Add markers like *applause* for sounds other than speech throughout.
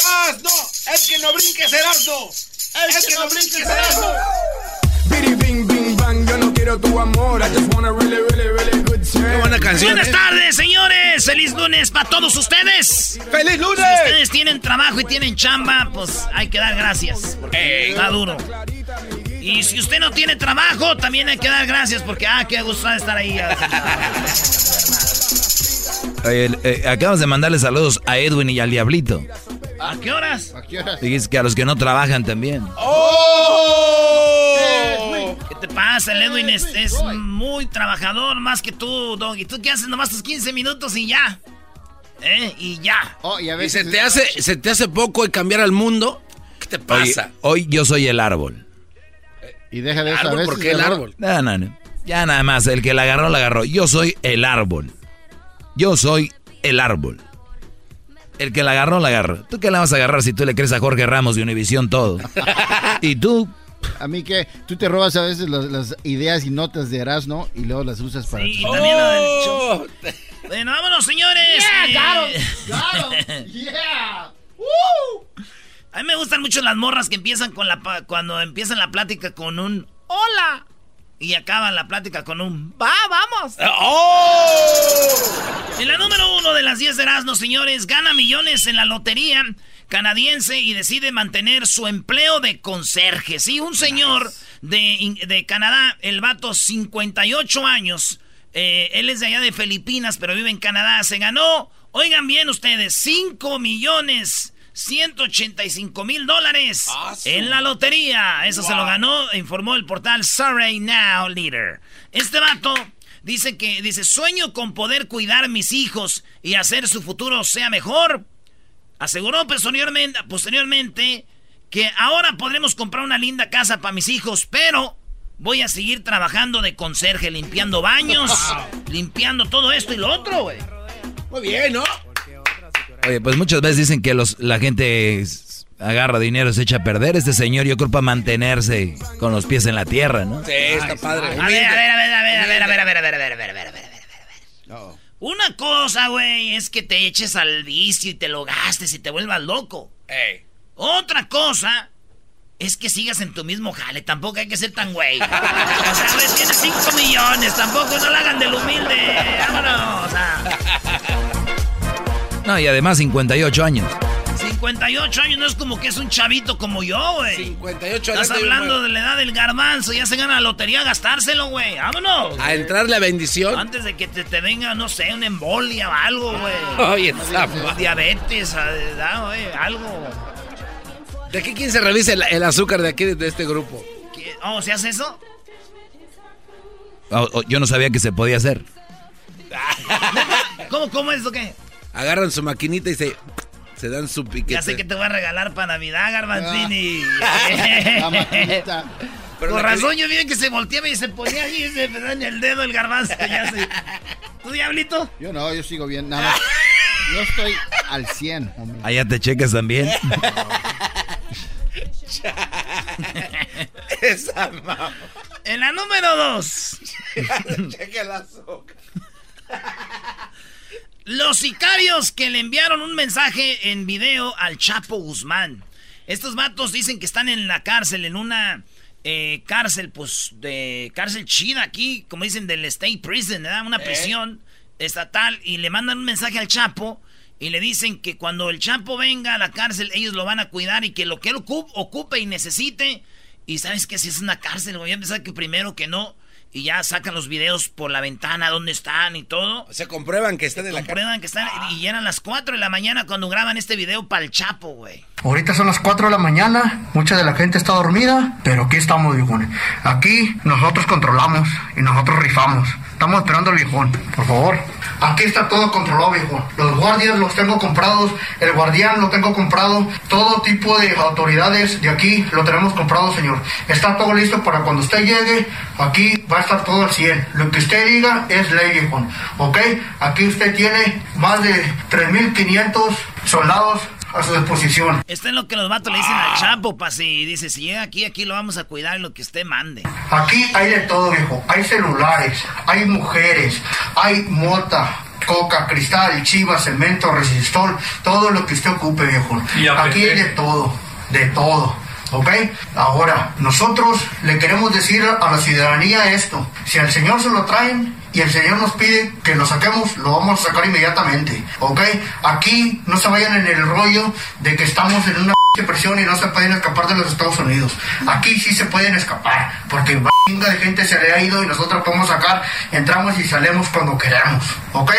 ¡Erasno! ¡El que no brinques, Erasno! ¡El que no brinques, Erasno! Bidi bing bing bang, yo no quiero tu amor. I just want a really, really, really good time. Buena canción. Buenas ¿eh? tardes, señores. Feliz lunes para todos ustedes. ¡Feliz Si lunes! ustedes tienen trabajo y tienen chamba, pues hay que dar gracias. Porque está duro. Y si usted no tiene trabajo, también hay que dar gracias porque, ah, qué gusto de estar ahí. Oye, eh, acabas de mandarle saludos a Edwin y al Diablito. ¿A qué horas? Dijiste que a los que no trabajan también. ¿Qué te pasa? El Edwin es, es muy trabajador, más que tú, Doggy. ¿Tú qué haces? Nomás tus 15 minutos y ya. ¿Eh? Y ya. ¿Y se te, hace, se te hace poco el cambiar al mundo? ¿Qué te Oye, pasa? hoy yo soy el árbol. Y deja de eso. a ¿Árbol? veces ¿Por qué el árbol? No, no, no. Ya nada más, el que la agarró, la agarró. Yo soy el árbol. Yo soy el árbol. El que la agarró, la agarró. ¿Tú qué la vas a agarrar si tú le crees a Jorge Ramos de Univisión todo? *laughs* y tú, A mí que tú te robas a veces las, las ideas y notas de Erasmo y luego las usas para Sí, también la del Oh. show. *laughs* Bueno, vámonos, señores. Eh, ¡Yeah! *laughs* A mí me gustan mucho las morras que empiezan con la pa- cuando empiezan la plática con un hola y acaban la plática con un va, vamos. En la número uno de las 10 de Erasmo, señores, gana millones en la lotería canadiense y decide mantener su empleo de conserje. Sí, un señor de, de Canadá, el vato 58 años, eh, él es de allá de Filipinas, pero vive en Canadá, se ganó, oigan bien ustedes, 5 millones 185 mil dólares en la lotería. Eso se lo ganó, informó el portal Surrey Now Leader. Este vato dice que, dice, sueño con poder cuidar a mis hijos y hacer su futuro sea mejor. Aseguró posteriormente, posteriormente que ahora podremos comprar una linda casa para mis hijos, pero voy a seguir trabajando de conserje, limpiando baños, limpiando todo esto y lo otro, güey. Muy bien, ¿no? Oye, pues muchas veces dicen que los, la gente agarra dinero y se echa a perder. Este señor yo creo para mantenerse con los pies en la tierra, ¿no? Sí, está padre. A ver, a ver, a ver, a ver, a ver, a ver, a ver, a ver, a ver, a ver, a ver, a ver, a ver, a ver. Una cosa, güey, es que te eches al vicio y te lo gastes y te vuelvas loco. Ey. Otra cosa es que sigas en tu mismo jale. Tampoco hay que ser tan güey. O sea, tienes 5 millones. Tampoco no la hagan del humilde. Vámonos. O sea, No, y además 58 años. 58 años no es como que es un chavito como yo, güey. 58 años. Estás hablando de la edad del garbanzo. Ya se gana la lotería a gastárselo, güey. Vámonos. A entrarle a bendición. Antes de que te, te venga, no sé, una embolia o algo, güey. *laughs* Oye. Diabetes, ah, güey, algo. ¿De qué quién se revisa el, el azúcar de aquí, de este grupo? ¿Qué? Oh, ¿se hace eso? O- o- yo no sabía que se podía hacer. *laughs* ¿Cómo, cómo es o qué? Agarran su maquinita y se, se dan su piquete. Ya sé que te voy a regalar para Navidad, Garbanzini. La maquinita. Pero Con la razón, yo vi que se volteaba y se ponía ahí y se me da en el dedo el garbanzo. Ya sé. ¿Tú, diablito? Yo no, yo sigo bien. Nada más. Yo estoy al 100, homie. Allá te checas también. *laughs* Esa mamá. En la número dos. *laughs* Checa el azúcar. Los sicarios que le enviaron un mensaje en video al Chapo Guzmán. Estos vatos dicen que están en la cárcel, en una eh, cárcel, pues, de cárcel chida aquí, como dicen, del State Prison, ¿verdad? Una Eh. prisión estatal. Y le mandan un mensaje al Chapo y le dicen que cuando el Chapo venga a la cárcel, ellos lo van a cuidar y que lo que él ocup- ocupe y necesite. Y sabes que si es una cárcel, voy a pensar que primero que no. Y ya sacan los videos por la ventana, dónde están y todo. O sea, comprueban que están en la Comprueban que están. Y eran las 4 de la mañana cuando graban este video para el Chapo, güey. Ahorita son las 4 de la mañana, mucha de la gente está dormida, pero aquí estamos, viejones. Aquí nosotros controlamos y nosotros rifamos. Estamos esperando al viejón, por favor. Aquí está todo controlado, viejón. Los guardias los tengo comprados, el guardián lo tengo comprado, todo tipo de autoridades de aquí lo tenemos comprado, señor. Está todo listo para cuando usted llegue, aquí va a estar todo al 100. Lo que usted diga es ley, viejón. ¿Ok? Aquí usted tiene más de 3.500 soldados a su disposición. Esto es lo que los vatos le dicen al Chapo, pa' si dice, si llega aquí, aquí lo vamos a cuidar lo que usted mande. Aquí hay de todo, viejo. Hay celulares, hay mujeres, hay mota, coca, cristal, chiva, cemento, resistol, todo lo que usted ocupe, viejo. Aquí hay de todo, de todo. ¿Ok? Ahora, nosotros le queremos decir a la ciudadanía esto. Si al Señor se lo traen y el Señor nos pide que lo saquemos, lo vamos a sacar inmediatamente. ¿Ok? Aquí no se vayan en el rollo de que estamos en una y no se pueden escapar de los Estados Unidos. Aquí sí se pueden escapar, porque chinga de gente se le ha ido y nosotros podemos sacar, entramos y salimos cuando queramos, ¿ok?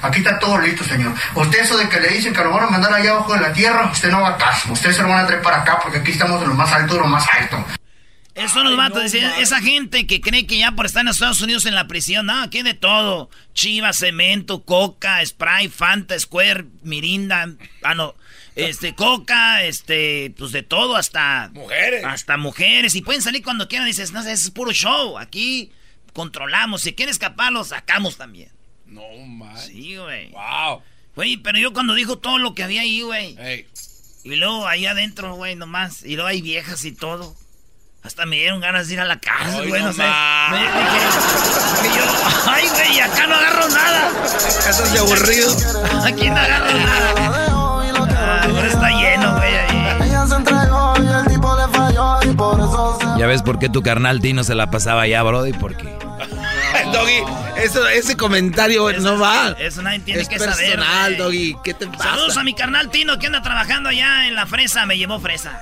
Aquí está todo listo, señor. Usted eso de que le dicen que lo van a mandar allá abajo de la tierra, usted no va a caso. Usted se lo van a traer para acá porque aquí estamos en lo más alto de lo más alto. Son los vatos. dicen, esa gente que cree que ya por estar en Estados Unidos en la prisión, no, aquí de todo. Chiva, cemento, coca, spray, Fanta, Square, Mirinda, ah, no, este, coca, este, pues de todo, hasta... Mujeres. Hasta mujeres. Y pueden salir cuando quieran. Dices, no, es puro show. Aquí controlamos. Si quieren escapar, los sacamos también. No, man. Sí, güey. Wow. Güey, pero yo cuando dijo todo lo que había ahí, güey. Ey. Y luego ahí adentro, güey, nomás. Y luego hay viejas y todo. Hasta me dieron ganas de ir a la cárcel, güey, no, no sé. Me dije, yo, ay, güey, acá no agarro nada. Aburrido. *laughs* Aquí no agarro nada. Ya ves por qué tu carnal Tino se la pasaba allá, Brody, porque *laughs* Doggy, eso, ese comentario no va. Eso nadie tiene es que saber, personal, güey. Doggy. ¿Qué te pasa? Saludos a mi carnal Tino que anda trabajando allá en la fresa. Me llevó fresa.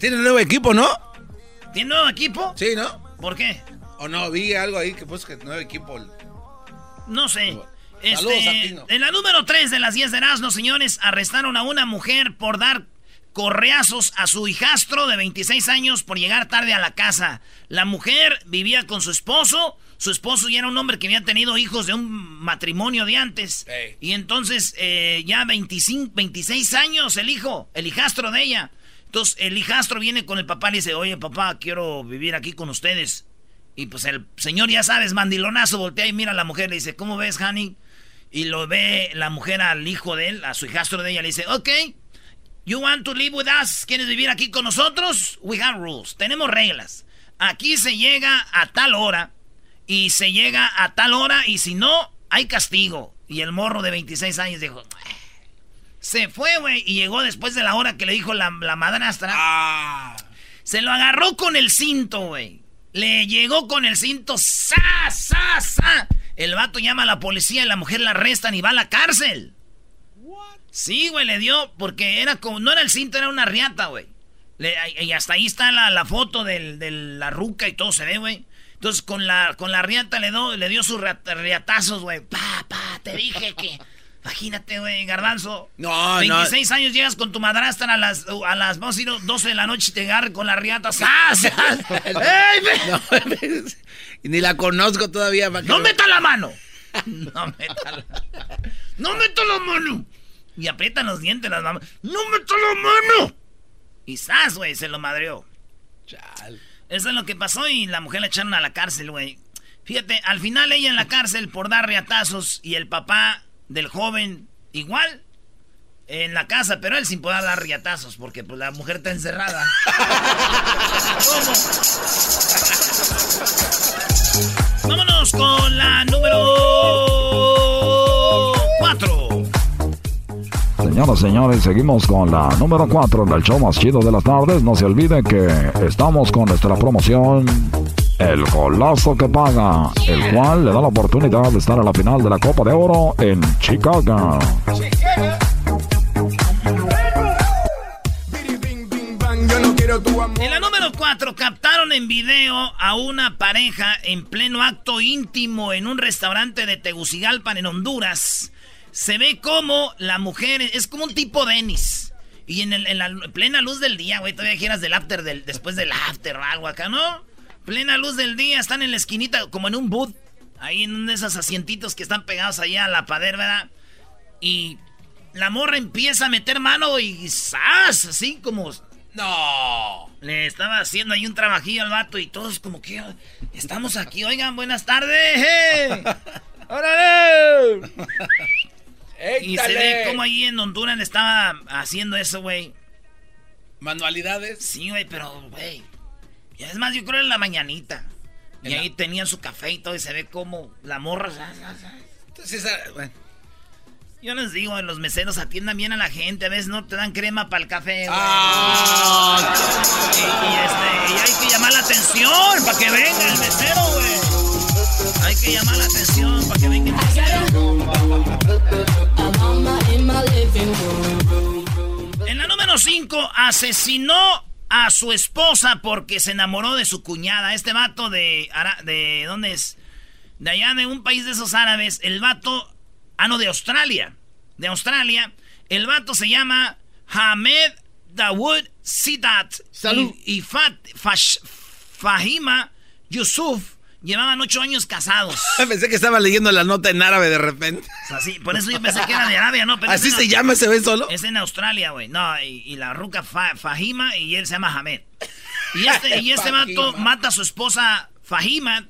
Tiene nuevo equipo, ¿no? ¿Tiene nuevo equipo? Sí, ¿no? ¿Por qué? O no, vi algo ahí que puso que nuevo equipo. No sé. Saludos Este, a Tino. en la número 3 de las 10 de Erasmo, señores, arrestaron a una mujer por dar correazos a su hijastro de 26 años por llegar tarde a la casa. La mujer vivía con su esposo. Su esposo ya era un hombre que había tenido hijos de un matrimonio de antes. Y entonces eh, ya 25, 26 años el hijo, el hijastro de ella. Entonces el hijastro viene con el papá y le dice, oye papá, quiero vivir aquí con ustedes. Y pues el señor, ya sabes, mandilonazo, voltea y mira a la mujer, le dice, ¿cómo ves, honey? Y lo ve la mujer al hijo de él, a su hijastro de ella, le dice, ok, you want to live with us? ¿Quieres vivir aquí con nosotros? We have rules, tenemos reglas. Aquí se llega a tal hora y se llega a tal hora y si no, hay castigo. Y el morro de 26 años dijo, se fue, güey, y llegó después de la hora que le dijo la, la madrastra. Ah. Se lo agarró con el cinto, güey. Le llegó con el cinto, ¡sa, sa, sa! El vato llama a la policía y la mujer la arrestan y va a la cárcel. Sí, güey, le dio, porque era como, no era el cinto, era una riata, güey. Le- y hasta ahí está la, la foto del- de la ruca y todo se ve, güey. Entonces con la, con la riata le, do- le dio sus riatazos, güey. Pa, pa, te dije que... Imagínate, güey, garbanzo. No, no. 26 años llegas con tu madrastra a las, a las vamos a ir 12 de la noche y te agarra con la riata. ¡Sas! *laughs* ¡Ey, ve! No, *laughs* ni la conozco todavía. ¿para qué ¡No meta la mano! *laughs* No meta la ¡No meta la mano! Y aprietan los dientes las mamás. ¡No meta la mano! Y ¡zas, güey! Se lo madreó. Chal. Eso es lo que pasó y la mujer la echaron a la cárcel, güey. Fíjate, al final ella en la cárcel por dar riatazos y el papá del joven igual en la casa, pero él sin poder dar riatazos porque pues la mujer está encerrada. *laughs* ¿Cómo? Vámonos con la número Señoras señores, seguimos con la número 4 del show más chido de las tardes. No se olviden que estamos con nuestra promoción El Golazo que Paga, el cual le da la oportunidad de estar a la final de la Copa de Oro en Chicago. En la número 4 captaron en video a una pareja en pleno acto íntimo en un restaurante de Tegucigalpa en Honduras. Se ve como la mujer es como un tipo Denis. Y en, la plena luz del día, güey, todavía quieras del after, del, después del after o algo acá, ¿no? Plena luz del día, están en la esquinita, como en un boot. Ahí en uno de esos asientitos que están pegados allá a la pader, ¿verdad? Y la morra empieza a meter mano y ¡zas! Así como no. Le estaba haciendo ahí un trabajillo al vato y todos como que estamos aquí. Oigan, buenas tardes. *laughs* ¡Órale! *laughs* y se ve como ahí en Honduras le estaba haciendo eso, güey. ¿Manualidades? Sí, güey, pero, güey. Y es más, yo creo en la mañanita. Y ahí tenían su café y todo, y se ve como la morra. Entonces, bueno. Yo les digo, los meseros atiendan bien a la gente. A veces no te dan crema para el café, ah. y, este, y, hay que llamar la atención para que venga el mesero, güey. Hay que llamar la atención para que venga el mesero. En la número 5, asesinó a su esposa porque se enamoró de su cuñada. Este vato de... ¿De dónde es? De allá de un país de esos árabes. El vato Ah, no, de Australia. De Australia. El vato se llama Hamed Dawood Sidat. Salud. Y, Fat, Fahima Yusuf llevaban ocho años casados. *laughs* pensé que estaba leyendo la nota en árabe de repente. O por eso yo pensé que era de Arabia, ¿no? ¿Así se llama ese ve solo? Es en Australia, güey. No, y, la ruca Fahima y él se llama Hamed. Y este, y este vato mata a su esposa Fahima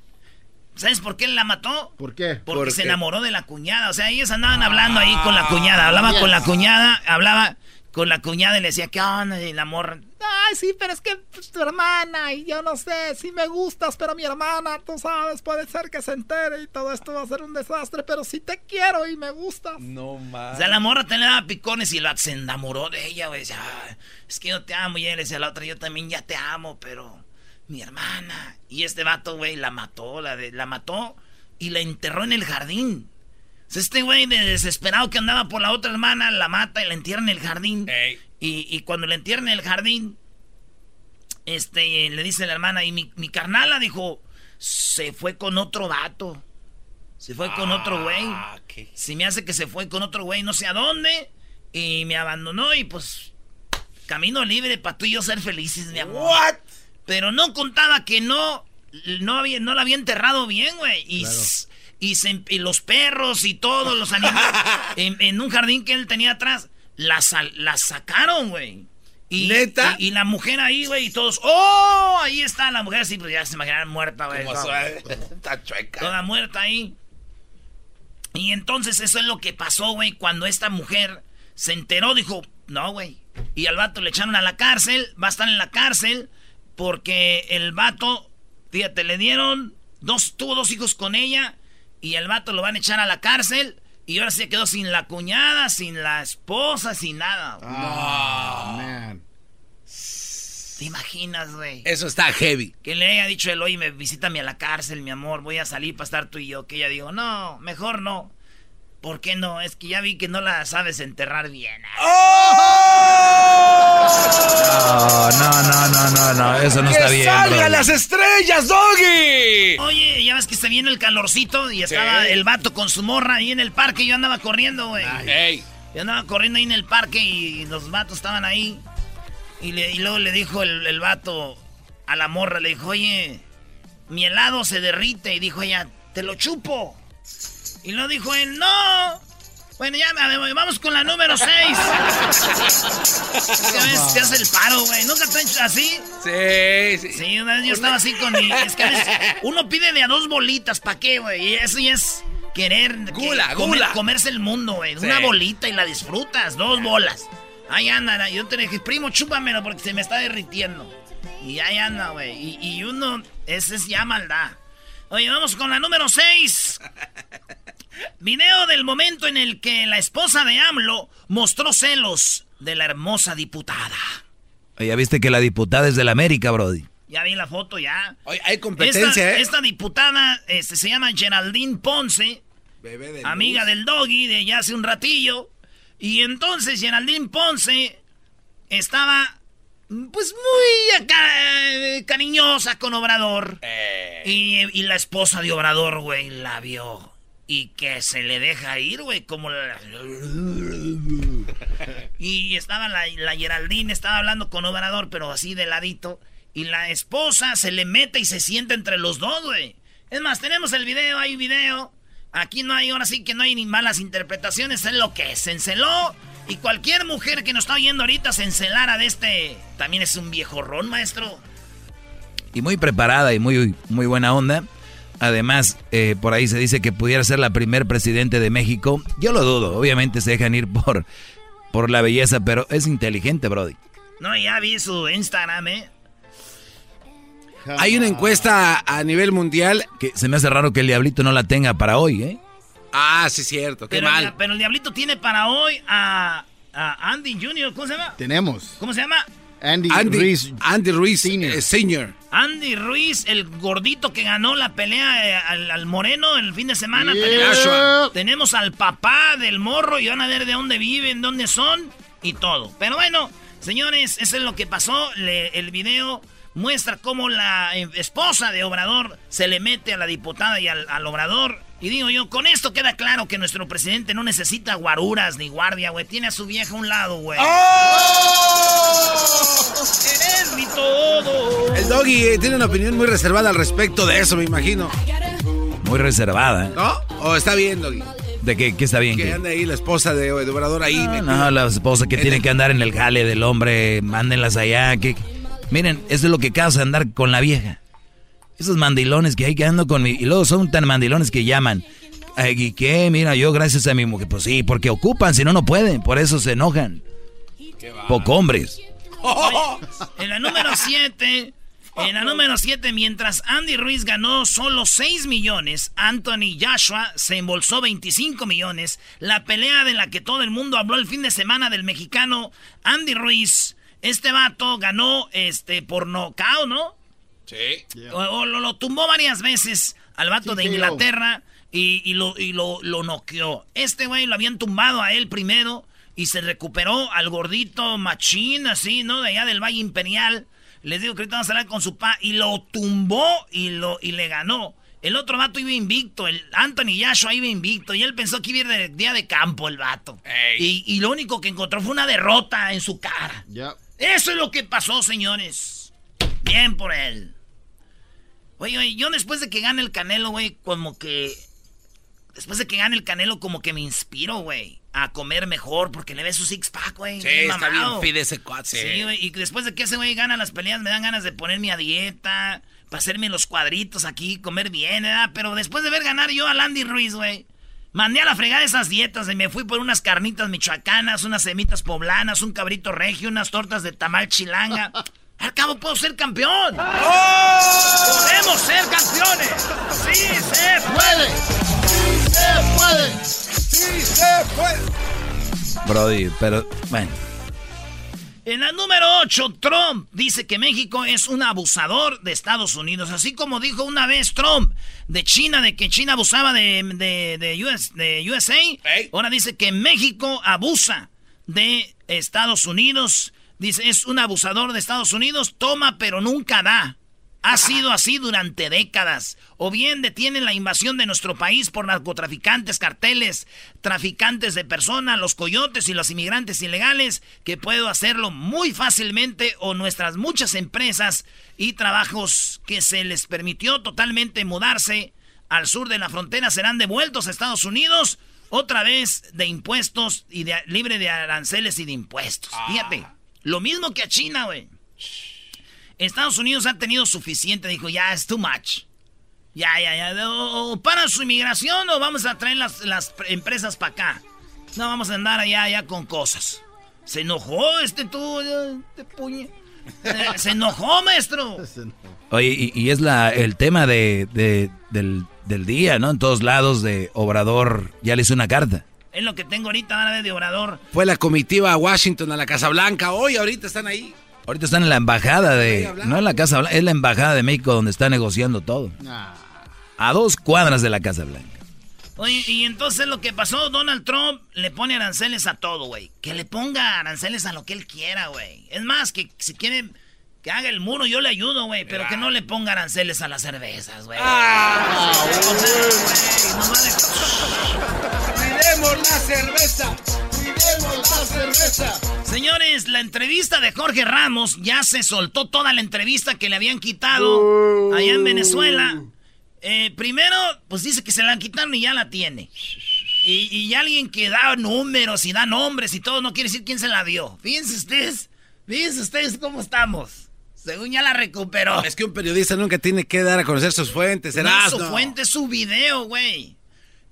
¿Sabes por qué él la mató? ¿Por qué? Porque se enamoró de la cuñada. O sea, ellos andaban hablando ahí con la cuñada. Hablaba con la cuñada, hablaba con la cuñada y le decía, ¿qué onda? Y la morra, ay, sí, pero es que pues, tu hermana, y yo no sé, sí me gustas, pero mi hermana, tú sabes, puede ser que se entere y todo esto va a ser un desastre, pero sí te quiero y me gustas. No más. O sea, la morra te le daba picones y se enamoró de ella, güey. es que yo te amo. Y él decía a la otra, yo también ya te amo, pero mi hermana. Y este vato, güey, la mató, la, de, la mató y la enterró en el jardín. O sea, este güey de desesperado que andaba por la otra hermana, la mata y la entierra en el jardín. Y, y, cuando la entierra en el jardín, este, le dice la hermana, y mi, mi carnala dijo, se fue con otro vato. Se fue con otro güey. Ah, si me hace que se fue con otro güey, no sé a dónde. Y me abandonó y pues, camino libre para tú y yo ser felices, mi amor. ¿What? Pero no contaba que no, no, había, no la había enterrado bien, güey. Y, y, los perros y todos los animales *laughs* en, un jardín que él tenía atrás, las, las sacaron, güey. Y, ¿Neta? Y, la mujer ahí, güey, y todos, ¡oh! Ahí está la mujer, así, pues ya se imaginaron muerta, güey. Está chueca. Toda muerta ahí. Y entonces eso es lo que pasó, güey, cuando esta mujer se enteró, dijo, no, güey. Y al vato le echaron a la cárcel, va a estar en la cárcel porque el vato, fíjate, le dieron dos, tuvo dos hijos con ella y el vato lo van a echar a la cárcel y ahora se quedó sin la cuñada, sin la esposa, sin nada. Ah, man. ¿Te imaginas, güey? Eso está heavy. Que le haya dicho él, oye, me visítame a la cárcel, mi amor, voy a salir para estar tú y yo. Que ella digo, no, mejor no. ¿Por qué no? Es que ya vi que no la sabes enterrar bien. ¡Oh! No, no, no, no, no, eso no está bien. ¡Salgan las estrellas, Doggy! Oye, ya ves que se viene el calorcito y estaba el vato con su morra ahí en el parque. Yo andaba corriendo, güey. Yo andaba corriendo ahí en el parque y los vatos estaban ahí. Y, luego le dijo el, el vato a la morra, le dijo, oye, mi helado se derrite. Y dijo ella, te lo chupo. Y lo dijo él, no. Bueno, ya vamos con la número 6. *laughs* Te hace el paro, güey. ¿Nunca te han hecho así? Sí, sí. Sí, una vez yo estaba así con mi. Es que a veces uno pide de a dos bolitas, ¿para qué, güey? Y eso ya es querer. Gula, gula. comerse el mundo, güey. Una bolita y la disfrutas, dos bolas. Ahí anda, yo te dije, primo, chúpamelo porque se me está derritiendo. Y ahí anda, güey. Y, y uno, ese es ya maldad. Oye, vamos con la número 6. *laughs* Video del momento en el que la esposa de AMLO mostró celos de la hermosa diputada. Ya viste que la diputada es de la América, Brody. Ya vi la foto, ya. Oye, hay competencia, esta, ¿eh? Esta diputada este, se llama Geraldine Ponce, Bebé de amiga luz. del doggy de ya hace un ratillo. Y entonces Geraldine Ponce estaba, pues muy acá, eh, cariñosa con Obrador. Y, y la esposa de Obrador, güey, la vio. Y que se le deja ir, güey, como la... Y estaba la, la Geraldine, estaba hablando con Obrador, pero así de ladito. Y la esposa se le mete y se sienta entre los dos, güey. Es más, tenemos el video, hay video. Aquí no hay, ahora sí que no hay ni malas interpretaciones, es lo que es. Se enceló. Y cualquier mujer que nos está oyendo ahorita se encelara de este. También es un viejo ron, maestro. Y muy preparada y muy, muy buena onda. Además, eh, por ahí se dice que pudiera ser la primer presidente de México. Yo lo dudo, obviamente se dejan ir por, por la belleza, pero es inteligente, Brody. No, ya vi su Instagram, ¿eh? Hay una encuesta a nivel mundial. Que se me hace raro que el diablito no la tenga para hoy, ¿eh? Ah, sí, cierto, qué Pero, mal. el- pero el Diablito tiene para hoy a, a Andy Jr., ¿cómo se llama? Tenemos. ¿Cómo se llama? Andy, Andy Ruiz. Andy Ruiz Senior. eh, Senior. Andy Ruiz, el gordito que ganó la pelea eh, al, al moreno el fin de semana. Yeah. Tenemos, al papá del morro y van a ver de dónde viven, dónde son y todo. Pero bueno, señores, eso es lo que pasó. Le- el video muestra cómo la eh, esposa de Obrador se le mete a la diputada y al, al Obrador. Y digo yo, con esto queda claro que nuestro presidente no necesita guaruras ni guardia, güey. Tiene a su vieja a un lado, güey. Eres mi todo. El doggy eh, tiene una opinión muy reservada al respecto de eso, me imagino. Muy reservada, ¿eh? ¿No? ¿O está bien, doggy? ¿De qué, qué está bien? Que anda ahí la esposa de, de Obrador ahí. No, no, la esposa que En tiene el- que andar en el jale del hombre, mándenlas allá. Que... Miren, eso es lo que causa andar con la vieja. Esos mandilones que hay que ando con mi... Y luego son tan mandilones que llaman. Ay, ¿Y qué? Mira, yo gracias a mi mujer. Pues sí, porque ocupan, si no, no pueden. Por eso se enojan. Poco hombres. *laughs* En la número 7, en la número 7, mientras Andy Ruiz ganó solo 6 millones, Anthony Joshua se embolsó 25 millones. La pelea de la que todo el mundo habló el fin de semana del mexicano Andy Ruiz. Este vato ganó este por nocaut, ¿no? Sí. O, o lo, lo tumbó varias veces al vato de. Inglaterra y, y lo, y lo, lo noqueó. Este güey lo habían tumbado a él primero y se recuperó al gordito machín, así, ¿no? De allá del Valle Imperial. Les digo que ahorita vamos a hablar con su pa y lo tumbó y, lo, y le ganó. El otro vato iba invicto, el Anthony Yashua iba invicto y él pensó que iba a ir de día de campo el vato. Y, y lo único que encontró fue una derrota en su cara. Eso es lo que pasó, señores. Bien por él. Oye, oye, yo después de que gane el Canelo, güey, como que... Después de que gane el Canelo, como que me inspiro, güey, a comer mejor, porque le ve su six-pack, güey. Sí, bien está bien fit ese cuate. Sí, güey, y después de que ese güey gana las peleas, me dan ganas de ponerme a dieta, para hacerme los cuadritos aquí, comer bien, ¿verdad? Pero después de ver ganar yo a Landy Ruiz, güey, mandé a la fregada esas dietas y me fui por unas carnitas michoacanas, unas semitas poblanas, un cabrito regio, unas tortas de tamal chilanga. *laughs* Al cabo puedo ser campeón. ¡Podemos ser campeones! ¡Sí se puede! ¡Sí se puede! Sí, se puede. Brody, pero bueno. En la número 8, Trump dice que México es un abusador de Estados Unidos. Así como dijo una vez Trump de China, de que China abusaba de, de, de US de USA. Ahora dice que México abusa de Estados Unidos. Dice, es un abusador de Estados Unidos, toma pero nunca da. Ha sido así durante décadas. O bien detienen la invasión de nuestro país por narcotraficantes, carteles, traficantes de personas, los coyotes y los inmigrantes ilegales, que puedo hacerlo muy fácilmente, o nuestras muchas empresas y trabajos que se les permitió totalmente mudarse al sur de la frontera serán devueltos a Estados Unidos, otra vez de impuestos y de, libre de aranceles y de impuestos. Fíjate, lo mismo que a China, güey. Estados Unidos ha tenido suficiente, dijo, ya es too much. Ya, ya, ya. O, o para su inmigración o vamos a traer las, las empresas para acá. No vamos a andar allá, allá con cosas. Se enojó este tú, este puñe. Eh, Se enojó, maestro. *laughs* Oye, y, y es la, el tema de, de- del, del día, ¿no? En todos lados de Obrador ya le hizo una carta. Es lo que tengo ahorita, van a ver de Obrador. Fue la comitiva a Washington, a la Casa Blanca. Hoy, ahorita están ahí. Ahorita están en la embajada de... No en la Casa Blanca, es la embajada de México donde está negociando todo. A dos cuadras de la Casa Blanca. Oye, y entonces lo que pasó, Donald Trump le pone aranceles a todo, güey. Que le ponga aranceles a lo que él quiera, güey. Es más, que si quiere que haga el muro, yo le ayudo, güey. Pero que no le ponga aranceles a las cervezas, güey. Ah, Cuidemos la cerveza. Cuidemos la cerveza. Señores, la entrevista de Jorge Ramos ya se soltó toda la entrevista que le habían quitado allá en Venezuela. Eh, primero, pues dice que se la quitaron y ya la tiene. Y, y alguien que da números y da nombres y todo no quiere decir quién se la dio. Fíjense ustedes, fíjense ustedes cómo estamos. Según ya la recuperó. Es que un periodista nunca tiene que dar a conocer sus fuentes, No, su fuente es su video, güey.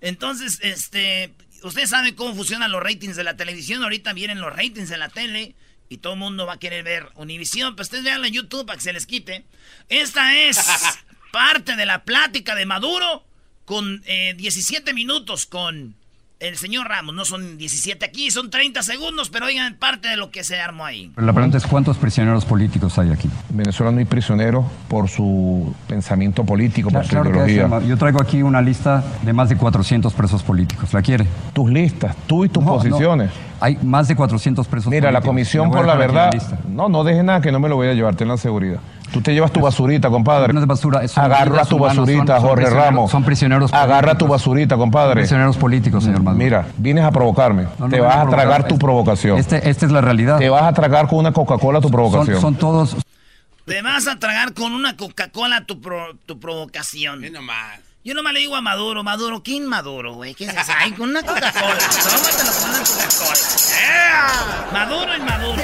Entonces, este, ustedes saben cómo funcionan los ratings de la televisión. Ahorita vienen los ratings de la tele y todo el mundo va a querer ver Univisión. Pues ustedes vean en YouTube para que se les quite. Esta es *laughs* parte de la plática de Maduro con eh, 17 minutos con el señor Ramos. No son 17 aquí, son 30 segundos, pero oigan parte de lo que se armó ahí. Pero la pregunta es cuántos prisioneros políticos hay aquí. En Venezuela no hay prisioneros por su pensamiento político, por su Claro ideología. Yo traigo aquí una lista de más de 400 presos políticos. ¿La quiere? Tus listas, tú y tus No, no. Hay más de 400 presos Mira, la políticos. Comisión por la Verdad. No, no dejes nada que no me lo voy a llevar, ten la seguridad. Tú te llevas tu basurita, compadre. No es basura, son Agarra tu basurita, son- son Jorge Ramos. son prisioneros Agarra tu políticos. basurita, compadre. Son prisioneros políticos, señor Maduro. Mira, vienes a provocarme. No, no te vas a provocar. tragar tu Este- provocación. Este, esta es la realidad. Te vas a tragar con una Coca-Cola tu provocación. Son, son todos. Te vas a tragar con una Coca-Cola tu, pro- tu provocación. nomás. Yo nomás le digo a Maduro, Maduro, ¿qué inmaduro, güey? ¿Qué es eso? Ay, con una Coca-Cola. Tómatelo con una Coca-Cola. ¡Ea! Maduro, inmaduro.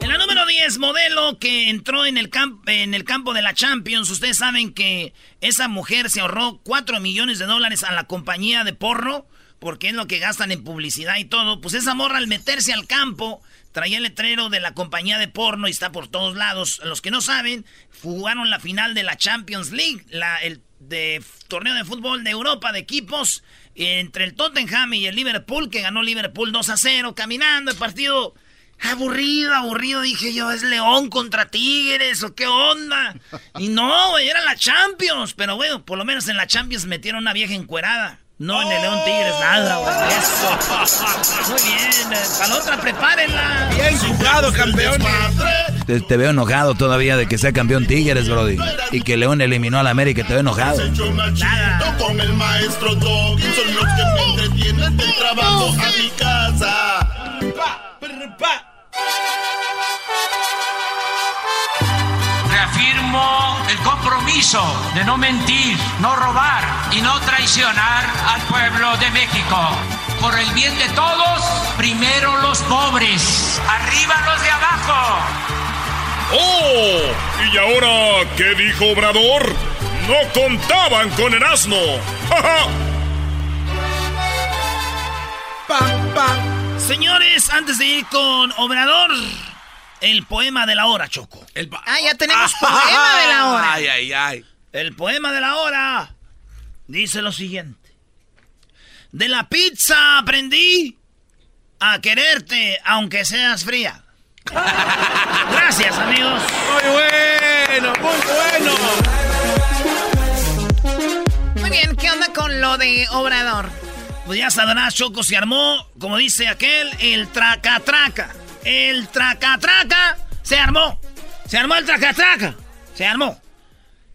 En la número 10, modelo que entró en el, en el campo de la Champions. Ustedes saben que esa mujer se ahorró 4 millones de dólares a la compañía de porro, porque es lo que gastan en publicidad y todo. Pues esa morra al meterse al campo traía el letrero de la compañía de porno y está por todos lados. Los que no saben, jugaron la final de la Champions League, la, el de torneo de fútbol de Europa de equipos entre el Tottenham y el Liverpool, que ganó Liverpool 2 a 0, caminando el partido. Aburrido, aburrido, dije yo, ¿es León contra Tigres o qué onda? Y no, güey, era la Champions. Pero bueno, por lo menos en la Champions metieron una vieja encuerada. No en el León Tigres, nada, güey. *laughs* Eso. Muy bien, eh, para la otra prepárenla. Bien jugado, campeón. Te, te veo enojado todavía de que sea campeón Tigres, Brody. Y que León eliminó al América, te veo enojado. Con el maestro son los que me entretienen del trabajo a mi casa. El compromiso de no mentir, no robar y no traicionar al pueblo de México. Por el bien de todos, primero los pobres, arriba los de abajo. ¡Oh! ¿Y ahora qué dijo Obrador? No contaban con el asno. ¡Ja, ja! Señores, antes de ir con Obrador, el poema de la hora, Choco. ah, ya tenemos poema de la hora. Ay, ay, ay. El poema de la hora dice lo siguiente. De la pizza aprendí a quererte aunque seas fría. *laughs* Gracias, amigos. Muy bueno, muy bueno. Muy bien, ¿qué onda con lo de Obrador? Pues ya sabrás, Choco, se armó, como dice aquel, el traca-traca. El traca-traca se armó. Se armó el traca-traca. Se armó.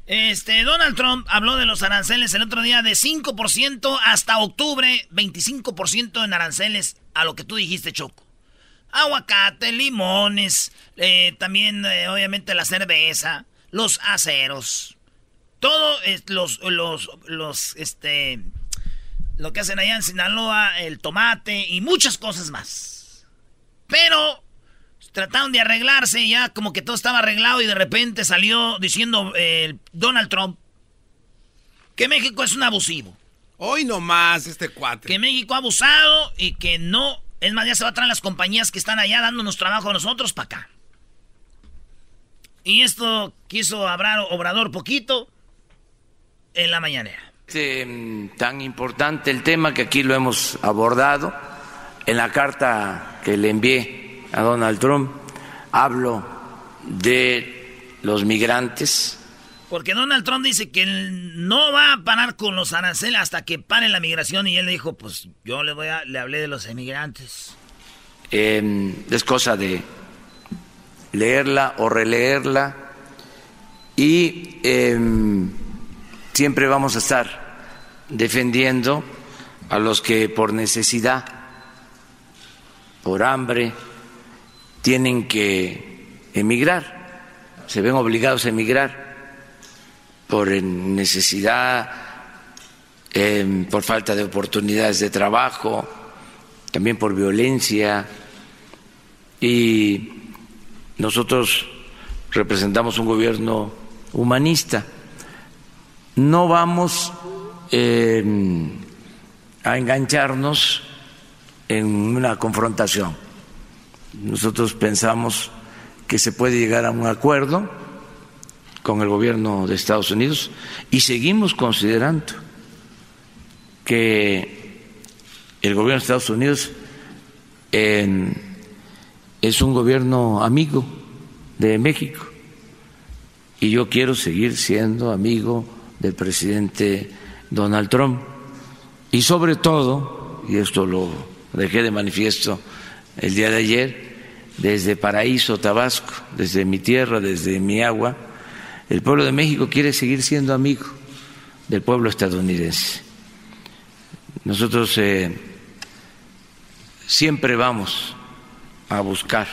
Este, Donald Trump habló de los aranceles el otro día de 5% hasta octubre, 25% en aranceles a lo que tú dijiste, Choco. Aguacate, limones, eh, también eh, obviamente la cerveza, los aceros. Todo los, los, los, este, lo que hacen allá en Sinaloa, el tomate y muchas cosas más. Pero trataron de arreglarse ya como que todo estaba arreglado y de repente salió diciendo eh, Donald Trump que México es un abusivo. Hoy nomás este cuate. Que México ha abusado y que no... Es más, ya se va a traer las compañías que están allá dándonos trabajo a nosotros para acá. Y esto quiso hablar Obrador poquito. en la mañanera. Este, tan importante el tema que aquí lo hemos abordado. En la carta que le envié a Donald Trump hablo de los migrantes. Porque Donald Trump dice que no va a parar con los aranceles hasta que pare la migración y él dijo, pues yo le voy a, le hablé de los emigrantes. Eh, es cosa de leerla o releerla y eh, siempre vamos a estar defendiendo a los que por necesidad, por hambre, tienen que emigrar, se ven obligados a emigrar por necesidad, eh, por falta de oportunidades de trabajo, también por violencia. Y nosotros representamos un gobierno humanista no vamos em, a engancharnos en una confrontación. Nosotros pensamos que se puede llegar a un acuerdo con el gobierno de Estados Unidos y seguimos considerando que el gobierno de Estados Unidos es un gobierno amigo de México y yo quiero seguir siendo amigo del presidente Donald Trump. Y sobre todo, y esto lo dejé de manifiesto el día de ayer, desde Paraíso, Tabasco, desde mi tierra, desde mi agua, el pueblo de México quiere seguir siendo amigo del pueblo estadounidense. Nosotros eh, siempre vamos a buscar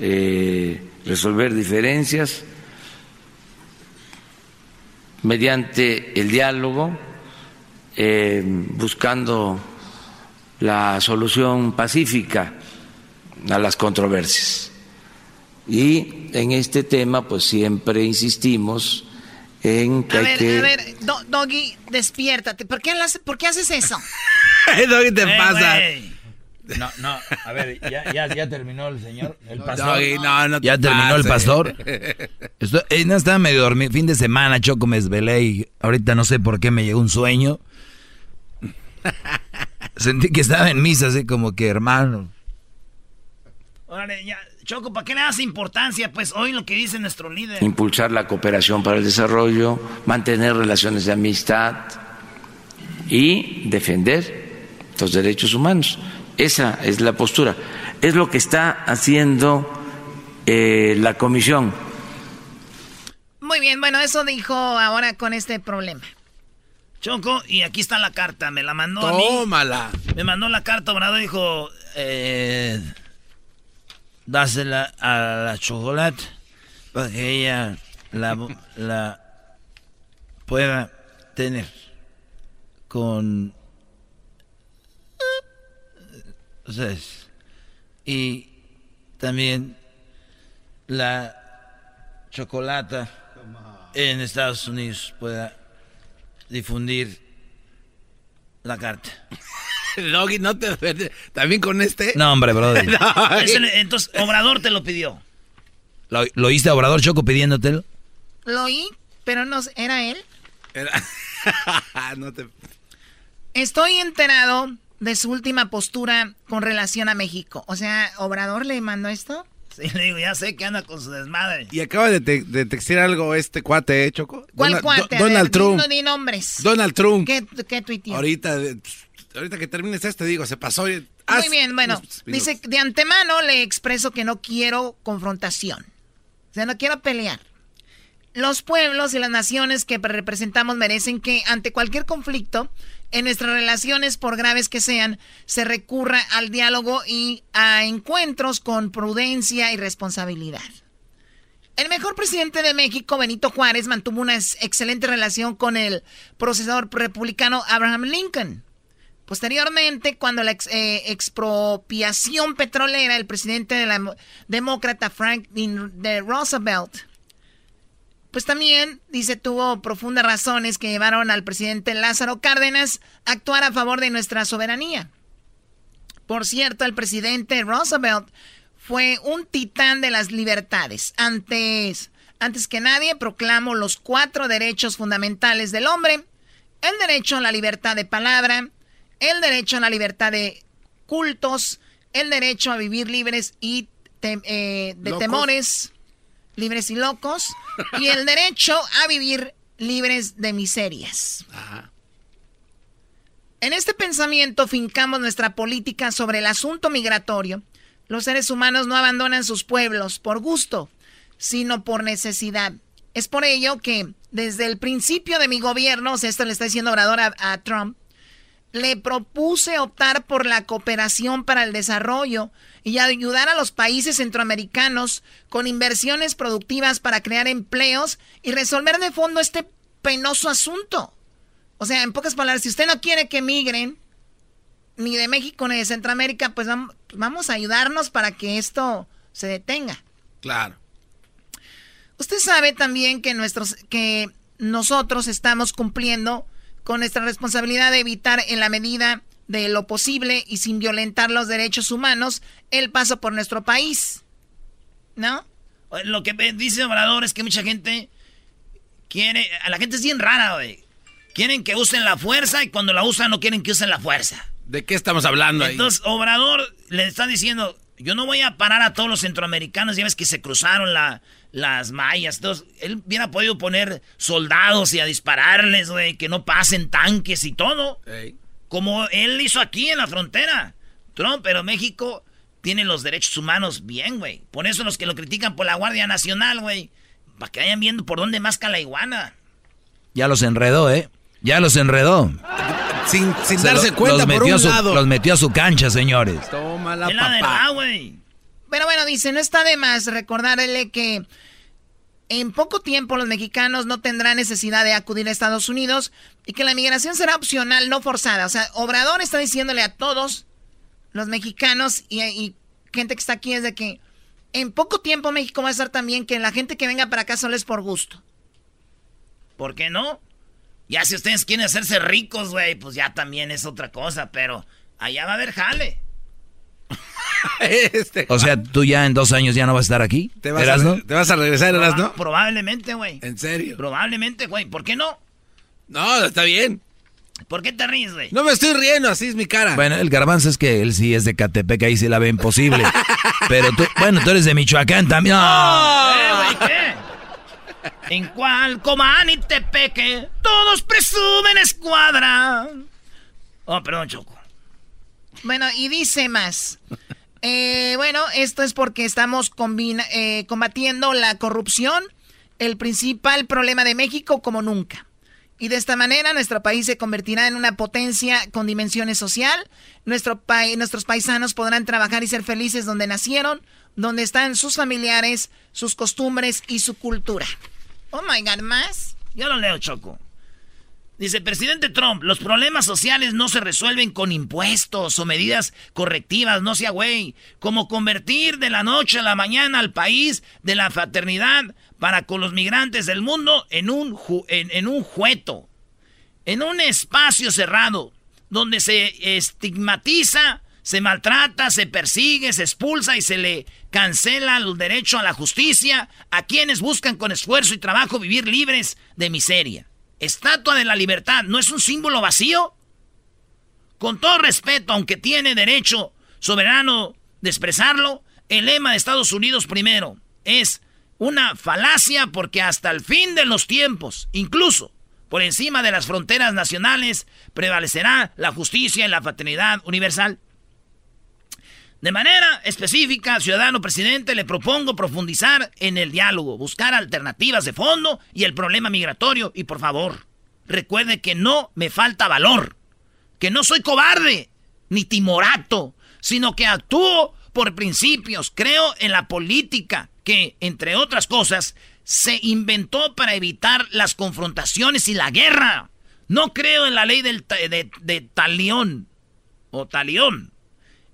eh, resolver diferencias mediante el diálogo, eh, buscando la solución pacífica a las controversias. Y en este tema, pues siempre insistimos en que a ver, que... A ver, Doggy, despiértate. ¿Por qué, ¿Por qué haces eso? *laughs* Doggy, te Eh, pasa. güey. No, no, a ver, ya, ya, ya terminó el señor, el pastor. Doggy, no, no te ¿Ya terminó el pastor? *laughs* Esto- eh, no estaba medio dormido. Fin de semana, Choco, me desvelé y ahorita no sé por qué me llegó un sueño. Sentí que estaba en misa, así como que, hermano. Órale, ya. Choco, ¿para qué le das importancia? Pues hoy lo que dice nuestro líder. impulsar la cooperación para el desarrollo, mantener relaciones de amistad y defender los derechos humanos. Esa es la postura. Es lo que está haciendo eh, la comisión. Muy bien, bueno, eso dijo ahora con este problema. Choco, y aquí está la carta, me la mandó a mí. Tómala. Me mandó la carta, Obrador dijo, eh, dásela a la chocolate para que ella la, la pueda tener con ustedes. Y también la chocolata en Estados Unidos pueda difundir la carta. *laughs* Doggy, no te También con este. No, hombre, brother. *laughs* No, *laughs* le- entonces, Obrador te lo pidió. ¿Lo, lo oíste a Obrador Choco pidiéndotelo? Lo oí, pero no ¿era él? Era- no te... Estoy enterado de su última postura con relación a México. O sea, ¿Obrador le mandó esto? *laughs* Sí, le digo, ya sé que anda con su desmadre. Y acaba de, te- de textear algo este cuate, ¿eh, Choco? ¿Cuál cuate? Do- Donald ver, Trump. di- di nombres. Donald Trump. ¿Qué, qué tuiteó? Ahorita, ahorita que termines este, digo, se pasó. Muy bien, bueno, dice, de antemano le expreso que no quiero confrontación. O sea, no quiero pelear. Los pueblos y las naciones que representamos merecen que ante cualquier conflicto en nuestras relaciones, por graves que sean, se recurra al diálogo y a encuentros con prudencia y responsabilidad. El mejor presidente de México, Benito Juárez, mantuvo una ex- excelente relación con el procesador republicano Abraham Lincoln. Posteriormente, cuando la eh, expropiación petrolera, el presidente de la demócrata Franklin de Roosevelt, pues también, dice, tuvo profundas razones que llevaron al presidente Lázaro Cárdenas a actuar a favor de nuestra soberanía. Por cierto, el presidente Roosevelt fue un titán de las libertades. Antes, Antes que nadie, proclamo los cuatro derechos fundamentales del hombre. El derecho a la libertad de palabra, el derecho a la libertad de cultos, el derecho a vivir libres y eh, de temores, libres y locos, y el derecho a vivir libres de miserias. En este pensamiento fincamos nuestra política sobre el asunto migratorio. Los seres humanos no abandonan sus pueblos por gusto, sino por necesidad. Es por ello que desde el principio de mi gobierno, o sea, esto le está diciendo Obrador a, Trump, le propuse optar por la cooperación para el desarrollo y ayudar a los países centroamericanos con inversiones productivas para crear empleos y resolver de fondo este penoso asunto. O sea, en pocas palabras, si usted no quiere que migren, ni de México ni de Centroamérica, pues vamos a ayudarnos para que esto se detenga. Claro. Usted sabe también que, nuestros, que nosotros estamos cumpliendo con nuestra responsabilidad de evitar en la medida de lo posible y sin violentar los derechos humanos el paso por nuestro país. ¿No? Lo que dice Obrador es que mucha gente quiere... A la gente es bien rara, güey. Quieren que usen la fuerza y cuando la usan no quieren que usen la fuerza. ¿De qué estamos hablando ahí? Entonces, Obrador le está diciendo, yo no voy a parar a todos los centroamericanos, ya ves que se cruzaron la, las mayas. Entonces, él hubiera podido poner soldados y a dispararles, güey, que no pasen tanques y todo. Como él hizo aquí en la frontera. Trump, pero México tiene los derechos humanos bien, güey. Por eso los que lo critican por la Guardia Nacional, güey. Para que vayan viendo por dónde masca la iguana. Ya los enredó, ¿eh? Ya los enredó. Sin, darse cuenta por un lado. Los metió a su cancha, señores. Toma la papá. güey. Pero bueno, dice, no está de más recordarle que en poco tiempo los mexicanos no tendrán necesidad de acudir a Estados Unidos y que la migración será opcional, no forzada. O sea, Obrador está diciéndole a todos los mexicanos y, gente que está aquí es de que en poco tiempo México va a estar también que la gente que venga para acá solo es por gusto. ¿Por qué no? Ya si ustedes quieren hacerse ricos, güey, pues ya también es otra cosa, pero allá va a haber jale. *laughs* Este, o sea, tú ya en dos años ya no vas a estar aquí. ¿Te vas, a, ¿te vas a regresar, no? Probablemente, güey. ¿En serio? Probablemente, güey. ¿Por qué no? No, está bien. ¿Por qué te ríes, güey? No me estoy riendo, así es mi cara. Bueno, el garbanzo es que él sí es de Catepec, ahí sí la ve imposible. *laughs* Pero tú, bueno, tú eres de Michoacán también. *laughs* ¡Oh! ¿Eh, güey, qué? En cual coman y Tepeque, todos presumen escuadra. Oh, perdón, Choco. Bueno, y dice más. Eh, bueno, esto es porque estamos eh, combatiendo la corrupción, el principal problema de México como nunca. Y de esta manera nuestro país se convertirá en una potencia con dimensiones social. Nuestro nuestros paisanos podrán trabajar y ser felices donde nacieron, donde están sus familiares, sus costumbres y su cultura. Oh my God, ¿más? Yo lo leo, Choco. Dice, presidente Trump, los problemas sociales no se resuelven con impuestos o medidas correctivas, no sea güey. Como convertir de la noche a la mañana al país de la fraternidad para con los migrantes del mundo en un, en, un jueto, en un espacio cerrado, donde se estigmatiza, se maltrata, se persigue, se expulsa y se le cancela el derecho a la justicia a quienes buscan con esfuerzo y trabajo vivir libres de miseria. Estatua de la Libertad, ¿no es un símbolo vacío? Con todo respeto, aunque tiene derecho soberano de expresarlo, el lema de Estados Unidos primero es una falacia porque hasta el fin de los tiempos, incluso por encima de las fronteras nacionales, prevalecerá la justicia y la fraternidad universal. De manera específica, ciudadano presidente, le propongo profundizar en el diálogo, buscar alternativas de fondo y el problema migratorio. Y por favor, recuerde que no me falta valor, que no soy cobarde ni timorato, sino que actúo por principios. Creo en la política que, entre otras cosas, se inventó para evitar las confrontaciones y la guerra. No creo en la ley del de, de talión o talión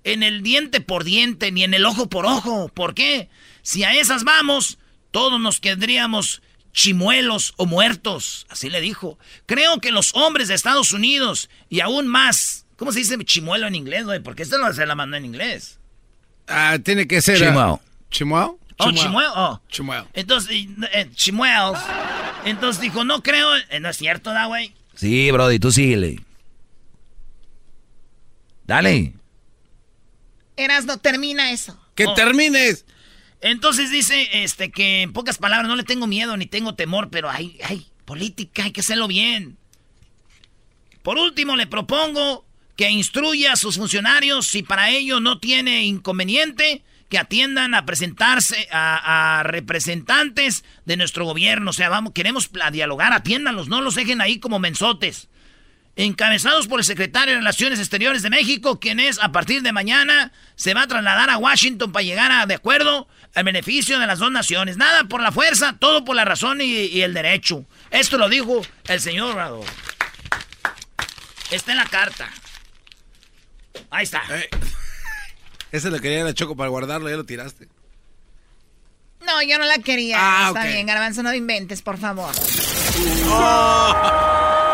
en el diente por diente ni en el ojo por ojo. ¿Por qué? Si a esas vamos, todos nos quedaríamos chimuelos o muertos. Así le dijo. Creo que los hombres de Estados Unidos y aún más. ¿Cómo se dice chimuelo en inglés, güey? Porque esto no se la mandó en inglés. Ah, tiene que ser. Chimuelo. ¿Chimuelo? Oh, Chimuel. Chimuel. Oh. Chimuel. Entonces, eh, Chimuel. Entonces dijo, no creo. eh, no es cierto, ¿da, güey? Sí, Brody, tú síguele. Dale. Erasno, termina eso. ¡Que termines! Entonces dice, este, que en pocas palabras, no le tengo miedo ni tengo temor, pero hay, hay política, hay que hacerlo bien. Por último, le propongo que instruya a sus funcionarios, si para ello no tiene inconveniente, que atiendan a presentarse a, a representantes de nuestro gobierno. O sea, vamos, queremos dialogar, atiéndanlos, no los dejen ahí como mensotes. Encabezados por el secretario de Relaciones Exteriores de México, quien es a partir de mañana se va a trasladar a Washington para llegar a de acuerdo al beneficio de las dos naciones. Nada por la fuerza, todo por la razón y, y el derecho. Esto lo dijo el señor Obrador. Está en la carta. Ahí está. *laughs* Ese lo quería la Choco para guardarlo, ya lo tiraste. No, yo no la quería. Ah, Está bien, Garbanzo, no inventes, por favor. ¡Ah, *laughs*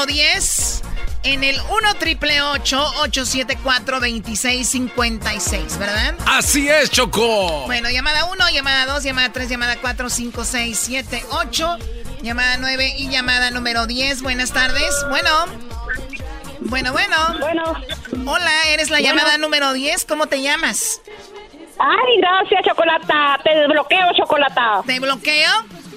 número 10. En el 1 triple 874 2656, ¿verdad? Así es, Choco. Bueno, llamada 1, llamada 2, llamada 3, llamada 4, 5, 6, 7, 8, llamada 9 y llamada número 10. Buenas tardes. Bueno. Bueno, bueno. Bueno. Hola, eres la Bueno. llamada número 10. ¿Cómo te llamas? Ay, gracias, Chocolata. Te desbloqueo, Chocolata. ¿Te bloqueo?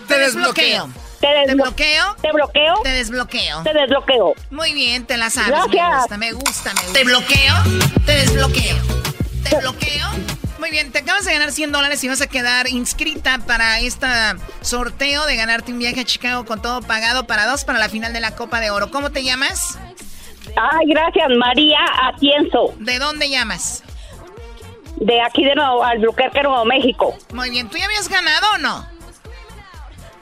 Te desbloqueo. Te ¿Te bloqueo? ¿Te bloqueo? Te desbloqueo. Te desbloqueo. Muy bien, te la sabes. Gracias. Me gusta, me gusta, me gusta. ¿Te bloqueo? Te desbloqueo. ¿Te bloqueo? Muy bien, te acabas de ganar 100 dólares y vas a quedar inscrita para este sorteo de ganarte un viaje a Chicago con todo pagado para dos para la final de la Copa de Oro. ¿Cómo te llamas? Ay, gracias, María Atienzo. ¿De dónde llamas? De aquí de Nuevo, Albuquerque, Nuevo México. Muy bien, ¿tú ya habías ganado o no?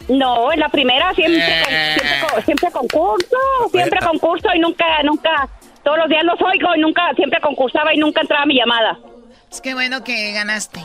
No, en la primera siempre, Eh. siempre, con- siempre concurso, siempre Bueno. concurso y nunca, nunca, todos los días los oigo y nunca, siempre concursaba y nunca entraba mi llamada. Es que bueno que ganaste.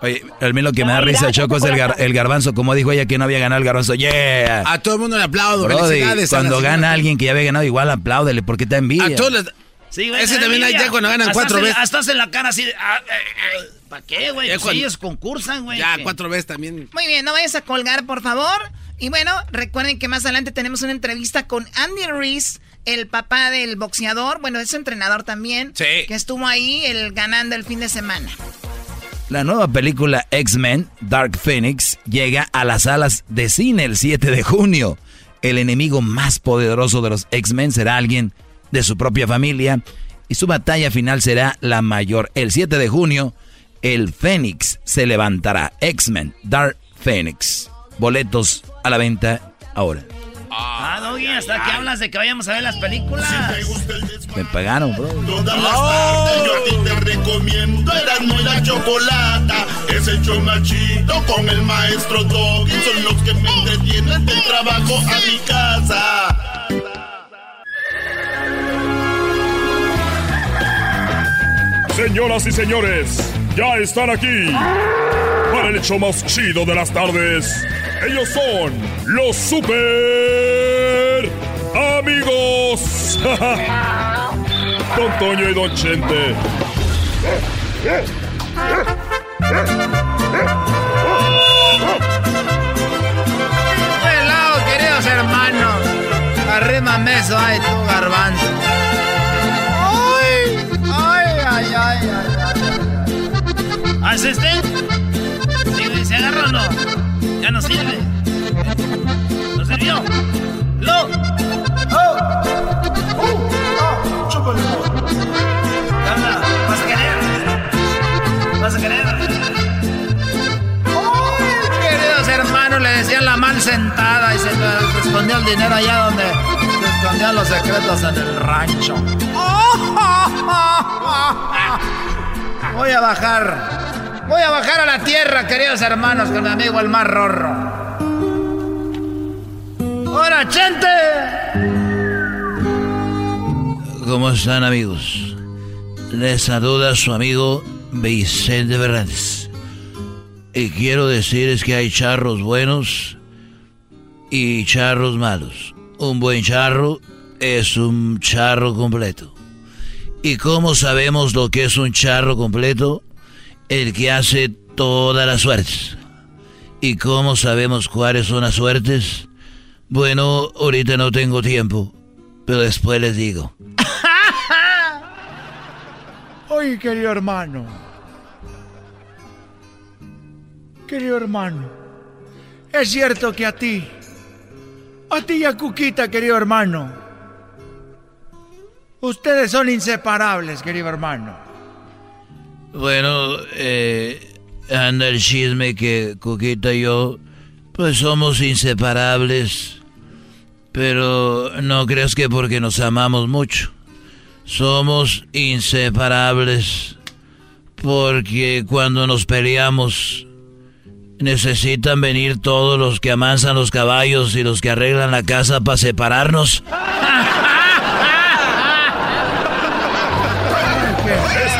Oye, a mí lo que me da risa, Choco, es el, gar- el garbanzo. Como dijo ella que no había ganado el garbanzo. ¡Yeah! A todo el mundo le aplaudo. Brody, cuando gana alguien que ya había ganado, igual apláudele, porque te envidia. A todos les- Sí, güey, Ese también hay ya cuando ganan Hasta cuatro veces. Hasta en la cara así de... ah, eh, eh, ¿Para qué, güey? Pues cuando- ellos concursan, güey. Ya, que- cuatro veces también. Muy bien, no vayas a colgar, por favor. Y bueno, recuerden que más adelante tenemos una entrevista con Andy Reese, el papá del boxeador, bueno, es entrenador también, Sí. que estuvo ahí el, ganando el fin de semana. La nueva película X-Men, Dark Phoenix, llega a las salas de cine el 7 de junio. El enemigo más poderoso de los X-Men será alguien de su propia familia y su batalla final será la mayor. El 7 de junio, el Fénix se levantará. X-Men, Dark Phoenix. Boletos a la venta ahora. Ah, Doggy, hasta que hablas de que vayamos a ver las películas. Me pagaron, bro. Todas las tardes yo a ti te recomiendo Erasmo y la Chocolata Es el chido con el maestro Doggy Son los que me entretienen del trabajo a mi casa Señoras y señores, ya están aquí para el hecho más chido de las tardes. Ellos son los super amigos. *laughs* Don Toño y Don Chente. Helado, queridos hermanos. Arrímame eso, ay, tú, garbanzo. ¿Ah, es este? Sí, ¿se agarra o no? Ya no sirve. ¿No sirvió? ¡Lo! ¡Oh! ¿Qué onda? ¿Vas a querer? ¿Vas a querer? Queridos hermanos, le decían la mal sentada y se le escondía el dinero allá donde se escondían los secretos en el rancho. Voy a bajar. Voy a bajar a la tierra, queridos hermanos, con mi amigo el más rorro. ¡Hola, gente! ¿Cómo están amigos? Les saluda su amigo Vicente Fernández. Y quiero decir es que hay charros buenos y charros malos. Un buen charro es un charro completo. ¿Y cómo sabemos lo que es un charro completo? El que hace todas las suertes. ¿Y cómo sabemos cuáles son las suertes? Bueno, ahorita no tengo tiempo, pero después les digo. *laughs* Oye, querido hermano. Querido hermano. Es cierto que a ti, a ti y a Cuquita, querido hermano, ustedes son inseparables, querido hermano. Bueno, eh, anda el chisme que Cuquita y yo, pues somos inseparables, pero no creas que porque nos amamos mucho. Somos inseparables porque cuando nos peleamos necesitan venir todos los que amansan los caballos y los que arreglan la casa para separarnos. *laughs*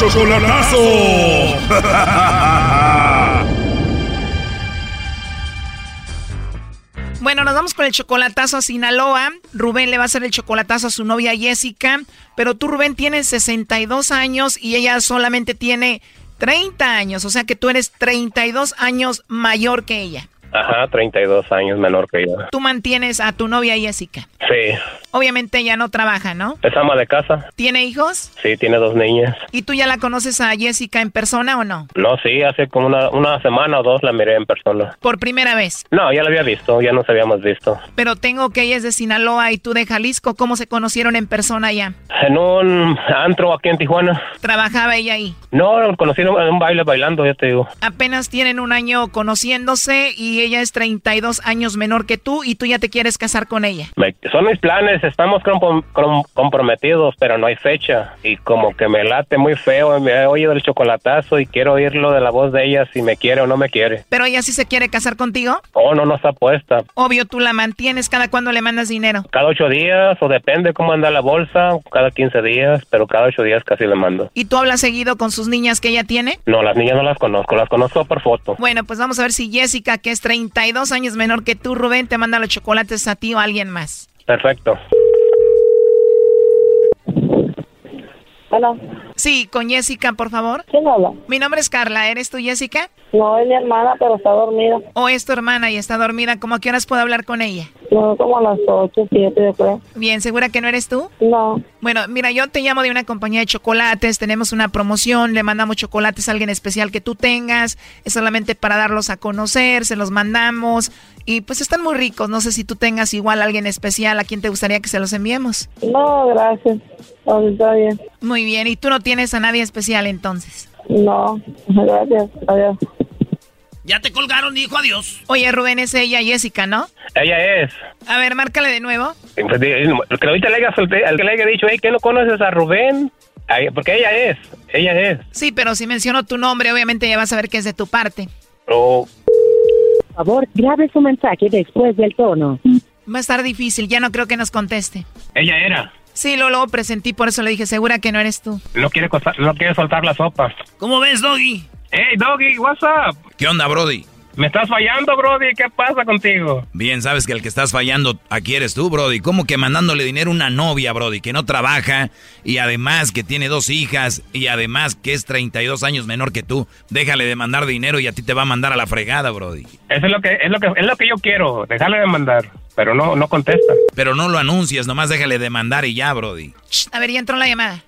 Chocolatazo. *laughs* Bueno, nos vamos con el chocolatazo a Sinaloa. Rubén le va a hacer el chocolatazo a su novia Jessica. Pero tú, Rubén, tienes 62 años y ella solamente tiene 30 años. O sea que tú eres 32 años mayor que ella. Ajá, 32 años menor que yo. Tú mantienes a tu novia Jessica. Sí, Obviamente ella no trabaja, ¿no? es ama de casa. ¿Tiene hijos? Sí, tiene dos niñas. ¿Y tú ya la conoces a Jessica en persona o no? No, sí, hace como una, una semana o dos la miré en persona. Por primera vez. No, ya la había visto, ya nos habíamos visto. Pero tengo que ella es de Sinaloa y tú de Jalisco. ¿Cómo se conocieron en persona ya? En un antro aquí en Tijuana. ¿Trabajaba ella ahí? No, conocí en un baile bailando, ya te digo. Apenas tienen un año conociéndose y ella es 32 años menor que tú y tú ya te quieres casar con ella. Me- son mis planes, estamos com- com- comprometidos, pero no hay fecha. Y como que me late muy feo, me he oído el chocolatazo y quiero oírlo de la voz de ella si me quiere o no me quiere. Pero ella sí se quiere casar contigo. Oh, no, no está puesta. Obvio, tú la mantienes cada cuando le mandas dinero. Cada ocho días, o depende cómo anda la bolsa, cada 15 días, pero cada ocho días casi le mando. ¿Y tú hablas seguido con sus niñas que ella tiene? No, las niñas no las conozco, las conozco por foto. Bueno, pues vamos a ver si Jessica, que es 32 años menor que tú, Rubén, te manda los chocolates a ti o a alguien más. Perfecto. Hola. Sí, con Jessica, por favor. ¿Quién habla? Mi nombre es Carla. ¿Eres tú, Jessica? No, es mi hermana, pero está dormida. ¿O es tu hermana y está dormida? ¿Cómo a qué horas puedo hablar con ella? No, como a las 8, 7, yo creo. Bien, ¿segura que no eres tú? No. Bueno, mira, yo te llamo de una compañía de chocolates, tenemos una promoción, le mandamos chocolates a alguien especial que tú tengas, es solamente para darlos a conocer, se los mandamos y pues están muy ricos, no sé si tú tengas igual a alguien especial a quien te gustaría que se los enviemos. No, gracias. Está bien. Muy bien, ¿y tú no tienes a nadie especial entonces? No, gracias. Adiós. Ya te colgaron, dijo adiós. Oye, Rubén, es ella, Jessica, ¿no? Ella es. A ver, márcale de nuevo. Pues, que ahorita le haya, solte- el que le haya dicho, hey, ¿qué no conoces a Rubén? Porque ella es, ella es. Sí, pero si menciono tu nombre, obviamente ya vas a ver que es de tu parte. Oh, Por favor, grabe su mensaje después del tono. Va a estar difícil, ya no creo que nos conteste. ella era. Sí, lo luego presentí, por eso le dije, segura que no eres tú. No quiere, costa- no quiere soltar la sopa. ¿Cómo ves, Doggy? Hey, Doggy, what's up? ¿Qué onda, Brody? Me estás fallando, Brody. ¿Qué pasa contigo? Bien, sabes que el que estás fallando aquí eres tú, Brody. ¿Cómo que mandándole dinero a una novia, Brody, que no trabaja y además que tiene dos hijas y además que es 32 años menor que tú? Déjale de mandar dinero y a ti te va a mandar a la fregada, Brody. Eso es lo que, es lo que, es lo que yo quiero. Dejarle de mandar, pero no, no contesta. Pero no lo anuncias, nomás déjale de mandar y ya, Brody. A ver, ya entró la llamada.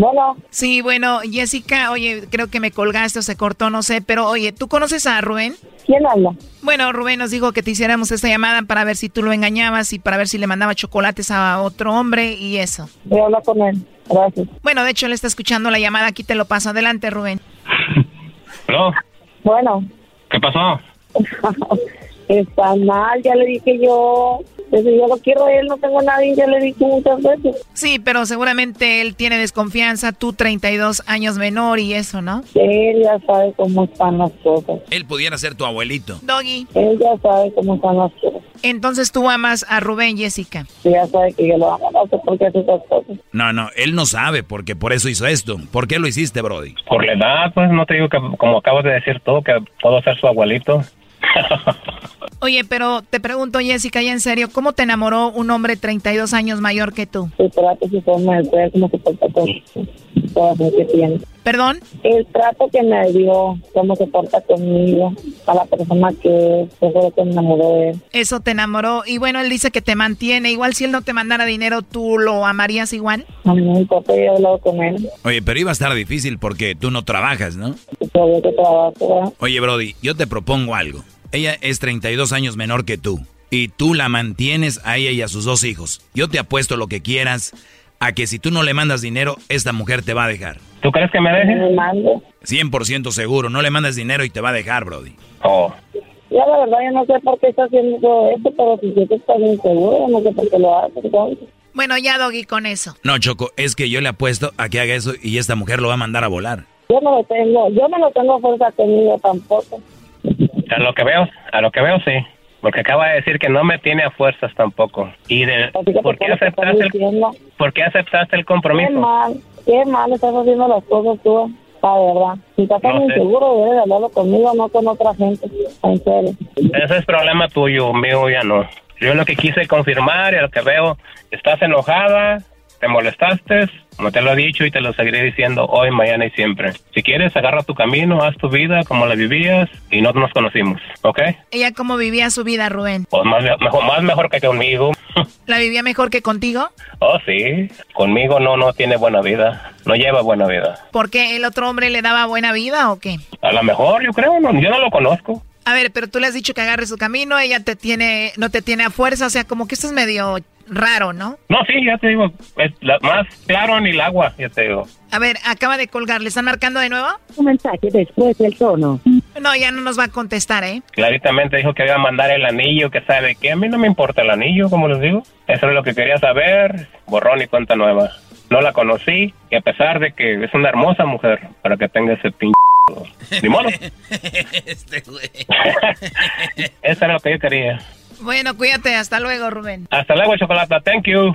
Bueno. Sí, bueno, Jessica, oye, creo que me colgaste o se cortó, no sé, pero oye, ¿tú conoces a Rubén? ¿Quién habla? Bueno, Rubén nos dijo que te hiciéramos esta llamada para ver si tú lo engañabas y para ver si le mandaba chocolates a otro hombre y eso. Voy a hablar con él. Gracias. Bueno, de hecho, él está escuchando la llamada, aquí te lo paso. Adelante, Rubén. *laughs* ¿Aló? Bueno. ¿Qué pasó? *laughs* Está mal, ya le dije yo. Desde yo lo quiero a él, no tengo a nadie, ya le dije muchas veces. Sí, pero seguramente él tiene desconfianza, tú 32 años menor y eso, ¿no? Él ya sabe cómo están las cosas. Él pudiera ser tu abuelito. Doggy. Él ya sabe cómo están las cosas. Entonces tú amas a Rubén, Jessica. Sí, ya sabe que yo lo amo, no sé por qué hace esas cosas. No, no, él no sabe porque por eso hizo esto. ¿Por qué lo hiciste, Brody? Por la edad, pues no te digo que, como acabas de decir tú, que puedo ser su abuelito. *laughs* Oye, pero te pregunto, Jessica, ya en serio, ¿cómo te enamoró un hombre 32 años mayor que tú? El trato, su forma de ser, cómo se porta con todo lo que tiene. ¿Perdón? El trato que me dio, cómo se porta conmigo, a la persona que yo creo que me enamoró de él. Eso te enamoró. Y bueno, él dice que te mantiene. Igual si él no te mandara dinero, ¿tú lo amarías igual? A mí no importa, yo he hablado con él. Oye, pero iba a estar difícil porque tú no trabajas, ¿no? Todavía que trabajo, ¿verdad? Oye, Brody, yo te propongo algo. Ella es 32 años menor que tú. Y tú la mantienes a ella y a sus dos hijos. Yo te apuesto lo que quieras a que si tú no le mandas dinero, esta mujer te va a dejar. ¿Tú crees que me deje? Me mando. 100% seguro. No le mandas dinero y te va a dejar, Brody. Oh. Ya la verdad yo no sé por qué está haciendo todo esto, pero si yo está bien seguro, no sé por qué lo hace. entonces. Bueno, ya, Doggy, con eso. No, Choco, es que yo le apuesto a que haga eso y esta mujer lo va a mandar a volar. Yo no lo tengo, yo no lo tengo fuerza conmigo tampoco. A lo que veo, a lo que veo sí. Porque acaba de decir que no me tiene a fuerzas tampoco. ¿Y de, por qué aceptaste el, por qué aceptaste el Qué compromiso? mal, qué mal estás haciendo las cosas tú, la verdad. Si estás tan No inseguro, debes de hablarlo conmigo, no con otra gente. En serio. Ese es problema tuyo, mío ya no. Yo lo que quise confirmar y lo que veo, estás enojada, te molestaste, como te lo he dicho y te lo seguiré diciendo hoy, mañana y siempre. Si quieres, agarra tu camino, haz tu vida como la vivías y no nos conocimos, ¿ok? ¿Ella cómo vivía su vida, Rubén? Pues más, mejor, más mejor que conmigo. *laughs* ¿La vivía mejor que contigo? Oh, sí, conmigo no, no tiene buena vida, no lleva buena vida. ¿Por qué el otro hombre le daba buena vida o qué? A lo mejor, yo creo, no, yo no lo conozco. A ver, pero tú le has dicho que agarre su camino, ella te tiene, no te tiene a fuerza, o sea, como que esto es medio raro, ¿no? No, sí, ya te digo, es la- más claro en el agua, ya te digo. A ver, acaba de colgar, ¿le están marcando de nuevo? Un mensaje después del tono. No, ya no nos va a contestar, ¿eh? Claritamente dijo que iba a mandar el anillo, que sabe que a mí no me importa el anillo, como les digo. Eso es lo que quería saber, borrón y cuenta nueva. No la conocí y a pesar de que es una hermosa mujer, para que tenga ese pinche... Ni modo. *laughs* este güey. *laughs* Eso era lo que yo quería. Bueno, cuídate, hasta luego, Rubén. Hasta luego, Chocolata. Thank you.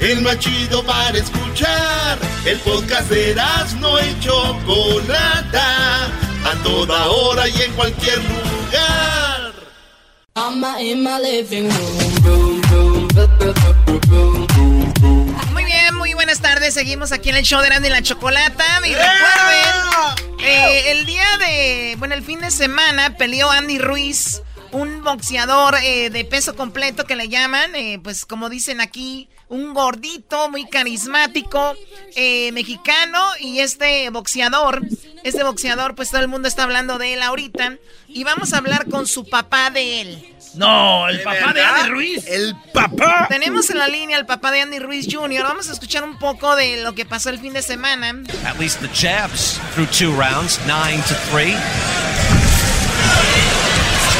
El más chido para escuchar. El podcast de no y Chocolata. A toda hora y en cualquier lugar. Muy bien, muy buenas tardes. Seguimos aquí en el show de Randy y la Chocolata. Y recuerden, eh, el día de, bueno, el fin de semana peleó Andy Ruiz, un boxeador eh, de peso completo que le llaman, eh, pues como dicen aquí, un gordito muy carismático, eh, mexicano. Y este boxeador, este boxeador, pues todo el mundo está hablando de él ahorita. Y vamos a hablar con su papá de él. No, el papá de Andy Ruiz. El papá. Tenemos en la línea al papá de Andy Ruiz Jr. Vamos a escuchar un poco de lo que pasó el fin de semana. At least the jabs through two rounds, nine to three.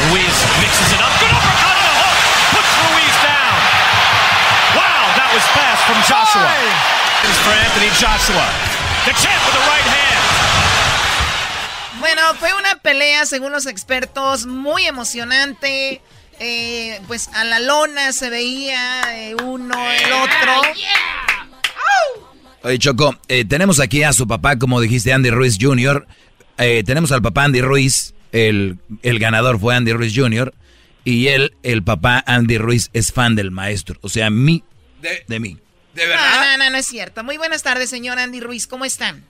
Ruiz mixes it up. Good uppercut and a hook. Puts Ruiz down. Wow, that was fast from Joshua. This is for Anthony Joshua. The champ with the right hand. Bueno, fue una pelea, según los expertos, muy emocionante. Eh, pues a la lona se veía eh, uno, el otro. Oye, Choco, eh, tenemos aquí a su papá, como dijiste, Andy Ruiz Jr. Eh, tenemos al papá Andy Ruiz, el, el ganador fue Andy Ruiz Jr. Y él, el papá Andy Ruiz, es fan del maestro. O sea, mí, de, de mí. ¿De verdad? No, no, no, es cierto. Muy buenas tardes, señor Andy Ruiz. ¿Cómo están?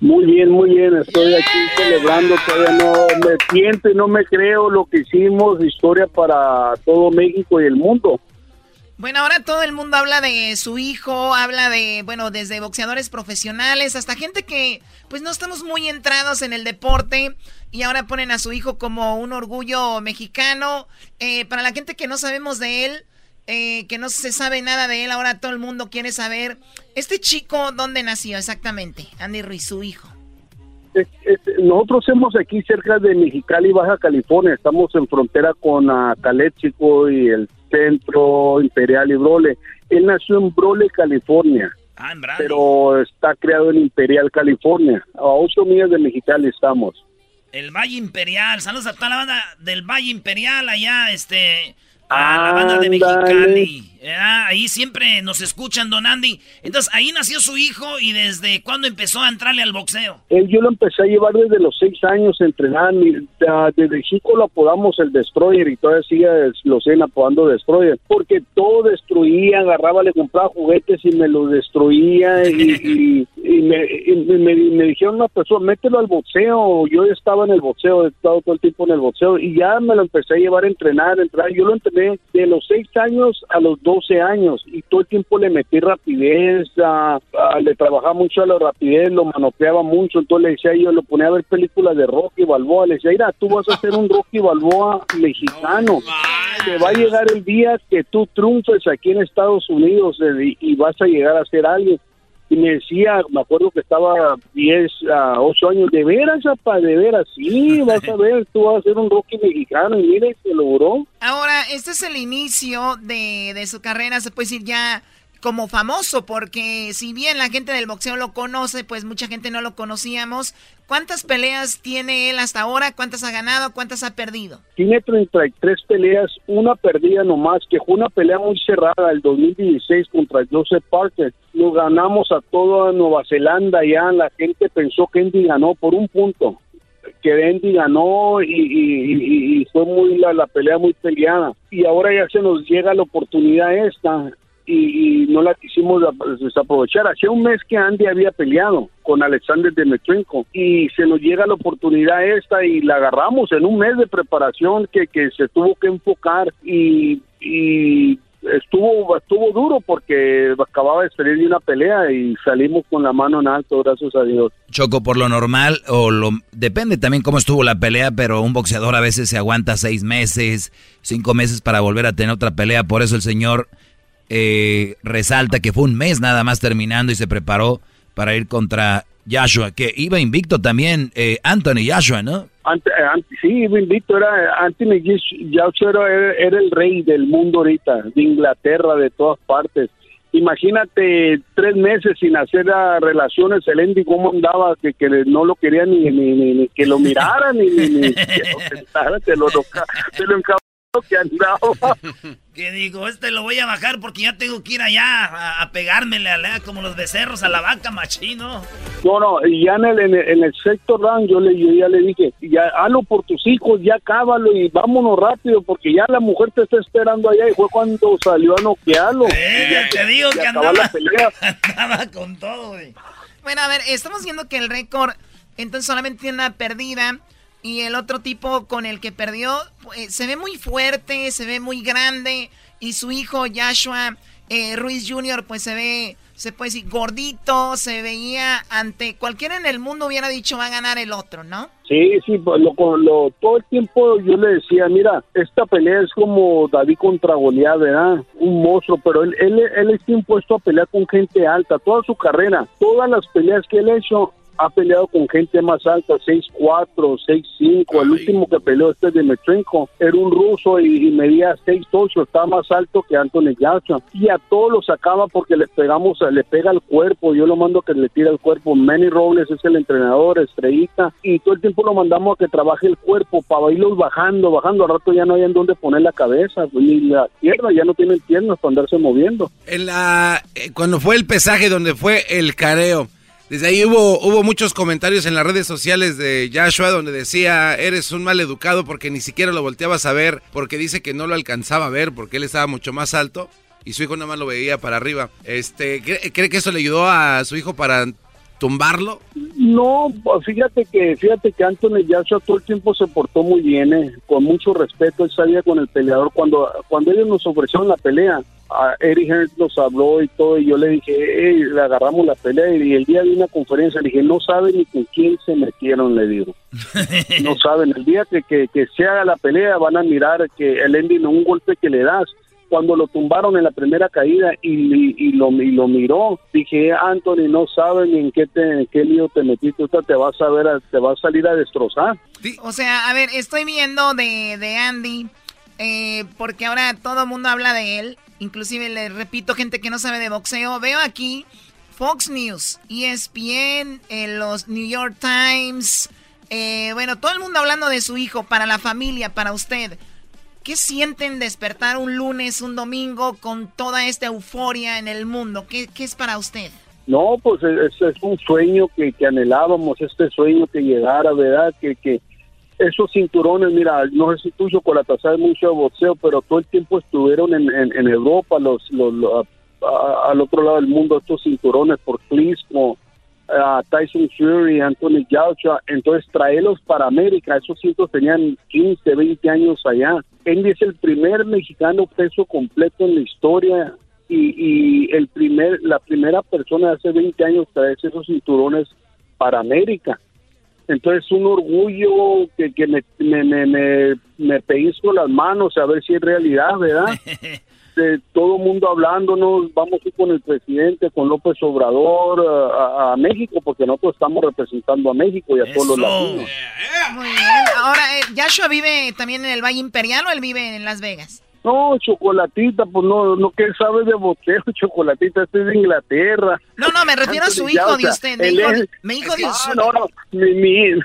Muy bien, muy bien. Estoy aquí celebrando. Todavía no me siento y no me creo lo que hicimos. Historia para todo México y el mundo. Bueno, ahora todo el mundo habla de su hijo, habla de, bueno, desde boxeadores profesionales hasta gente que, pues no estamos muy entrados en el deporte y ahora ponen a su hijo como un orgullo mexicano. Eh, para la gente que no sabemos de él, eh, que no se sabe nada de él, ahora todo el mundo quiere saber, este chico, ¿dónde nació exactamente? Andy Ruiz, su hijo. nosotros somos aquí cerca de Mexicali, Baja California. Estamos en frontera con uh, y el Centro Imperial y Brole. Él nació en Brole, California. Ah, pero está creado en Imperial, California. A ocho millas de Mexicali estamos. El Valle Imperial. Saludos a toda la banda del Valle Imperial allá, este... A la banda de Mexicali. Ahí siempre nos escuchan, Don Andy. Entonces, ahí nació su hijo y desde cuándo empezó a entrarle al boxeo. Él yo lo empecé a llevar desde los seis años entrenar. Desde chico lo apodamos el Destroyer y todavía sigue lo siguen apodando Destroyer. Porque todo destruía, agarraba, le compraba juguetes y me lo destruía. y, *laughs* me, me, dijeron una persona, mételo al boxeo. Yo estaba en el boxeo, he estado todo el tiempo en el boxeo y ya me lo empecé a llevar a entrenar, entrenar. Yo lo entrené de los 6 años a los 12 años y todo el tiempo le metí rapidez, le trabajaba mucho a la rapidez, lo manopeaba mucho, entonces le decía yo, lo ponía a ver películas de Rocky Balboa, le decía, mira, tú vas a ser un Rocky Balboa mexicano, te va a llegar el día que tú triunfes aquí en Estados Unidos eh, y vas a llegar a ser alguien y me decía, me acuerdo que estaba 10 a 8 años, de veras, apa, de veras, sí, vas a ver, tú vas a ser un Rocky mexicano y mire, se logró. Ahora, este es el inicio de, de su carrera, se puede decir ya como famoso, porque si bien la gente del boxeo lo conoce, pues mucha gente no lo conocíamos. ¿Cuántas peleas tiene él hasta ahora? ¿Cuántas ha ganado? ¿Cuántas ha perdido? Tiene 33 peleas, una perdida nomás, que fue una pelea muy cerrada el 2016 contra Joseph Parker. Lo ganamos a toda Nueva Zelanda ya, la gente pensó que Andy ganó por un punto que Andy ganó y, fue muy la, pelea muy peleada y ahora ya se nos llega la oportunidad esta y, no la quisimos desaprovechar. Hacía un mes que Andy había peleado con Alexander Demetrenko y se nos llega la oportunidad esta y la agarramos en un mes de preparación que, que se tuvo que enfocar y, y estuvo estuvo duro porque acababa de salir de una pelea y salimos con la mano en alto, gracias a Dios. Choco, por lo normal, o lo depende también cómo estuvo la pelea, pero un boxeador a veces se aguanta seis meses, cinco meses para volver a tener otra pelea, por eso el señor eh, resalta que fue un mes nada más terminando y se preparó para ir contra Joshua, que iba invicto también eh, Anthony Joshua, ¿no? Eh, sí, iba invicto, era Anthony Joshua era, el rey del mundo ahorita, de Inglaterra, de todas partes. Imagínate tres meses sin hacer relaciones, el Andy cómo andaba, que, que no lo quería ni, ni, que lo mirara, ni, ni, *laughs* que lo sentara, se lo, se lo que andaba. Que digo, este lo voy a bajar porque ya tengo que ir allá a, pegármele a como los becerros a la vaca machino. No, no, y ya en el, en el, sector round yo, le, yo ya le dije, ya hazlo por tus hijos, ya cábalo y vámonos rápido porque ya la mujer te está esperando allá y fue cuando salió a noquearlo. Eh, te digo que andaba, *laughs* andaba con todo, güey. Bueno, a ver, estamos viendo que el récord entonces solamente tiene una perdida y el otro tipo con el que perdió eh, se ve muy fuerte, se ve muy grande. Y su hijo Joshua eh, Ruiz Jr. pues se ve, se puede decir, gordito, se veía ante cualquiera en el mundo hubiera dicho va a ganar el otro, ¿no? Sí, sí, pues lo, lo, todo el tiempo yo le decía, mira, esta pelea es como David contra Goliat, ¿verdad? Un monstruo, pero él, él, él está impuesto a pelear con gente alta, toda su carrera, todas las peleas que él ha hecho ha peleado con gente más alta, 6'4", 6'5". El último que peleó este de Metrenko era un ruso y, y medía 6'8", estaba más alto que Anthony Joshua. Y a todos lo sacaba porque le pegamos, le pega al cuerpo. Yo lo mando a que le tire al cuerpo. Manny Robles es el entrenador, estrellita. Y todo el tiempo lo mandamos a que trabaje el cuerpo para irlos bajando, bajando. Al rato ya no hay en dónde poner la cabeza, ni la pierna, ya no tienen piernas para andarse moviendo. En la, eh, cuando fue el pesaje donde fue el careo, desde ahí hubo, hubo muchos comentarios en las redes sociales de Joshua donde decía, eres un mal educado porque ni siquiera lo volteabas a ver, porque dice que no lo alcanzaba a ver porque él estaba mucho más alto y su hijo nada más lo veía para arriba. Este, ¿cree, cree que eso le ayudó a su hijo para tumbarlo? No, pues, fíjate que fíjate que Anthony Joshua todo el tiempo se portó muy bien, eh, con mucho respeto, él sabía con el peleador cuando cuando ellos nos ofrecieron la pelea, a Eric Hearns nos habló y todo y yo le dije, hey, le agarramos la pelea y el día de una conferencia le dije, no saben ni con quién se metieron, le digo. *laughs* no saben, el día que, que, que se haga la pelea van a mirar que el ending, un golpe que le das, cuando lo tumbaron en la primera caída y, y- y lo, y lo miró, dije, Anthony, no saben en qué, te, en qué lío te metiste, ahorita te vas a ver, a- te vas a salir a destrozar. O sea, a ver, estoy viendo de, de Andy, eh, porque ahora todo el mundo habla de él, inclusive le repito, gente que no sabe de boxeo, veo aquí Fox News, ESPN, eh, los New York Times, eh, bueno, todo el mundo hablando de su hijo, para la familia, para usted. ¿Qué sienten despertar un lunes, un domingo con toda esta euforia en el mundo? ¿Qué, qué es para usted? No, pues es, es un sueño que, anhelábamos, este sueño que llegara, ¿verdad? Que, esos cinturones, mira, no sé si tú, Chocolata, sabes mucho de boxeo, pero todo el tiempo estuvieron en, Europa, los, los, al otro lado del mundo, estos cinturones por Clismo, a Tyson Fury, Anthony Joshua, entonces traerlos para América, esos cintos tenían 15, 20 años allá. Andy es el primer mexicano peso completo en la historia y, y el primer, la primera persona de hace 20 años trae esos cinturones para América. Entonces un orgullo que, que me, me, me, me, me pellizco las manos a ver si es realidad, ¿verdad? *laughs* De todo mundo hablándonos, vamos a ir con el presidente, con López Obrador a, a- a México, porque nosotros estamos representando a México y a todos los latinos. Muy bien. Ahora, eh, ¿Joshua vive también en el Valle Imperial o él vive en Las Vegas? No, chocolatita, pues no, no que sabe de boxeo, *laughs* chocolatita, este es de Inglaterra. No, no, me refiero a su hijo de usted. Me él dijo, es- me dijo de Ah, su... no, no, mi, mi-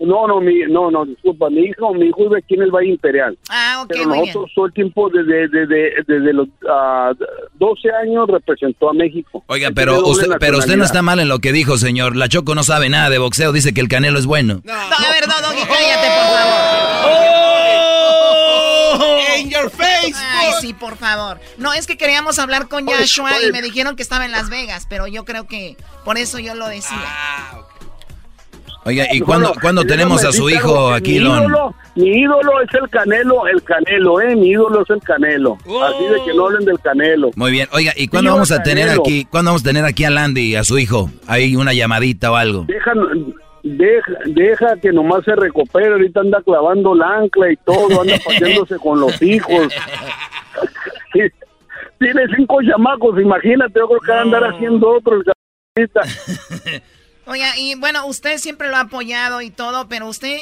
no, no, mi, no, no, disculpa, mi hijo, mi hijo vive aquí en el Valle Imperial. Ah, ok, Pero muy bien. nosotros todo el tiempo, desde, desde, desde los ah, 12 años, representó a México. Oiga, pero usted, pero usted no está mal en lo que dijo, señor. La Choco no sabe nada de boxeo, dice que el canelo es bueno. No, a ver, no, Doggy, cállate, por favor. In your face. Ay, sí, por favor. No, es que queríamos hablar con Joshua y me dijeron que estaba en Las Vegas, pero yo creo que por eso yo lo decía. Oiga, ¿y cuándo, no, cuándo déjame tenemos a su hijo aquí, mi Lon? ídolo, mi ídolo es el Canelo, el Canelo, eh, mi ídolo es el Canelo. Así de que no hablen del Canelo. Muy bien. Oiga, ¿y cuándo Sí, vamos a Canelo. tener aquí, cuándo vamos a tener aquí a Landy, a su hijo? Hay una llamadita o algo. Deja, deja, deja que nomás se recupere, ahorita anda clavando la ancla y todo, anda *laughs* paseándose con los hijos. *laughs* Tiene cinco chamacos, imagínate, yo creo que va a andar haciendo otro el. *laughs* Oiga, y bueno, usted siempre lo ha apoyado y todo, pero usted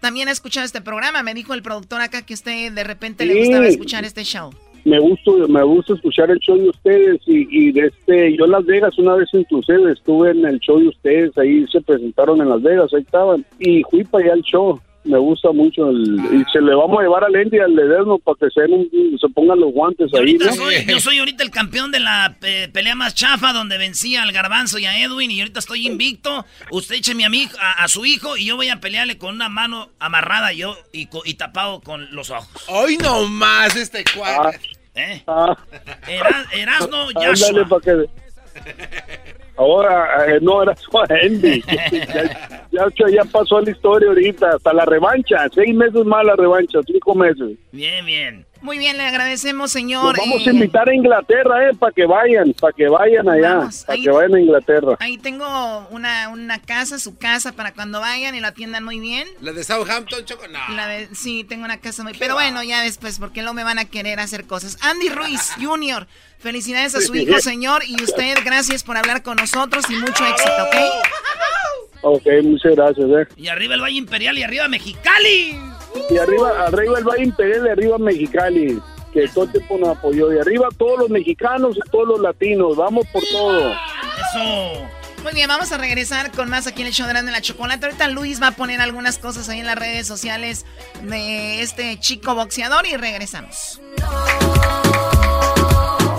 también ha escuchado este programa. Me dijo el productor acá que usted de repente le gustaba escuchar este show. me gusta me gusta escuchar el show de ustedes y, y de este yo en Las Vegas una vez inclusive estuve en el show de ustedes ahí se presentaron en Las Vegas ahí estaban y fui para allá al show me gusta mucho el, y se le vamos a llevar a Lendy al Ledesma para que se, den un- se pongan los guantes ahí soy- yo soy ahorita el campeón de la eh, pelea más chafa donde vencí al Garbanzo y a Edwin y ahorita estoy invicto. Usted écheme a, mi, a, a su hijo y yo voy a pelearle con una mano amarrada yo y, co- y tapado con los ojos. Hoy no más este cuadro. ¿Eh? Ah. Era- Erasno Ándale, que- Ahora, eh, no, era su Andy. *laughs* Ya, ya, ya pasó la historia ahorita, hasta la revancha. Seis meses más la revancha, cinco meses. Bien, bien. Muy bien, le agradecemos, señor. Vamos Eh, a invitar a Inglaterra, eh, para que vayan, para que vayan allá, para que vayan a Inglaterra. Ahí tengo una, una casa, su casa, para cuando vayan y la atiendan muy bien. La de Southampton, Choco, no. La de- sí, tengo una casa muy... Pero bueno, ya después, porque no me van a querer hacer cosas. Andy Ruiz *laughs* Jr., felicidades a su hijo, señor. Y usted, gracias por hablar con nosotros y mucho éxito, ¿ok? Ok, muchas gracias, eh. Y arriba el Valle Imperial y arriba Mexicali. Y arriba, arriba el Valle Imperial arriba Mexicali, que todo el tiempo nos apoyó. Y arriba todos los mexicanos y todos los latinos, vamos por todo. Eso. Muy bien, vamos a regresar con más aquí en el show de la chocolate. Ahorita Luis va a poner algunas cosas ahí en las redes sociales de este chico boxeador y regresamos.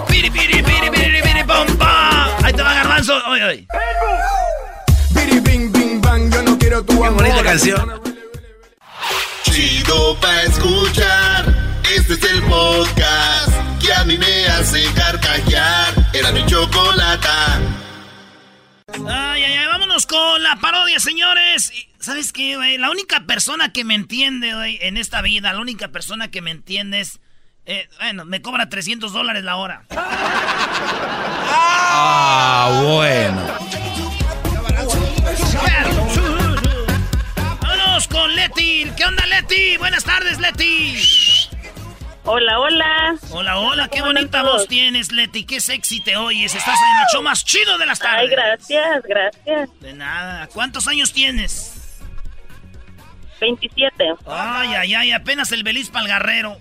Piri, piri, piri, piri, piri, pom, pam. Ahí te va Garbanzo. Oy, oy. Biri, bing, bing, bang, yo no quiero tu Qué bonita canción. Chido pa' escuchar. Este es el podcast que a mí me hace carcajear. Era mi chocolata. Ay, ay, ay, vámonos con la parodia, señores. ¿Sabes qué, güey? La única persona que me entiende, güey, en esta vida, la única persona que me entiende es... eh, bueno, me cobra 300 dólares la hora. Ah, bueno. ¿Qué onda, Leti? Buenas tardes, Leti. Hola, hola. Hola, hola, qué ¿Cómo andan bonita todos? voz tienes, Leti. Qué sexy te oyes. Estás en el show más chido de las tardes. Ay, gracias, gracias. De nada. ¿Cuántos años tienes? 27. Ay, ay, ay, apenas el Belis Palgarrero.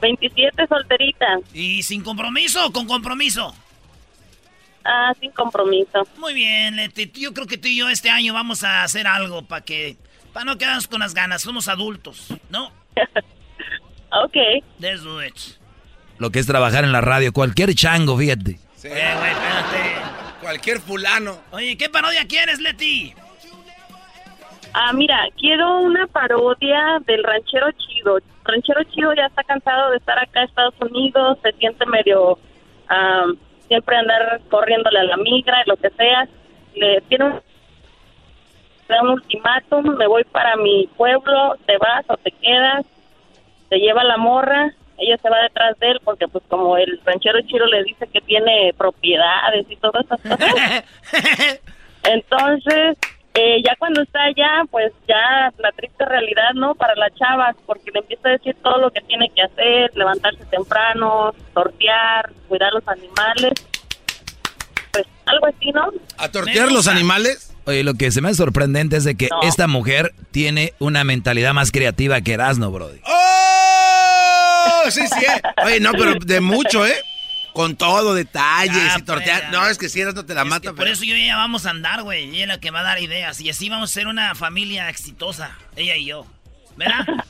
27 *laughs* solterita. ¿Y sin compromiso o con compromiso? Ah, sin compromiso. Muy bien, Leti. Yo creo que tú y yo este año vamos a hacer algo para que... Para no quedarnos con las ganas. Somos adultos, ¿no? *laughs* ok. Let's do it. Lo que es trabajar en la radio, cualquier chango, fíjate. Sí. Eh, güey, espérate. Cualquier fulano. Oye, ¿qué parodia quieres, Leti? Ah, mira, quiero una parodia del ranchero chido. Ranchero chido ya está cansado de estar acá en Estados Unidos, se siente medio ah, siempre andar corriéndole a la migra y lo que sea. Le tiene un, un ultimátum, me voy para mi pueblo, te vas o te quedas, te lleva la morra, ella se va detrás de él porque pues como el ranchero chido le dice que tiene propiedades y todas esas cosas. *laughs* Entonces, eh, ya cuando está allá, pues ya la triste realidad, ¿no? Para la chava, porque le empieza a decir todo lo que tiene que hacer, levantarse temprano, sortear, cuidar los animales. Pues algo así, ¿no? ¿A tortear los animales? Oye, lo que se me hace sorprendente es de que No. esta mujer tiene una mentalidad más creativa que Erasmo, brody. ¡Oh! Sí, sí. eh. *laughs* Oye, no, pero de mucho, ¿eh? Con todo, detalles Ya, y tortear. pues, No, es que si eras no te la Es mata, que por pero- eso yo y ella vamos a andar, güey. Ella es la que va a dar ideas. Y así vamos a ser una familia exitosa. Ella y yo. ¿Verdad? *laughs*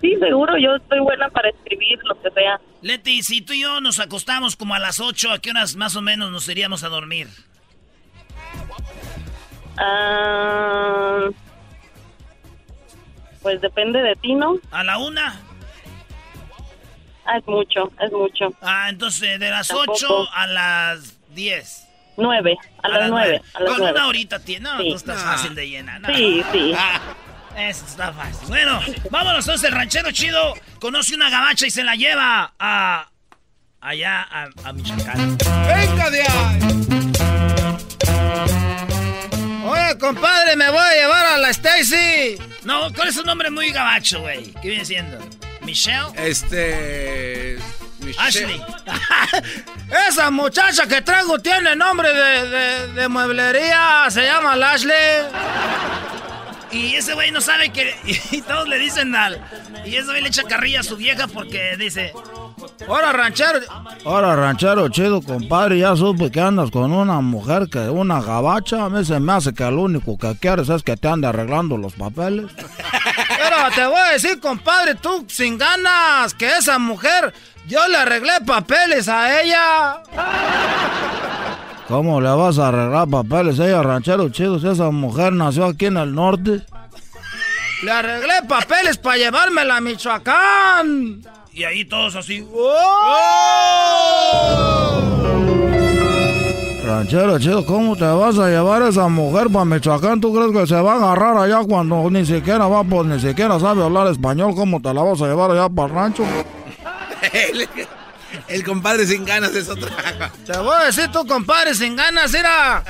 Sí, seguro, yo estoy buena para escribir lo que sea. Leti, si tú y yo nos acostamos como a las 8, ¿a qué horas más o menos nos iríamos a dormir? Ah, pues depende de ti, ¿no? ¿A la una? Es mucho, es mucho. Ah, entonces de las Tampoco. 8 a las 10. Nueve, a, las nueve, a las Con nueve. una horita tiene. No, Sí. tú estás Ah. fácil de llenar. no. Sí, sí. Ah, eso está fácil. Bueno, vámonos entonces. El ranchero chido conoce una gabacha y se la lleva a. Allá, a, a Michoacán. ¡Venga de ahí! Oye, compadre, me voy a llevar a la Stacy. No, ¿cuál es un nombre muy gabacho, güey? ¿Qué viene siendo? ¿Michelle? Este. Michelle. Ashley. *laughs* Esa muchacha que traigo tiene nombre de, de- de mueblería. Se llama Lashley. Y ese güey no sabe que. Y todos le dicen al. Y ese güey le echa carrilla a su vieja porque dice. Ahora, ranchero. Ahora, ranchero chido, compadre. Ya supe que andas con una mujer que una gabacha. A mí se me hace que lo único que quieres es que te ande arreglando los papeles. *laughs* Te voy a decir, compadre, tú sin ganas, que esa mujer, yo le arreglé papeles a ella. *laughs* ¿Cómo le vas a arreglar papeles a ella, ranchero chido, si esa mujer nació aquí en el norte? Le arreglé papeles para llevármela a Michoacán. Y ahí todos así. Ranchero chido, ¿cómo te vas a llevar a esa mujer para Michoacán? ¿Tú crees que se va a agarrar allá cuando ni siquiera va, pues ni siquiera sabe hablar español? ¿Cómo te la vas a llevar allá para el rancho? *laughs* el, el compadre sin ganas es otra. *laughs* Te voy a decir tú, compadre, sin ganas, mira.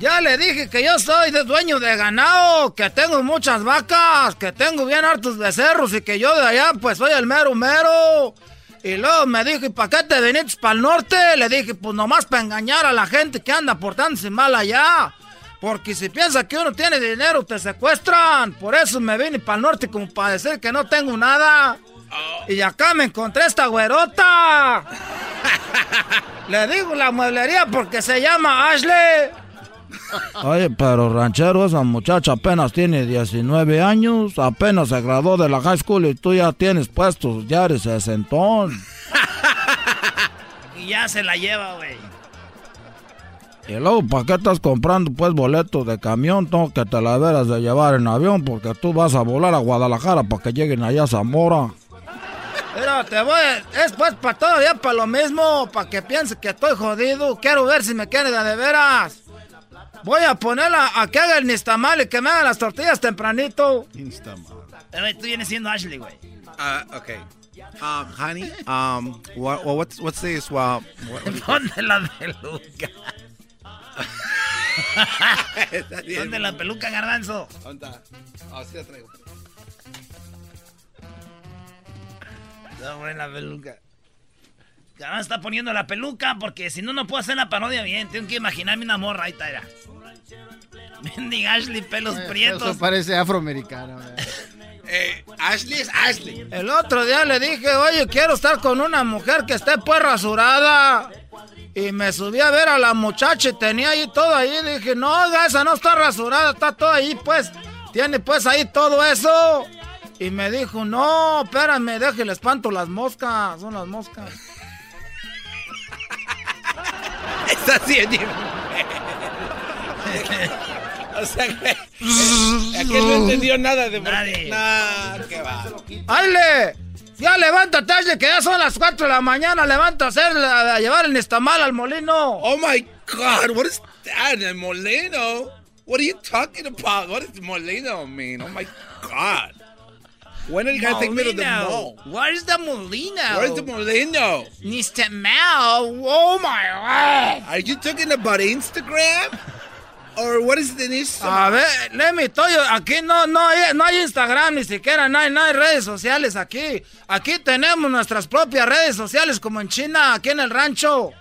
Ya le dije que yo soy de dueño de ganado, que tengo muchas vacas, que tengo bien hartos becerros y que yo de allá pues soy el mero mero. Y luego me dijo, ¿y para qué te viniste para el norte? Le dije, pues nomás para engañar a la gente que anda portándose mal allá. Porque si piensa que uno tiene dinero, te secuestran. Por eso me vine para el norte como para decir que no tengo nada. Y acá me encontré esta güerota. *laughs* Le digo la mueblería porque se llama Ashley. Oye, pero ranchero, esa muchacha apenas tiene 19 años, apenas se graduó de la high school y tú ya tienes puestos, ya eres sesentón. *laughs* y ya se la lleva, güey. Y luego, ¿para qué estás comprando pues boletos de camión? Tengo que te la veras de llevar en avión porque tú vas a volar a Guadalajara para que lleguen allá a Zamora. Mira, te voy, es pues para todo, ya para lo mismo, para que piense que estoy jodido. Quiero ver si me quiere de veras. Voy a ponerla a que haga el nistamal y que me hagan las tortillas tempranito. Nistamal. Pero tú vienes siendo Ashley, güey. Uh, okay. Um, honey, um, what, what's, what's this? Well, Ponte la peluca. *laughs* ¿Dónde la peluca, garbanzo? ¿Dónde está? Oh, sí la traigo. No, la peluca. Garbanzo está poniendo la peluca porque si no, no puedo hacer la parodia bien. Tengo que imaginarme una morra. Ahí está, Mendiga Ashley, pelos prietos. Eso parece afroamericano. Eh, Ashley es Ashley. El otro día le dije, oye, quiero estar con una mujer que esté pues rasurada. Y me subí a ver a la muchacha y tenía ahí todo ahí. Dije, no, esa no está rasurada, está todo ahí, pues. Tiene pues ahí todo eso. Y me dijo, no, espérame, déjale espanto las moscas. Son las moscas. *laughs* Está haciendo. *laughs* *laughs* o sea que. eh, Aquel no entendió nada de Nadie. Nah, qué. Ya levántate, Ashley, que ya son las 4 de la mañana. Levanta a, hacer, a llevar el nestamal al molino. Oh my God, what is that? El molino? What are you talking about? What does molino mean? Oh my God. When are you gonna take me to the mall? Where's the molino? Where's the molino? Nistamal. Oh my God. Are you talking about Instagram? Or what is the Instagram? A ver, let me tell you, aquí no, no, hay, no hay Instagram ni siquiera, no hay, no hay redes sociales aquí. Aquí tenemos nuestras propias redes sociales como en China, aquí en el rancho.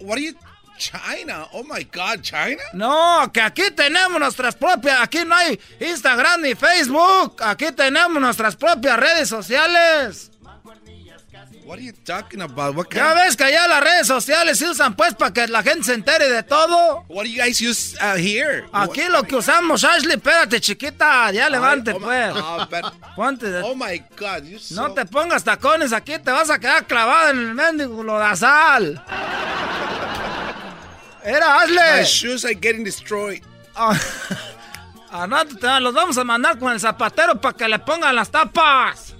What are you, China? Oh my God, China? No, que aquí tenemos nuestras propias, aquí no hay Instagram ni Facebook, aquí tenemos nuestras propias redes sociales. What are you talking about? What Ya ves que allá las redes sociales se usan pues para que la gente se entere de todo. What do you guys use uh, here? Aquí lo que usamos, Ashley, espérate chiquita, ya levante oh my- pues. oh, but- Ponte de- Oh my God, you No so... te pongas tacones aquí, te vas a quedar clavado en el mendigo lodazal. Era My Ashley. shoes are getting destroyed. Ah, *laughs* Al rato te los vamos a mandar con el zapatero para que le pongan las tapas.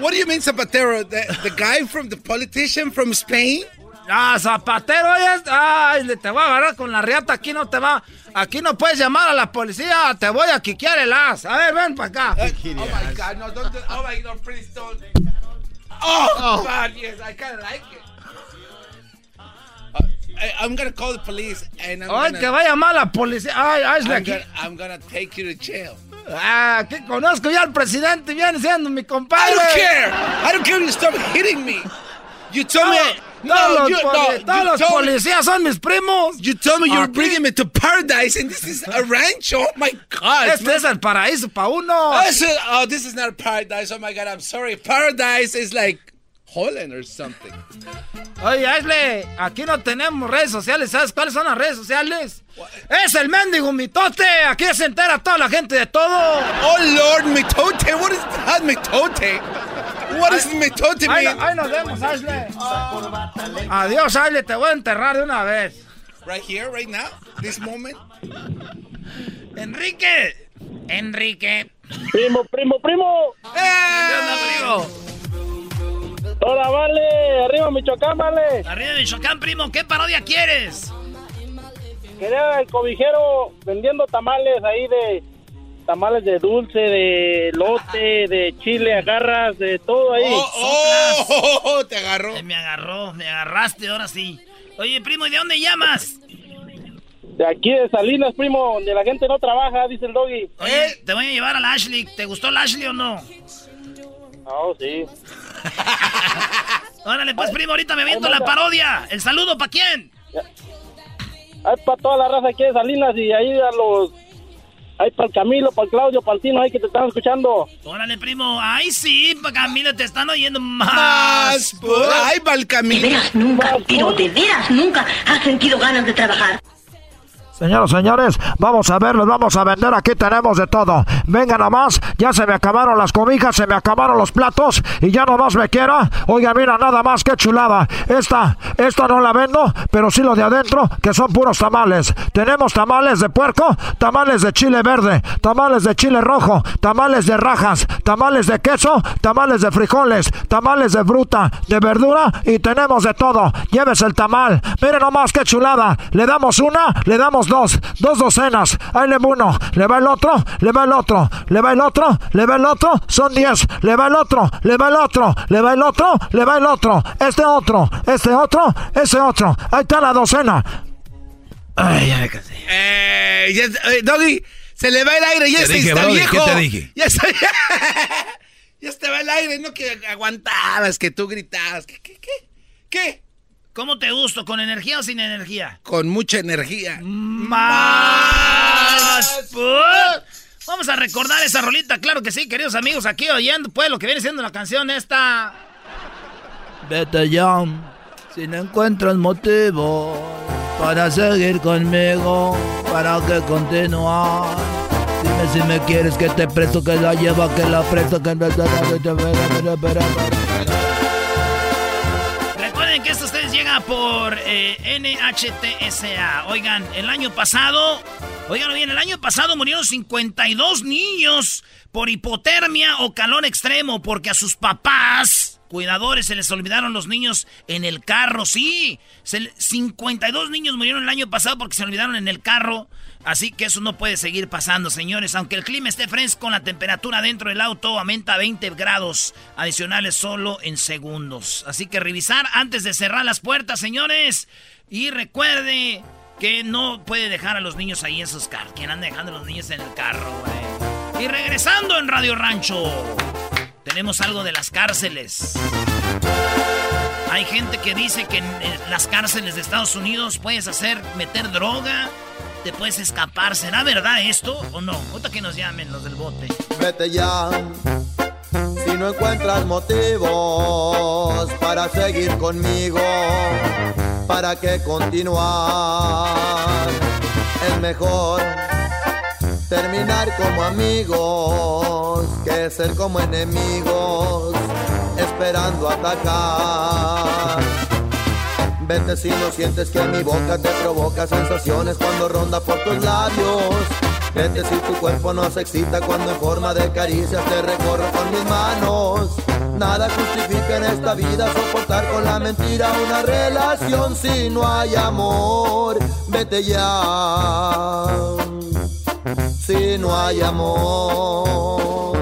What do you mean, Zapatero? The, the guy from the politician from Spain? Ah, zapatero, oye, ay, te voy a agarrar con la riata, aquí no te va, aquí no puedes llamar a la policía, te voy a quiquear el as. A ver, ven para acá. Oh my God, no, don't, do- oh my God, please don't. Oh, God, yes, I kind of like it. Uh, I'm gonna call the police and I'm Ay, gonna, que va a llamar a la policía. Ay, Ashley, I'm aquí. gonna, I'm gonna take you to jail. Ah, aquí conozco ya al presidente, viene siendo mi I compadre. don't care. I don't care you stop hitting me. You told me. Todos No, los, you, poli- no, todos los told me. policías son mis primos. You told me you were Aquí. bringing me to paradise, and this is a rancho. Oh my God! Este es el paraíso para uno. Oh, this is not paradise. Oh my God! I'm sorry. Paradise is like Holland or something. Oye, Ashley, aquí no tenemos redes sociales. ¿Sabes cuáles son las redes sociales? Es el mendigo mitote. Aquí se entera toda la gente de todo. Oh Lord, mitote. What is that, mitote? What does mitote Ahí, mean? ahí nos vemos, Ashley. Adiós, Ashley. Te voy a enterrar de una vez. Right here, right now, this moment. Enrique. Enrique. Primo, primo, primo. ¿Qué onda, primo? Hola, vale. Arriba, Michoacán, vale. Arriba de Michoacán, primo. ¿Qué parodia quieres? Quería el cobijero vendiendo tamales ahí de tamales de dulce, de lote, de chile, agarras, de todo ahí. Oh, oh, oh, oh, te agarró. Eh, me agarró, me agarraste, ahora sí. Oye, primo, ¿y de dónde llamas? De aquí de Salinas, primo, donde la gente no trabaja, dice el doggy. Oye, te voy a llevar a la Ashley. ¿Te gustó la Ashley o no? Oh, sí. *laughs* Órale, pues, primo, ahorita me viento la parodia. ¿El saludo para quién? Hay para toda la raza aquí de Salinas y ahí a los... Hay para el Camilo, para el Claudio, para el Tino, ahí que te están escuchando. Órale, primo. Ay, sí, para Camilo, te están oyendo más. Más. Ay, para el Camilo. De veras nunca, pero de veras nunca has sentido ganas de trabajar. Señoras, señores, vamos a ver, les vamos a vender. Aquí tenemos de todo. Venga nomás, ya se me acabaron las cobijas, se me acabaron los platos y ya nomás me quiera. Oiga, mira, nada más, qué chulada. Esta, esta no la vendo, pero sí lo de adentro, que son puros tamales. Tenemos tamales de puerco, tamales de chile verde, tamales de chile rojo, tamales de rajas, tamales de queso, tamales de frijoles, tamales de fruta, de verdura y tenemos de todo. Llévese el tamal. Mire nomás, qué chulada. Le damos una, le damos dos, dos docenas. Ahí le va uno, le va el otro, le va el otro, le va el otro, le va el otro, son diez, le va el otro, le va el otro, le va el otro, le va el otro, este otro, este otro, ese otro. Ahí está la docena. Ay, ya me cansé. Eh, ya, eh, Doggy, se le va el aire, ya Te está, dije, está Brody, viejo. ¿qué te dije? Ya está. ya te va el aire, no que aguantabas, que tú gritabas. ¿Qué, qué, qué? ¿Qué? ¿Cómo te gusto? ¿Con energía o sin energía? Con mucha energía. Más. Vamos a recordar esa rolita, claro que sí, queridos amigos, aquí oyendo pues lo que viene siendo la canción esta. Vete ya, si no encuentras motivo para seguir conmigo, para que continuar. Dime si me quieres que te presto, que la lleva, que la presto, que... por eh, NHTSA. Oigan, el año pasado, oigan bien, el año pasado murieron 52 niños por hipotermia o calor extremo porque a sus papás, cuidadores, se les olvidaron los niños en el carro. Sí, se le- 52 niños murieron el año pasado porque se olvidaron en el carro. Así que eso no puede seguir pasando, señores. Aunque el clima esté fresco, la temperatura dentro del auto aumenta a 20 grados adicionales solo en segundos. Así que revisar antes de cerrar las puertas, señores. Y recuerde que no puede dejar a los niños ahí en sus carros. ¿Quién anda dejando a los niños en el carro, güey? Y regresando en Radio Rancho, tenemos algo de las cárceles. Hay gente que dice que en las cárceles de Estados Unidos puedes hacer, meter droga, te puedes escapar. ¿Será verdad esto o no? Ahorita que nos llamen los del bote. Vete ya. Si no encuentras motivos para seguir conmigo, ¿para qué continuar? Es mejor terminar como amigos que ser como enemigos, esperando atacar. Vete si no sientes que mi boca te provoca sensaciones cuando ronda por tus labios. Vete si tu cuerpo no se excita cuando en forma de caricias te recorro con mis manos. Nada justifica en esta vida soportar con la mentira una relación si no hay amor. Vete ya. Si no hay amor.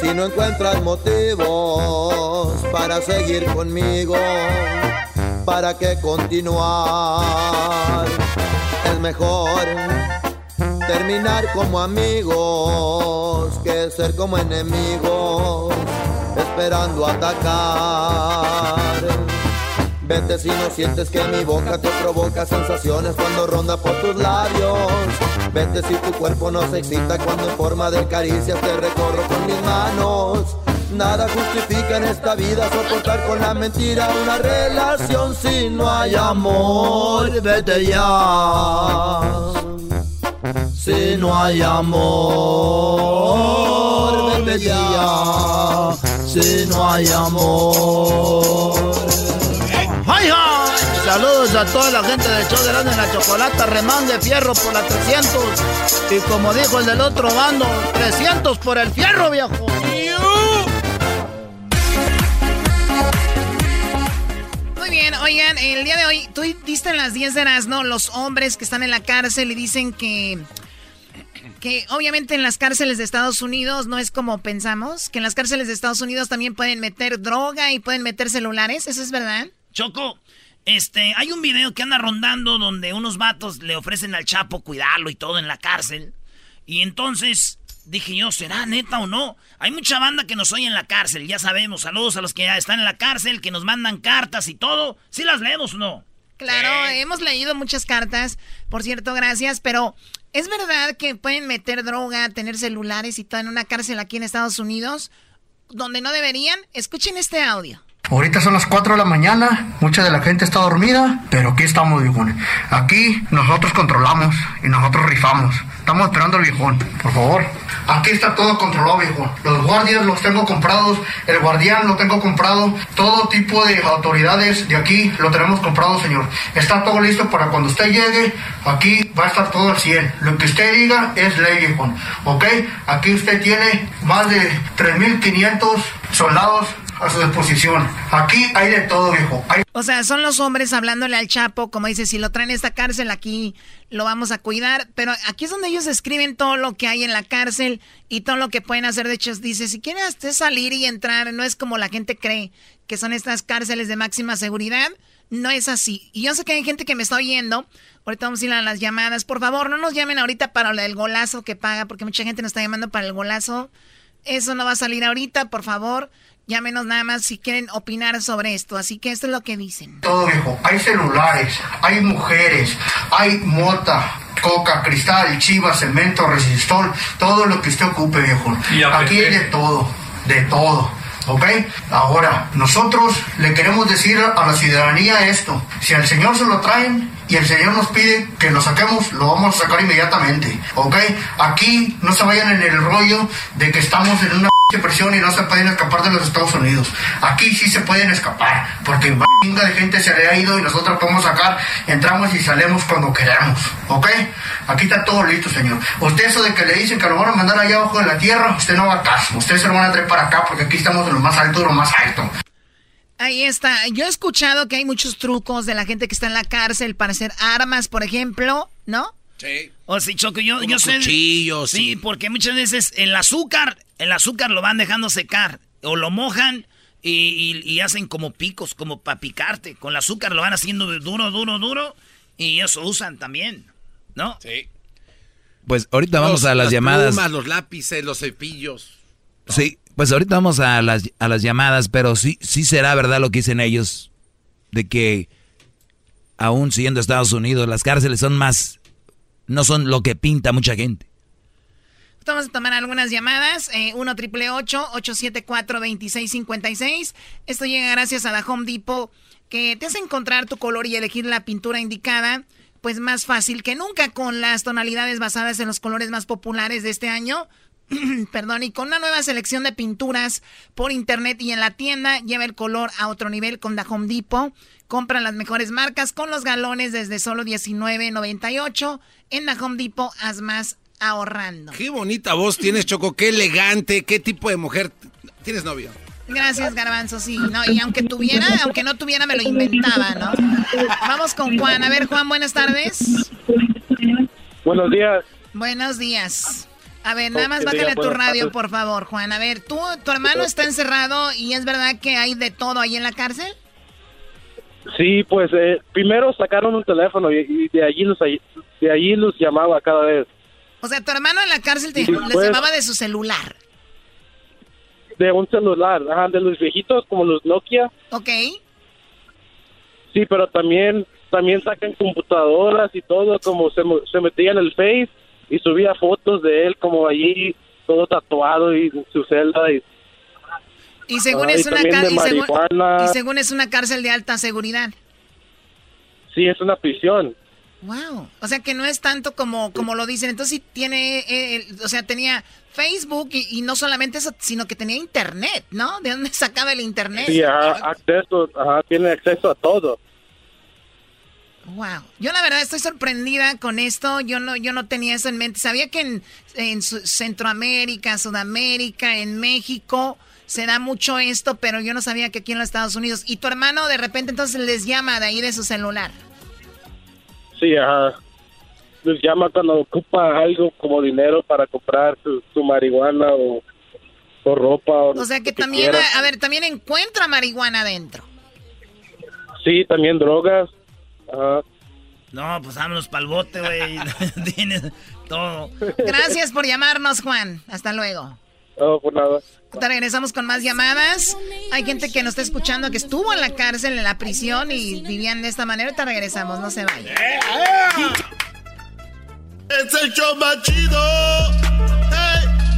Si no encuentras motivos para seguir conmigo, ¿para qué continuar? Es mejor terminar como amigos que ser como enemigos, esperando atacar. Vete si no sientes que mi boca te provoca sensaciones cuando ronda por tus labios. Vete si tu cuerpo no se excita cuando en forma de caricias te recorro con mis manos. Nada justifica en esta vida soportar con la mentira una relación si no hay amor. Vete ya. Si no hay amor, vete ya. Si no hay amor. Saludos a toda la gente del show de Grande en la Chocolata, remán de fierro por la 300. Y como dijo el del otro bando, 300 por el fierro, viejo. Muy bien, oigan, el día de hoy, tú diste en las 10 de ¿no? Los hombres que están en la cárcel y dicen que que obviamente en las cárceles de Estados Unidos no es como pensamos, que en las cárceles de Estados Unidos también pueden meter droga y pueden meter celulares, ¿eso es verdad? Choco, este, hay un video que anda rondando donde unos vatos le ofrecen al Chapo cuidarlo y todo en la cárcel. Y entonces dije yo, ¿será neta o no? Hay mucha banda que nos oye en la cárcel, ya sabemos. Saludos a los que ya están en la cárcel, que nos mandan cartas y todo. ¿Sí las leemos o no? Claro, hemos leído muchas cartas, por cierto, gracias, pero ¿es verdad que pueden meter droga, tener celulares y todo en una cárcel aquí en Estados Unidos donde no deberían? Escuchen este audio. Ahorita son las 4 de la mañana, mucha de la gente está dormida, pero aquí estamos, viejones. Aquí nosotros controlamos y nosotros rifamos. Estamos esperando al viejón, por favor. Aquí está todo controlado, viejo. Los guardias los tengo comprados, el guardián lo tengo comprado, todo tipo de autoridades de aquí lo tenemos comprado, señor. Está todo listo para cuando usted llegue, aquí va a estar todo al 100. Lo que usted diga es ley, viejo. ¿Ok? Aquí usted tiene más de 3.500 soldados a su disposición. Aquí hay de todo, viejo. O sea, son los hombres hablándole al Chapo, como dice, si lo traen a esta cárcel aquí lo vamos a cuidar, pero aquí es donde ellos escriben todo lo que hay en la cárcel y todo lo que pueden hacer. De hecho, dice, si quieren salir y entrar, no es como la gente cree que son estas cárceles de máxima seguridad. No es así. Y yo sé que hay gente que me está oyendo. Ahorita vamos a ir a las llamadas. Por favor, no nos llamen ahorita para el golazo que paga, porque mucha gente nos está llamando para el golazo. Eso no va a salir ahorita, por favor. Llámenos nada más si quieren opinar sobre esto. Así que esto es lo que dicen. Todo viejo. Hay celulares, hay mujeres, hay mota, coca, cristal, chiva, cemento, resistol, todo lo que usted ocupe, viejo. Aquí hay de todo, de todo. ¿Ok? Ahora, nosotros le queremos decir a la ciudadanía esto. Si al Señor se lo traen y el Señor nos pide que lo saquemos, lo vamos a sacar inmediatamente. ¿Ok? Aquí no se vayan en el rollo de que estamos en una presión y no se pueden escapar de los Estados Unidos. Aquí sí se pueden escapar, porque chinga de gente se le ha ido y nosotros podemos sacar, entramos y salimos cuando queramos, ¿ok? Aquí está todo listo, señor. Usted eso de que le dicen que lo van a mandar allá abajo de la tierra, usted no va a caso. Usted se lo van a traer para acá porque aquí estamos en lo más alto de lo más alto. Ahí está. Yo he escuchado que hay muchos trucos de la gente que está en la cárcel para hacer armas, por ejemplo, ¿no? Sí. O sí, Choco, yo, yo sé. Cuchillos. Sí, porque muchas veces el azúcar, el azúcar lo van dejando secar. O lo mojan y, hacen como picos, como para picarte. Con el azúcar lo van haciendo duro, duro, duro. Y eso usan también. ¿No? Sí. Pues ahorita vamos a las, las llamadas. Plumas, los lápices, los cepillos. Sí, pues ahorita vamos a las, a llamadas, pero sí, sí será verdad lo que dicen ellos. De que aún siguiendo Estados Unidos, las cárceles son más no son lo que pinta mucha gente. Vamos a tomar algunas llamadas. 1 triple 874 2656 Esto llega gracias a la Home Depot, que te hace encontrar tu color y elegir la pintura indicada, pues más fácil que nunca con las tonalidades basadas en los colores más populares de este año. *clears throat* Perdón, y con una nueva selección de pinturas por internet y en la tienda, lleva el color a otro nivel con la Home Depot. Compra las mejores marcas con los galones desde solo $19.98. En la Home Depot, haz más ahorrando. Qué bonita voz tienes, Choco. Qué elegante. Qué tipo de mujer. ¿Tienes novio? Gracias, Garbanzo, sí. No, y aunque tuviera, aunque no tuviera, me lo inventaba, ¿no? Vamos con Juan. A ver, Juan, buenas tardes. Buenos días. Buenos días. A ver, nada más bájale tu radio, por favor, Juan. A ver, ¿tú, tu hermano está encerrado y es verdad que hay de todo ahí en la cárcel? Sí, pues eh, primero sacaron un teléfono y, de allí los de allí los llamaba cada vez. O sea, tu hermano en la cárcel te, les llamaba de su celular. De un celular, ajá, de los viejitos como los Nokia. Ok. Sí, pero también también sacan computadoras y todo, como se, se metía en el Face y subía fotos de él como allí todo tatuado y su celda y y según, es una y, según, es una cárcel de alta seguridad. Sí, es una prisión. Wow. O sea que no es tanto como, como lo dicen. Entonces sí tiene, eh, o sea, tenía Facebook y, no solamente eso, sino que tenía internet, ¿no? ¿De dónde *laughs* sacaba el internet? Sí, acceso, tiene acceso a todo. Wow. Yo la verdad estoy sorprendida con esto. Yo no, yo no tenía eso en mente. Sabía que en, en Centroamérica, Sudamérica, en México se da mucho esto, pero yo no sabía que aquí en los Estados Unidos. Y tu hermano de repente entonces les llama de ahí de su celular. Sí, ajá. Les llama cuando ocupa algo como dinero para comprar su, marihuana o, ropa. O, o sea que, también, a, ver, también encuentra marihuana adentro. Sí, también drogas. No, pues vámonos para el bote, güey. *laughs* *laughs* Tienes todo. Gracias por llamarnos, Juan. Hasta luego. No, por nada. Te regresamos con más llamadas. Hay gente que nos está escuchando que estuvo en la cárcel, en la prisión y vivían de esta manera. Te regresamos, no se vayan. Es el show más chido.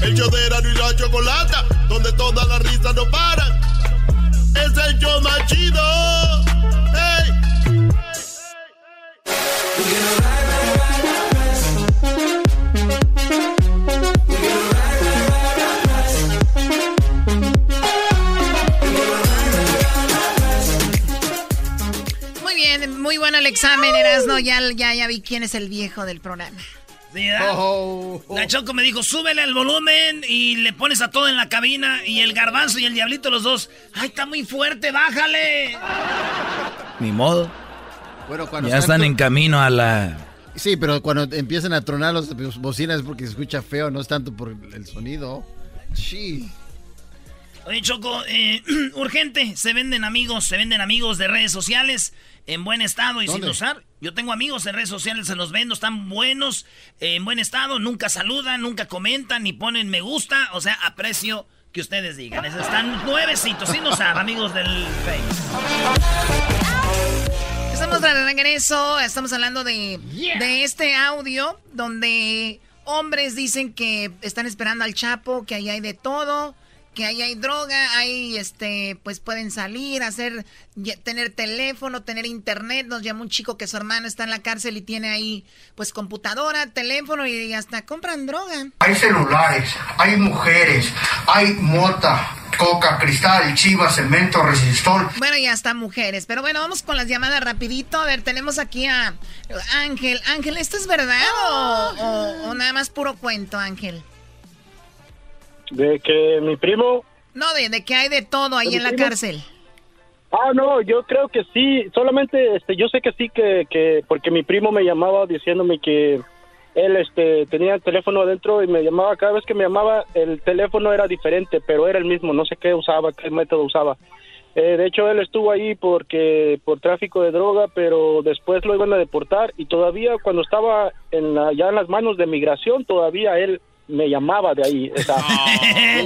el show de Erano y la Chocolata, donde todas las risas no paran. Es el show más chido. Muy examen, Erasno. Ya, ya, ya vi quién es el viejo del programa. Oh. La Choco me dijo, súbele el volumen y le pones a todo en la cabina y el garbanzo y el diablito los dos. ¡Ay, está muy fuerte, bájale! Ni modo. Ya están en camino a la Sí, pero cuando empiezan a tronar los bocinas es porque se escucha feo, no es tanto por el sonido. Sí. Oye, Choco, eh, *clears throat* urgente, se venden amigos, se venden amigos de redes sociales en buen estado y sin usar. Yo tengo amigos en redes sociales, se los vendo, están buenos, en buen estado, nunca saludan, nunca comentan, ni ponen me gusta, o sea, aprecio que ustedes digan. Están nuevecitos, sin usar, amigos del Face. Estamos de regreso, estamos hablando de, de este audio donde hombres dicen que están esperando al Chapo, que ahí hay de todo, que ahí hay droga, ahí este, pues pueden salir, hacer, tener teléfono, tener internet. Nos llamó un chico que su hermano está en la cárcel y tiene ahí, pues computadora, teléfono y hasta compran droga. Hay celulares, hay mujeres, hay mota, Coca, Cristal, Chivas, Cemento, Resistol. Bueno, y hasta mujeres. Pero bueno, vamos con las llamadas rapidito. A ver, tenemos aquí a Ángel. Ángel, ¿esto es verdad o, nada más puro cuento, Ángel? De que mi primo... No, de, de que hay de todo ahí en la cárcel. Ah, no, yo creo que sí. Solamente, este, yo sé que sí que, que, porque mi primo me llamaba diciéndome que él este tenía el teléfono adentro y me llamaba cada vez que me llamaba el teléfono era diferente pero era el mismo no sé qué usaba qué método usaba eh, de hecho él estuvo ahí porque por tráfico de droga pero después lo iban a deportar y todavía cuando estaba en ya en las manos de migración todavía él me llamaba de ahí o sea, *laughs*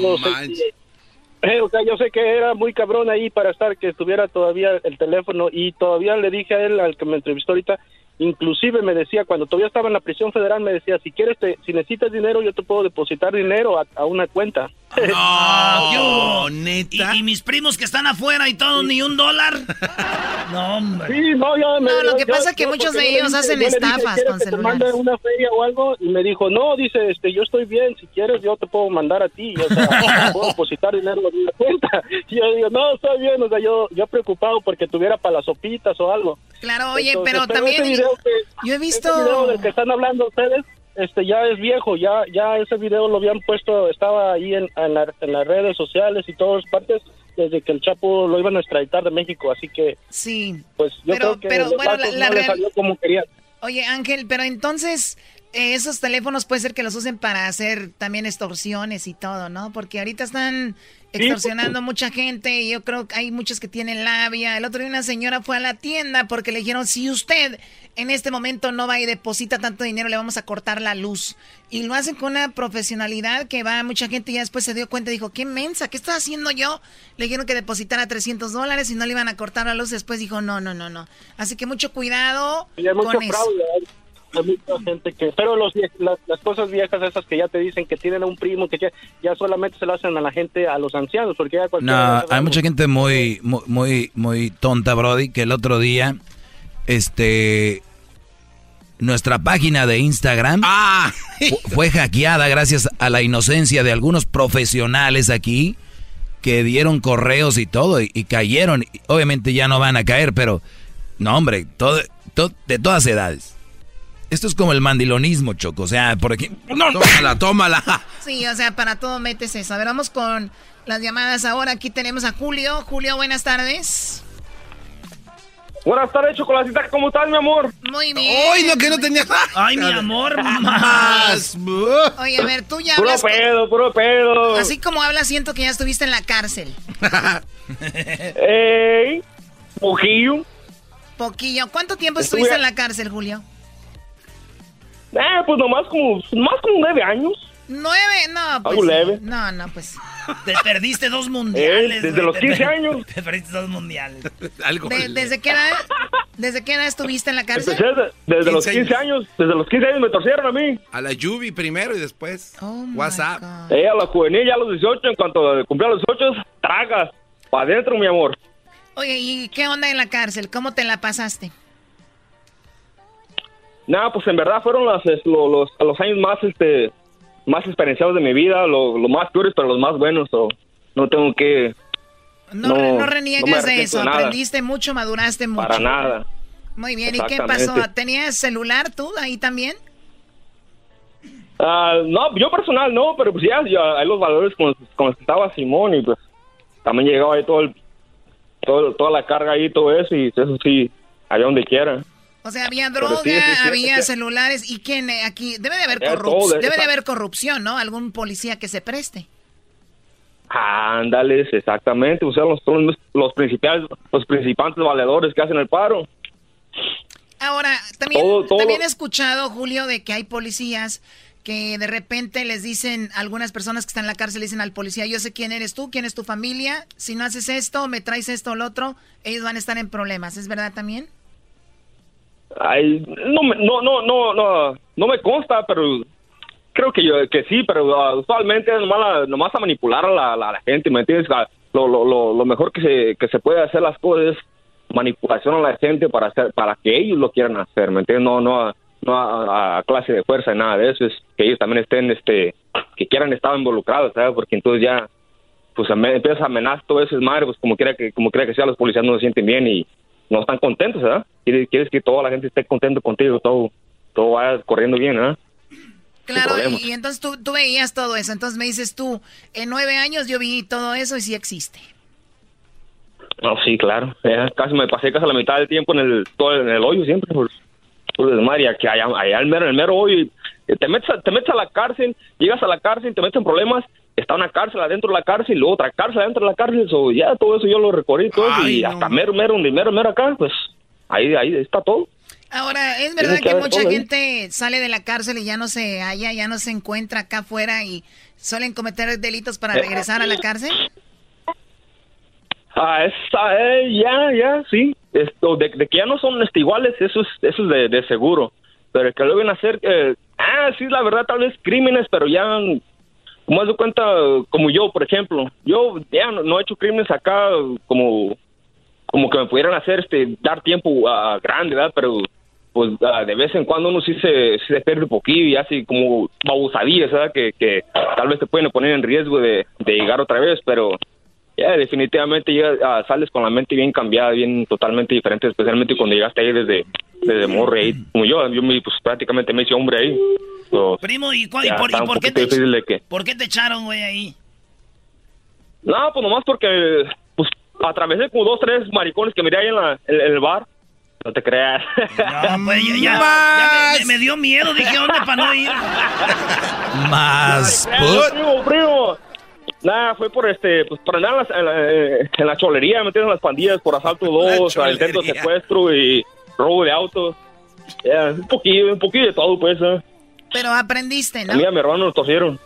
eh, o sea, yo sé que era muy cabrón ahí para estar que estuviera todavía el teléfono y todavía le dije a él al que me entrevistó ahorita Inclusive me decía, cuando todavía estaba en la prisión federal, me decía, si quieres, te, si necesitas dinero, yo te puedo depositar dinero a, una cuenta. No, yo, neta. ¿Y, mis primos que están afuera y todos ni un dólar. *laughs* no, hombre. Sí, no, yo No, lo que pasa es que muchos de ellos hacen estafas con celulares. Te una feria o algo y me dijo, no, dice, este, yo estoy bien, si quieres yo te puedo mandar a ti, o sea, puedo *laughs* depositar dinero a una cuenta. *laughs* Y yo digo, no, estoy bien, o sea, yo, yo preocupado porque tuviera para las sopitas o algo. Claro, oye, pero también yo he visto... Ese video del que están hablando ustedes, este ya es viejo, ya ya ese video lo habían puesto, estaba ahí en, en, las redes sociales y todas partes desde que el Chapo lo iban a extraditar de México, así que sí, pues yo creo que pero, bueno, la, no salió como quería. Oye Ángel, pero entonces eh, esos teléfonos puede ser que los usen para hacer también extorsiones y todo, ¿no? Porque ahorita están extorsionando mucha gente y yo creo que hay muchos que tienen labia. El otro día una señora fue a la tienda porque le dijeron, si usted en este momento no va y deposita tanto dinero, le vamos a cortar la luz. Y lo hacen con una profesionalidad que va mucha gente y ya después se dio cuenta y dijo, qué mensa, ¿qué estoy haciendo yo? Le dijeron que depositara 300 dólares y no le iban a cortar la luz. Después dijo, no, no, no, no. Así que mucho cuidado con eso mucha gente que, pero los, las, cosas viejas esas que ya te dicen que tienen a un primo, que ya, solamente se lo hacen a la gente, a los ancianos, porque ya No, hay mucha gente muy, muy, muy tonta, Brody, que el otro día, este, nuestra página de Instagram ah. fue hackeada gracias a la inocencia de algunos profesionales aquí que dieron correos y todo y, cayeron. Obviamente ya no van a caer, pero no, hombre, todo, de todas edades Esto es como el mandilonismo, Choco. O sea, por aquí. No, tómala, tómala. Sí, o sea, para todo metes eso. A ver, vamos con las llamadas ahora. Aquí tenemos a Julio. Julio, buenas tardes. Buenas tardes, Chocolatita. ¿Cómo estás, mi amor? Muy bien. ¡Ay, no, que no tenía... ¡Ay, mi amor! Más. Oye, a ver, tú ya Puro hablas... pedo, puro pedo. Así como hablas, siento que ya estuviste en la cárcel. *laughs* Ey, poquillo. Poquillo. ¿Cuánto tiempo Estuve- estuviste en la cárcel, Julio? Eh, pues nomás como, más como nueve años. Nueve, no, pues. Algo leve. No, no, pues. Te perdiste dos mundiales. Eh, desde los te 15 per- años. *laughs* Te perdiste dos mundiales. *laughs* Algo. De- ¿Desde qué edad? ¿Desde qué edad estuviste en la cárcel? Empecé desde, desde los 15 15 años. Desde los 15 años me torcieron a mí. A la Yubi primero y después Oh WhatsApp. Eh, a la juvenil ya a los 18. En cuanto cumplí a los 18, tragas. Para adentro, mi amor. Oye, ¿y qué onda en la cárcel? ¿Cómo te la pasaste? Nada, pues en verdad fueron las, es, lo- los, los años más, este, más experienciados de mi vida. Lo, lo más peores, pero los más buenos. so, no tengo que... No, No, no, no me reniegues de eso. de. Aprendiste mucho, maduraste mucho. Para nada. Muy bien, ¿y qué pasó? ¿Tenías celular tú ahí también? Ah, no, yo personal no, pero pues ya, ya hay los valores con los, con los que estaba Simón y pues también llegaba ahí todo el, todo, toda la carga ahí, todo eso y eso sí, allá donde quiera. O sea, había droga, sí, sí, sí, había celulares. ¿Y quién aquí? Debe de haber corrupción. Debe de haber corrupción, ¿no? Algún policía que se preste. Ándales, exactamente, o sea, los, son los, los principales, los principales valedores que hacen el paro. Ahora, también, Todo- todo también he escuchado, Julio, de que hay policías que de repente les dicen, algunas personas que están en la cárcel le dicen al policía, yo sé quién eres tú, quién es tu familia, si no haces esto, me traes esto o lo otro, ellos van a estar en problemas. ¿Es verdad también? Ay, no, no, no, no, no, no me consta, pero creo que yo, que sí, pero ah, usualmente es nomás, nomás a manipular a la, la- gente, ¿me entiendes? Ah, Lo, lo, lo, mejor que se, que se puede hacer las cosas es manipulación a la gente para hacer, para que ellos lo quieran hacer, ¿me entiendes? No, no, a, no a, clase de fuerza y nada de eso, es que ellos también estén, este, que quieran estar involucrados, ¿sabes? Porque entonces ya, pues ame- empiezas a amenazar todo eso, es madre, pues como quiera que, como quiera que sea, los policías no se sienten bien y no están contentos, ¿verdad? Quieres, quieres que toda la gente esté contento contigo, todo, todo vaya corriendo bien, ¿verdad? Claro, problema. y, entonces tú, tú veías todo eso. Entonces me dices tú, en nueve años yo vi todo eso y sí existe. No, sí, claro. Ya casi me pasé casi la mitad del tiempo en el, todo en el hoyo siempre, por, por desmadre, y que allá, allá el mero, el mero hoyo, y te metes, a, te metes a la cárcel, llegas a la cárcel, te metes en problemas, está una cárcel adentro de la cárcel, luego otra cárcel adentro de la cárcel, so, ya todo eso yo lo recorrí, todo eso, y hasta mero, mero, mero, mero acá, pues ahí, ahí está todo. Ahora, ¿es verdad que mucha ahí. gente sale de la cárcel y ya no se halla, ya no se encuentra acá afuera y suelen cometer delitos para regresar a la cárcel? Ah, esa, eh, ya, ya, sí. Esto, de, de que ya no son este, iguales, eso es, eso es de, de seguro. Pero que lo ven a hacer, eh, ah, sí, la verdad, tal vez crímenes, pero ya, como haz de cuenta, como yo, por ejemplo, yo ya no, no he hecho crímenes acá como, como que me pudieran hacer, este, dar tiempo a grande, ¿verdad? Pero, pues, ah, de vez en cuando uno sí se, sí se pierde un poquillo y hace como babusadillas, ¿verdad? Que, que tal vez te pueden poner en riesgo de, de llegar otra vez, pero ya definitivamente ya ah, sales con la mente bien cambiada, bien totalmente diferente, especialmente cuando llegaste ahí desde, desde morre ahí, como yo, yo me, pues prácticamente me hice hombre ahí. So, Primo, ¿y, cuál- y por, y por qué te, que... por qué te echaron, güey, ahí? No, pues nomás porque atravesé como dos, tres maricones que miré ahí en, la, en, en el bar. No te creas. No, *laughs* pues ya, ya- ya me, me- me dio miedo, dije, ¿dónde para no ir? *laughs* Más. No, primo, primo. Nada, fue por este, pues para andar en, la, eh, en la cholería, me las pandillas por asalto *laughs* dos, intento de secuestro y robo de autos. Ya, un poquillo, un poquillo de todo, pues. ¿eh? Pero aprendiste, ¿no? A mí a mi hermano nos torcieron.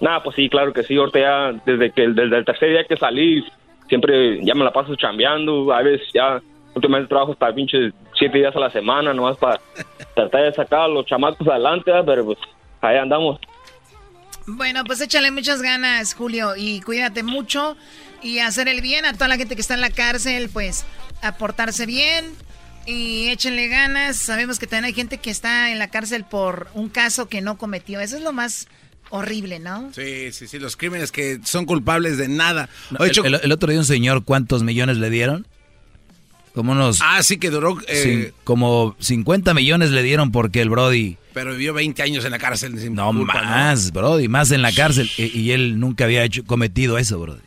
Nada, pues sí, claro que sí. Ahorita ya, desde que desde el tercer día que salí, siempre ya me la paso chambeando. A veces ya, últimamente trabajo hasta pinches siete días a la semana, nomás para *laughs* tratar de sacar a los chamacos adelante, pero pues ahí andamos. Bueno, pues échale muchas ganas, Julio, y cuídate mucho y hacer el bien a toda la gente que está en la cárcel, pues aportarse bien y échenle ganas. Sabemos que también hay gente que está en la cárcel por un caso que no cometió. Eso es lo más horrible, ¿no? Sí, sí, sí, los crímenes que son culpables de nada. No, Oye, el, Choco- el- el otro día un señor, ¿cuántos millones le dieron? Como unos... Ah, sí que duró... Eh, como 50 millones le dieron porque el Brody... Pero vivió 20 años en la cárcel. no, más, Brody, más en la cárcel. Y, él nunca había hecho, cometido eso, Brody.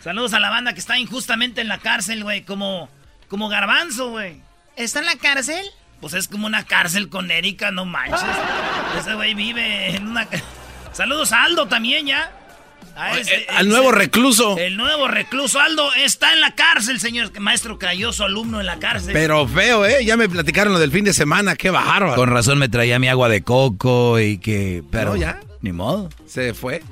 Saludos a la banda que está injustamente en la cárcel, güey, como, como garbanzo, güey. ¿Está en la cárcel? Pues es como una cárcel con Erika, no manches. *laughs* Ese güey vive en una... Saludos a Aldo también ya. Eh, al nuevo recluso. El nuevo recluso. Aldo está en la cárcel, señor. Maestro cayó su alumno en la cárcel. Pero feo, ¿eh? Ya me platicaron lo del fin de semana. Qué bárbaro. Con razón me traía mi agua de coco y que... Pero ya. Ni modo. Se fue.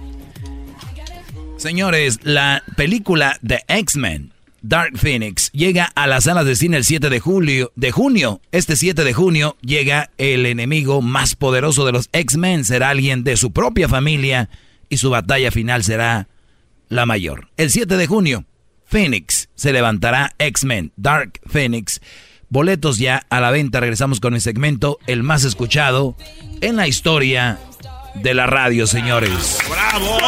Señores, la película de X-Men Dark Phoenix llega a las salas de cine el 7 de julio. De junio, este 7 de junio llega el enemigo más poderoso de los X-Men. Será alguien de su propia familia y su batalla final será la mayor. El 7 de junio, Phoenix se levantará X-Men Dark Phoenix. Boletos ya a la venta. Regresamos con el segmento el más escuchado en la historia de la radio, señores. ¡Bravo!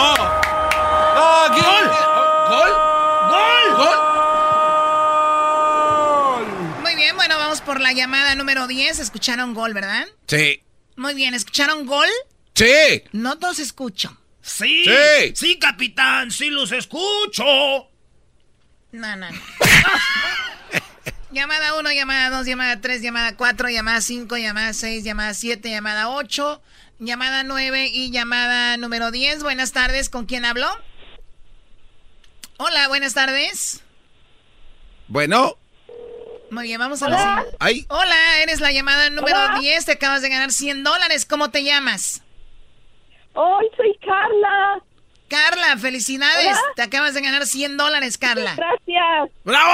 Por la llamada número 10. Escucharon gol, ¿verdad? Sí. Muy bien, ¿escucharon gol? Sí. No todos escucho. Sí. Sí. Sí, capitán, sí los escucho. No, no, no. *laughs* llamada 1, llamada 2, llamada 3, llamada 4, llamada 5, llamada 6, llamada 7, llamada 8, llamada 9 y llamada número 10. Buenas tardes, ¿con quién hablo? Hola, buenas tardes. Bueno. Muy bien, vamos a la Hola, eres la llamada número 10. Te acabas de ganar 100 dólares. ¿Cómo te llamas? Hoy soy Carla. Carla, felicidades. Te acabas de ganar 100 dólares, Carla. Gracias. ¡Bravo!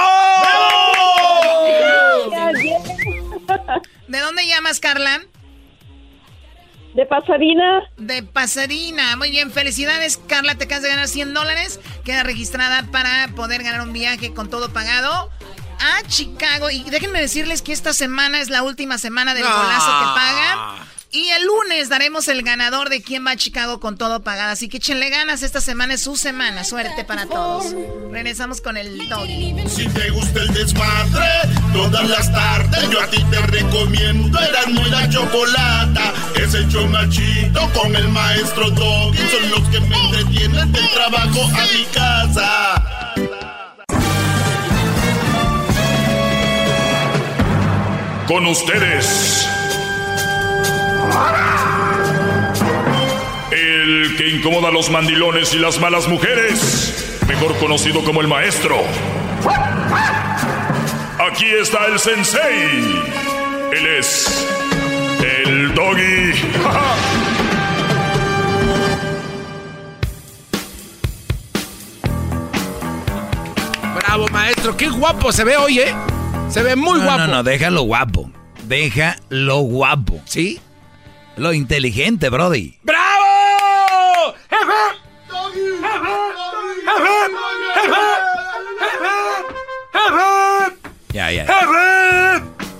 ¿De dónde llamas, Carla? De Pasadena. De Pasadena. Muy bien, felicidades, Carla. Te acabas de ganar 100 dólares. Queda registrada para poder ganar un viaje con todo pagado a Chicago. Y déjenme decirles que esta semana es la última semana del golazo que paga. Y el lunes daremos el ganador de quién va a Chicago con todo pagado. Así que échenle ganas, esta semana es su semana. Suerte para todos. Regresamos con el doggy. Si te gusta el desmadre, todas las tardes yo a ti te recomiendo. Eran muy la chocolata. Es el chomachito con el maestro doggy. Son los que me entretienen del trabajo a mi casa. Con ustedes. El que incomoda a los mandilones y las malas mujeres, mejor conocido como el maestro. Aquí está el sensei. Él es el doggy. *laughs* Bravo, maestro. Qué guapo se ve hoy, ¿eh? Se ve muy guapo. No, no, déjalo guapo. Deja lo guapo. ¿Sí? Lo inteligente, Brody. ¡Bravo! Ya, ya.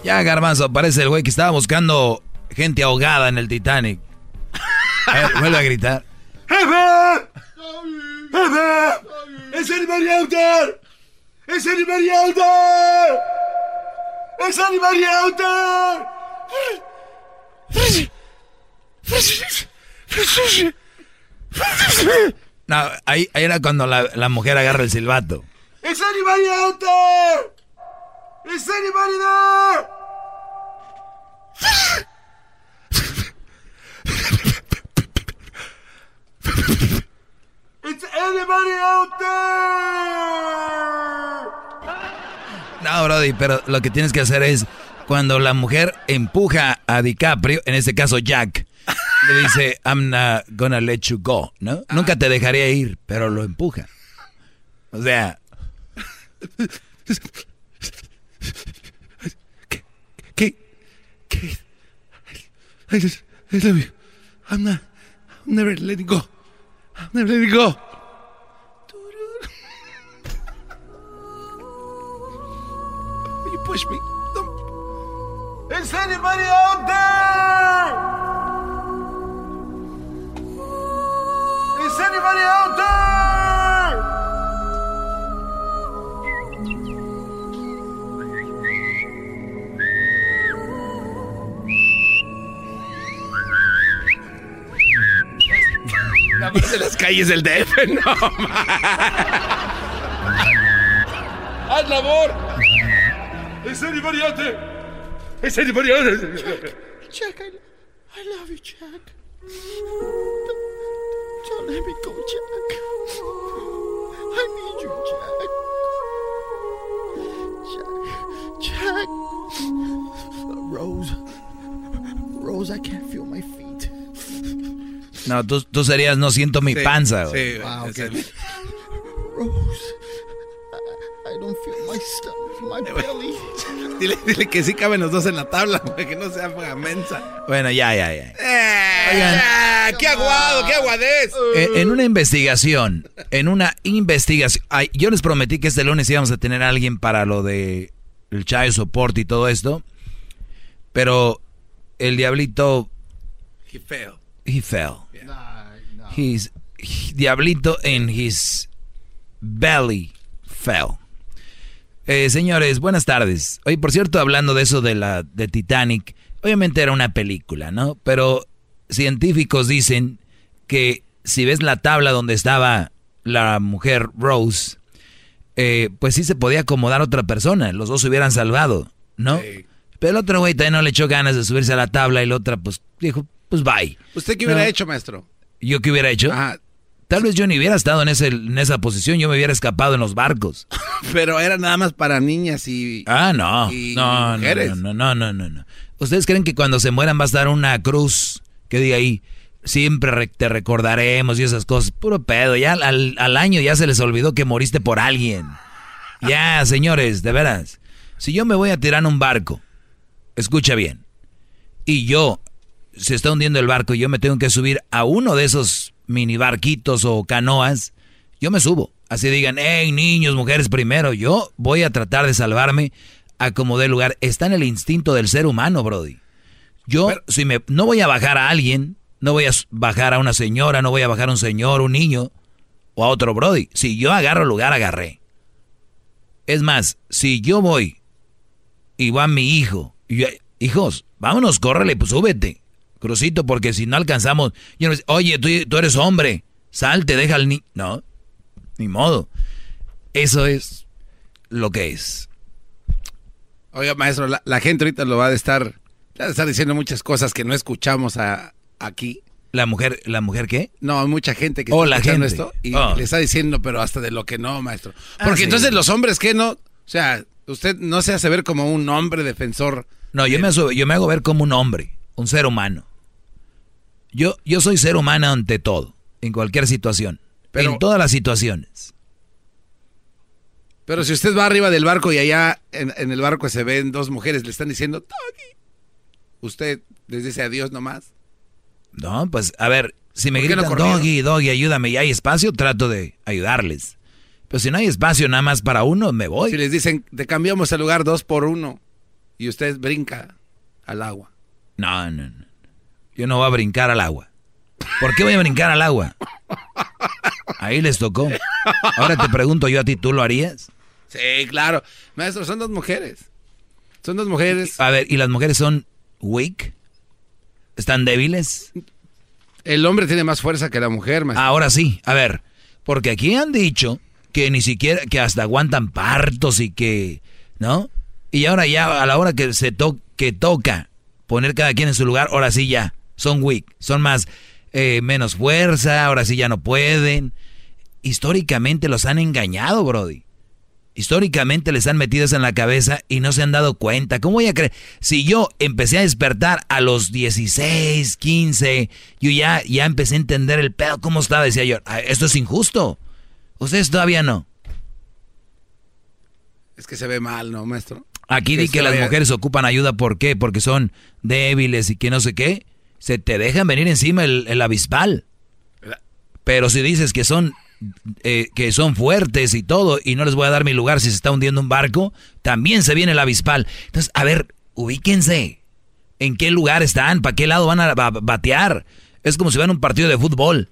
Ya, Garbanzo, parece el güey que estaba buscando gente ahogada en el Titanic. *laughs* vuelve a gritar. ¡Jefe! ¡Es el Mariauter! ¡Es el Mariauter! ¡Es Animal Auto! No, ahí, ahí era cuando la, la, mujer agarra el silbato. ¡Es Animal Auto! ¡Es Animal ¡Es Animal Auto! No, Brody, pero lo que tienes que hacer es cuando la mujer empuja a DiCaprio, en este caso Jack, le dice, I'm not gonna let you go, ¿no? Nunca te dejaría ir, pero lo empuja. O sea... ¿Qué? ¿Qué? ¿Qué? I, I love you. I'm not... I'm never letting go. I'm never letting go. Don't push me. Don't. It's anybody out there? Is anybody out there? La voz de las calles del DF, no. ¡Haz labor! ¿Es serio, variante? ¿Es serio, variante? Jack, I, I love you, Jack. Don't, don't let me go, Jack. I need you, Jack. Jack. Jack. Rose. Rose, I can't feel my feet. No, tú, tú serías no siento mi panza. Sí, es el- Rose. I, I don't feel my stomach, my belly. *laughs* Dile, dile que sí caben los dos en la tabla, güey, que no sea mensa. Bueno, ya, ya, ya. ¡Eh! ¡Qué aguado, qué aguadez! Eh, en una investigación, en una investigación, ay, yo les prometí que este lunes íbamos a tener a alguien para lo de el child support y todo esto, pero el diablito, He failed. he fell. His, he- diablito in his belly fell. Eh, señores, buenas tardes. Oye, por cierto, hablando de eso de la de Titanic, obviamente era una película, ¿no? Pero científicos dicen que si ves la tabla donde estaba la mujer Rose, eh, pues sí se podía acomodar otra persona, los dos se hubieran salvado, ¿no? Pero el otro güey también no le echó ganas de subirse a la tabla y la otra pues dijo, pues bye. ¿Usted qué hubiera No. hecho, maestro? ¿Yo qué hubiera hecho? Tal vez yo ni hubiera estado en, ese, en esa posición, yo me hubiera escapado en los barcos. *laughs* Pero era nada más para niñas y. Ah, no. y No, no, mujeres. no, no, no, no, no. ¿Ustedes creen que cuando se mueran va a estar una cruz que diga ahí, siempre re- te recordaremos y esas cosas? Puro pedo. Ya al, al año ya se les olvidó que moriste por alguien. Ya, *laughs* señores, de veras. Si yo me voy a tirar en un barco, escucha bien, y yo, se está hundiendo el barco y yo me tengo que subir a uno de esos mini barquitos o canoas, yo me subo. Así digan, hey, niños, mujeres primero. Yo voy a tratar de salvarme a como dé lugar. Está en el instinto del ser humano, Brody. Yo, si me, no voy a bajar a alguien, no voy a bajar a una señora, no voy a bajar a un señor, un niño o a otro Brody. Si yo agarro lugar, agarré. Es más, si yo voy y va mi hijo, y yo, hijos, vámonos, córrele, pues súbete. Crucito, porque si no alcanzamos, yo no- oye, tú, tú eres hombre, salte, deja al niño. No, ni modo. Eso es lo que es. Oiga, maestro, la, la gente ahorita lo va a estar, va a estar diciendo muchas cosas que no escuchamos a- aquí. ¿La mujer, la mujer qué? No, hay mucha gente que Oh, está la gente. esto y Oh. le está diciendo, pero hasta de lo que no, maestro. Ah, Porque sí. entonces los hombres, ¿qué no? O sea, usted no se hace ver como un hombre defensor. No, yo me, yo me hago ver como un hombre, un ser humano. Yo, yo soy ser humano ante todo, en cualquier situación. en todas las situaciones. Pero si usted va arriba del barco y allá en, en el barco se ven dos mujeres, le están diciendo, Doggy. Usted les dice adiós nomás. No, pues a ver, si me ¿Por qué no gritan, corrieron? doggy, doggy, ayúdame, y hay espacio, trato de ayudarles. Pero si no hay espacio nada más para uno, me voy. Si les dicen, te cambiamos el lugar dos por uno y usted brinca al agua. No, no, no. Yo no voy a brincar al agua. ¿Por qué voy a brincar al agua? Ahí les tocó. Ahora te pregunto yo a ti, ¿tú lo harías? Sí, claro. Maestro, son dos mujeres. Son dos mujeres. A ver, ¿y las mujeres son weak? ¿Están débiles? El hombre tiene más fuerza que la mujer, maestro. Ahora sí, a ver, porque aquí han dicho que ni siquiera, que hasta aguantan partos y que, ¿no? Y ahora ya a la hora que se to que toca poner cada quien en su lugar, ahora sí ya, son weak, son más, eh, menos fuerza, ahora sí ya no pueden. Históricamente los han engañado, Brody. Históricamente les han metido eso en la cabeza y no se han dado cuenta. ¿Cómo voy a creer? Si yo empecé a despertar a los 16, 15, yo ya, ya empecé a entender el pedo, cómo estaba. Decía yo, "Ah, esto es injusto. Ustedes todavía no. Es que se ve mal, ¿no, maestro? Aquí di que las mujeres ocupan ayuda, ¿por qué? Porque son débiles y que no sé qué. Se te dejan venir encima el, el avispal. Pero si dices que son eh, que son fuertes y todo y no les voy a dar mi lugar si se está hundiendo un barco, también se viene el avispal. Entonces, a ver, ubíquense. ¿En qué lugar están? ¿Para qué lado van a ba- batear? Es como si van a un partido de fútbol.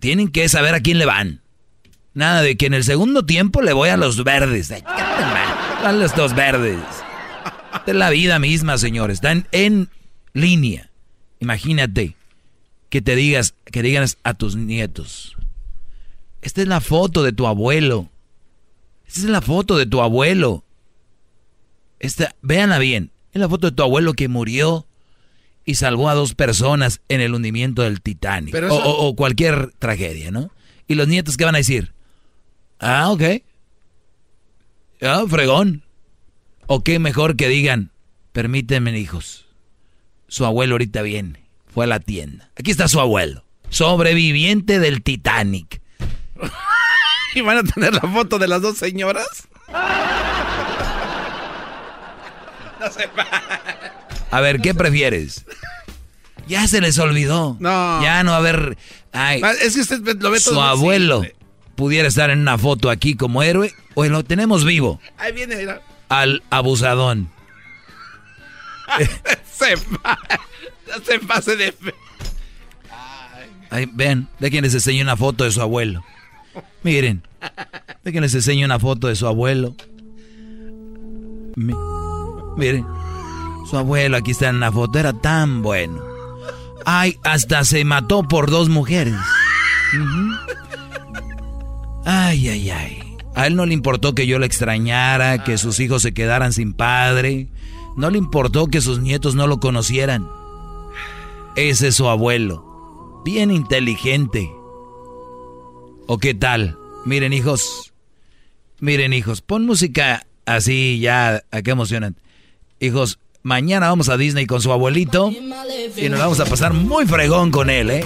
Tienen que saber a quién le van. Nada de que en el segundo tiempo le voy a los verdes. Ay. A los dos verdes. Es la vida misma, señores. Están en línea. Imagínate. que te digas, que digas a tus nietos. Esta es la foto de tu abuelo. Esta es la foto de tu abuelo. Esta, véanla bien. Es la foto de tu abuelo que murió y salvó a dos personas en el hundimiento del Titanic. o, cualquier tragedia, ¿no? Y los nietos, ¿qué van a decir? Ah, ok. Ah, fregón. O qué mejor que digan, permítanme, hijos. Su abuelo ahorita viene. Fue a la tienda. Aquí está su abuelo. Sobreviviente del Titanic. *laughs* ¿Y van a tener la foto de las dos señoras? *laughs* no sé. A ver, ¿qué prefieres? Ya se les olvidó. No. Ya no a ver. es que usted lo ve todo Su abuelo pudiera estar en una foto aquí como héroe o lo tenemos vivo. Ahí viene, mira. Al abusadón. *laughs* se, se pase de. Ven, de quien les enseño una foto de su abuelo. Miren, quien les enseño una foto de su abuelo. miren. Su abuelo aquí está en la foto, era tan bueno. Ay, hasta se mató por dos mujeres. Ay, ay, ay. A él no le importó que yo le extrañara, que sus hijos se quedaran sin padre. No le importó que sus nietos no lo conocieran. Ese es su abuelo. Bien inteligente. ¿O qué tal? Miren, hijos. Miren, hijos. Pon música así ya. ¿A qué emocionante? Hijos, Mañana vamos a Disney con su abuelito y nos vamos a pasar muy fregón con él, ¿eh?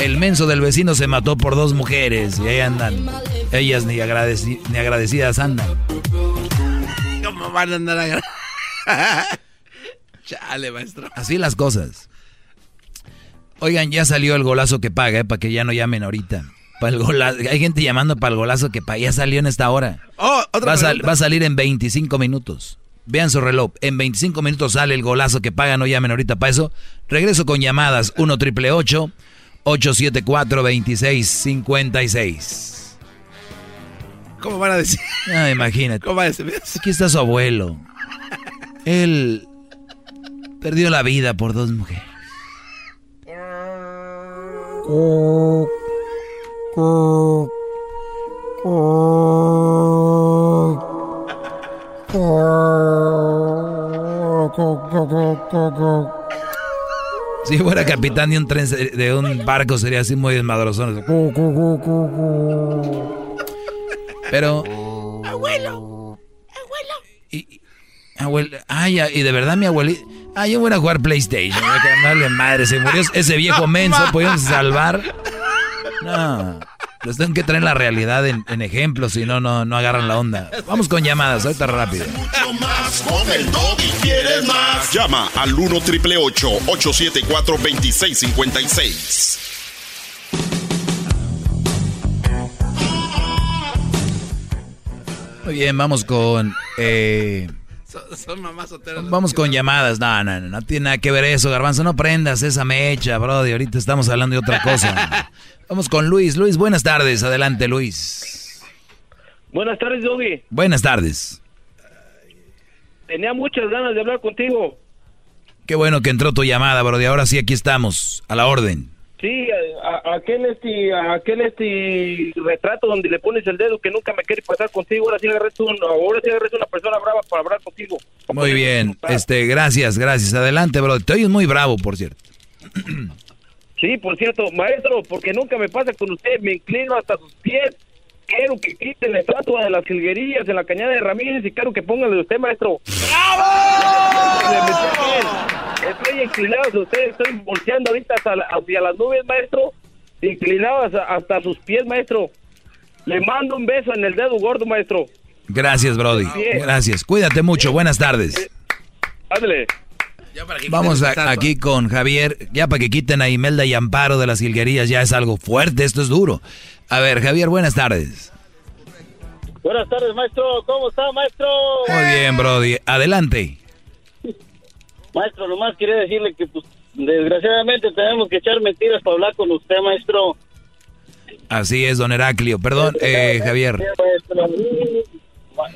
El menso del vecino se mató por dos mujeres y ahí andan. Ellas ni, ni agradecidas andan. ¿Cómo van a andar agradecidas? *laughs* Chale, maestro. Así las cosas. Oigan, ya salió el golazo que paga, ¿eh? Para que ya no llamen ahorita. Para el Hay gente llamando para el golazo que paga. Ya salió en esta hora. Oh, va, va a salir en 25 minutos. Vean su reloj. En 25 minutos sale el golazo que pagan. No llamen ahorita para eso. Regreso con llamadas 1 triple 874 2656. ¿Cómo van a decir? Ah, imagínate. ¿Cómo va a decir? Aquí está su abuelo. Él perdió la vida por dos mujeres. Si fuera capitán de un tren de un barco sería así muy desmadrozón. Pero abuelo, abuelo. Y, abuelo, ay, y de verdad mi abuelita, ay, yo voy a jugar PlayStation, que madre, se murió ese viejo menso, podemos salvar. No. Les tengo que traer la realidad en, ejemplos, si no, no, no agarran la onda. Vamos con llamadas, ahorita rápido. Mucho más, con el y quieres más. Llama al 1 triple 874 2656. Muy bien, vamos con. Eh, son, mamás Vamos con llamadas. No, no, no, no tiene nada que ver eso, Garbanzo. No prendas esa mecha, brody. Ahorita estamos hablando de otra cosa. *laughs* Vamos con Luis. Luis, buenas tardes. Adelante, Luis. Buenas tardes, Yogi. Buenas tardes. Tenía muchas ganas de hablar contigo. Qué bueno que entró tu llamada, bro. Y ahora sí, aquí estamos, a la orden. Sí, aquel este, aquel este retrato donde le pones el dedo que nunca me quiere pasar contigo, ahora sí agarré ahora sí una persona brava para hablar contigo. Muy bien, este, gracias, gracias. Adelante, bro. Te oyes muy bravo, por cierto. Sí, por cierto, maestro, porque nunca me pasa con usted, me inclino hasta sus pies. Quiero que quiten la estatua de las jilguerías en la cañada de Ramírez y quiero que pongan de usted, maestro. ¡Bravo! Estoy inclinado hacia usted, estoy volteando ahorita hacia, las nubes, maestro. Inclinado hasta, sus pies, maestro. Le mando un beso en el dedo gordo, maestro. Gracias, Brody. Gracias. Cuídate mucho. Buenas tardes. Ándale. Vamos aquí con Javier, ya para que quiten a Imelda y Amparo de las hilguerías, ya es algo fuerte, esto es duro. A ver, Javier, buenas tardes. Buenas tardes, maestro. ¿Cómo está, maestro? Muy bien, Brody. Adelante. Maestro, nomás quería decirle que, pues, desgraciadamente tenemos que echar mentiras para hablar con usted, maestro. Así es, don Heraclio. Perdón, eh, Javier. Maestro,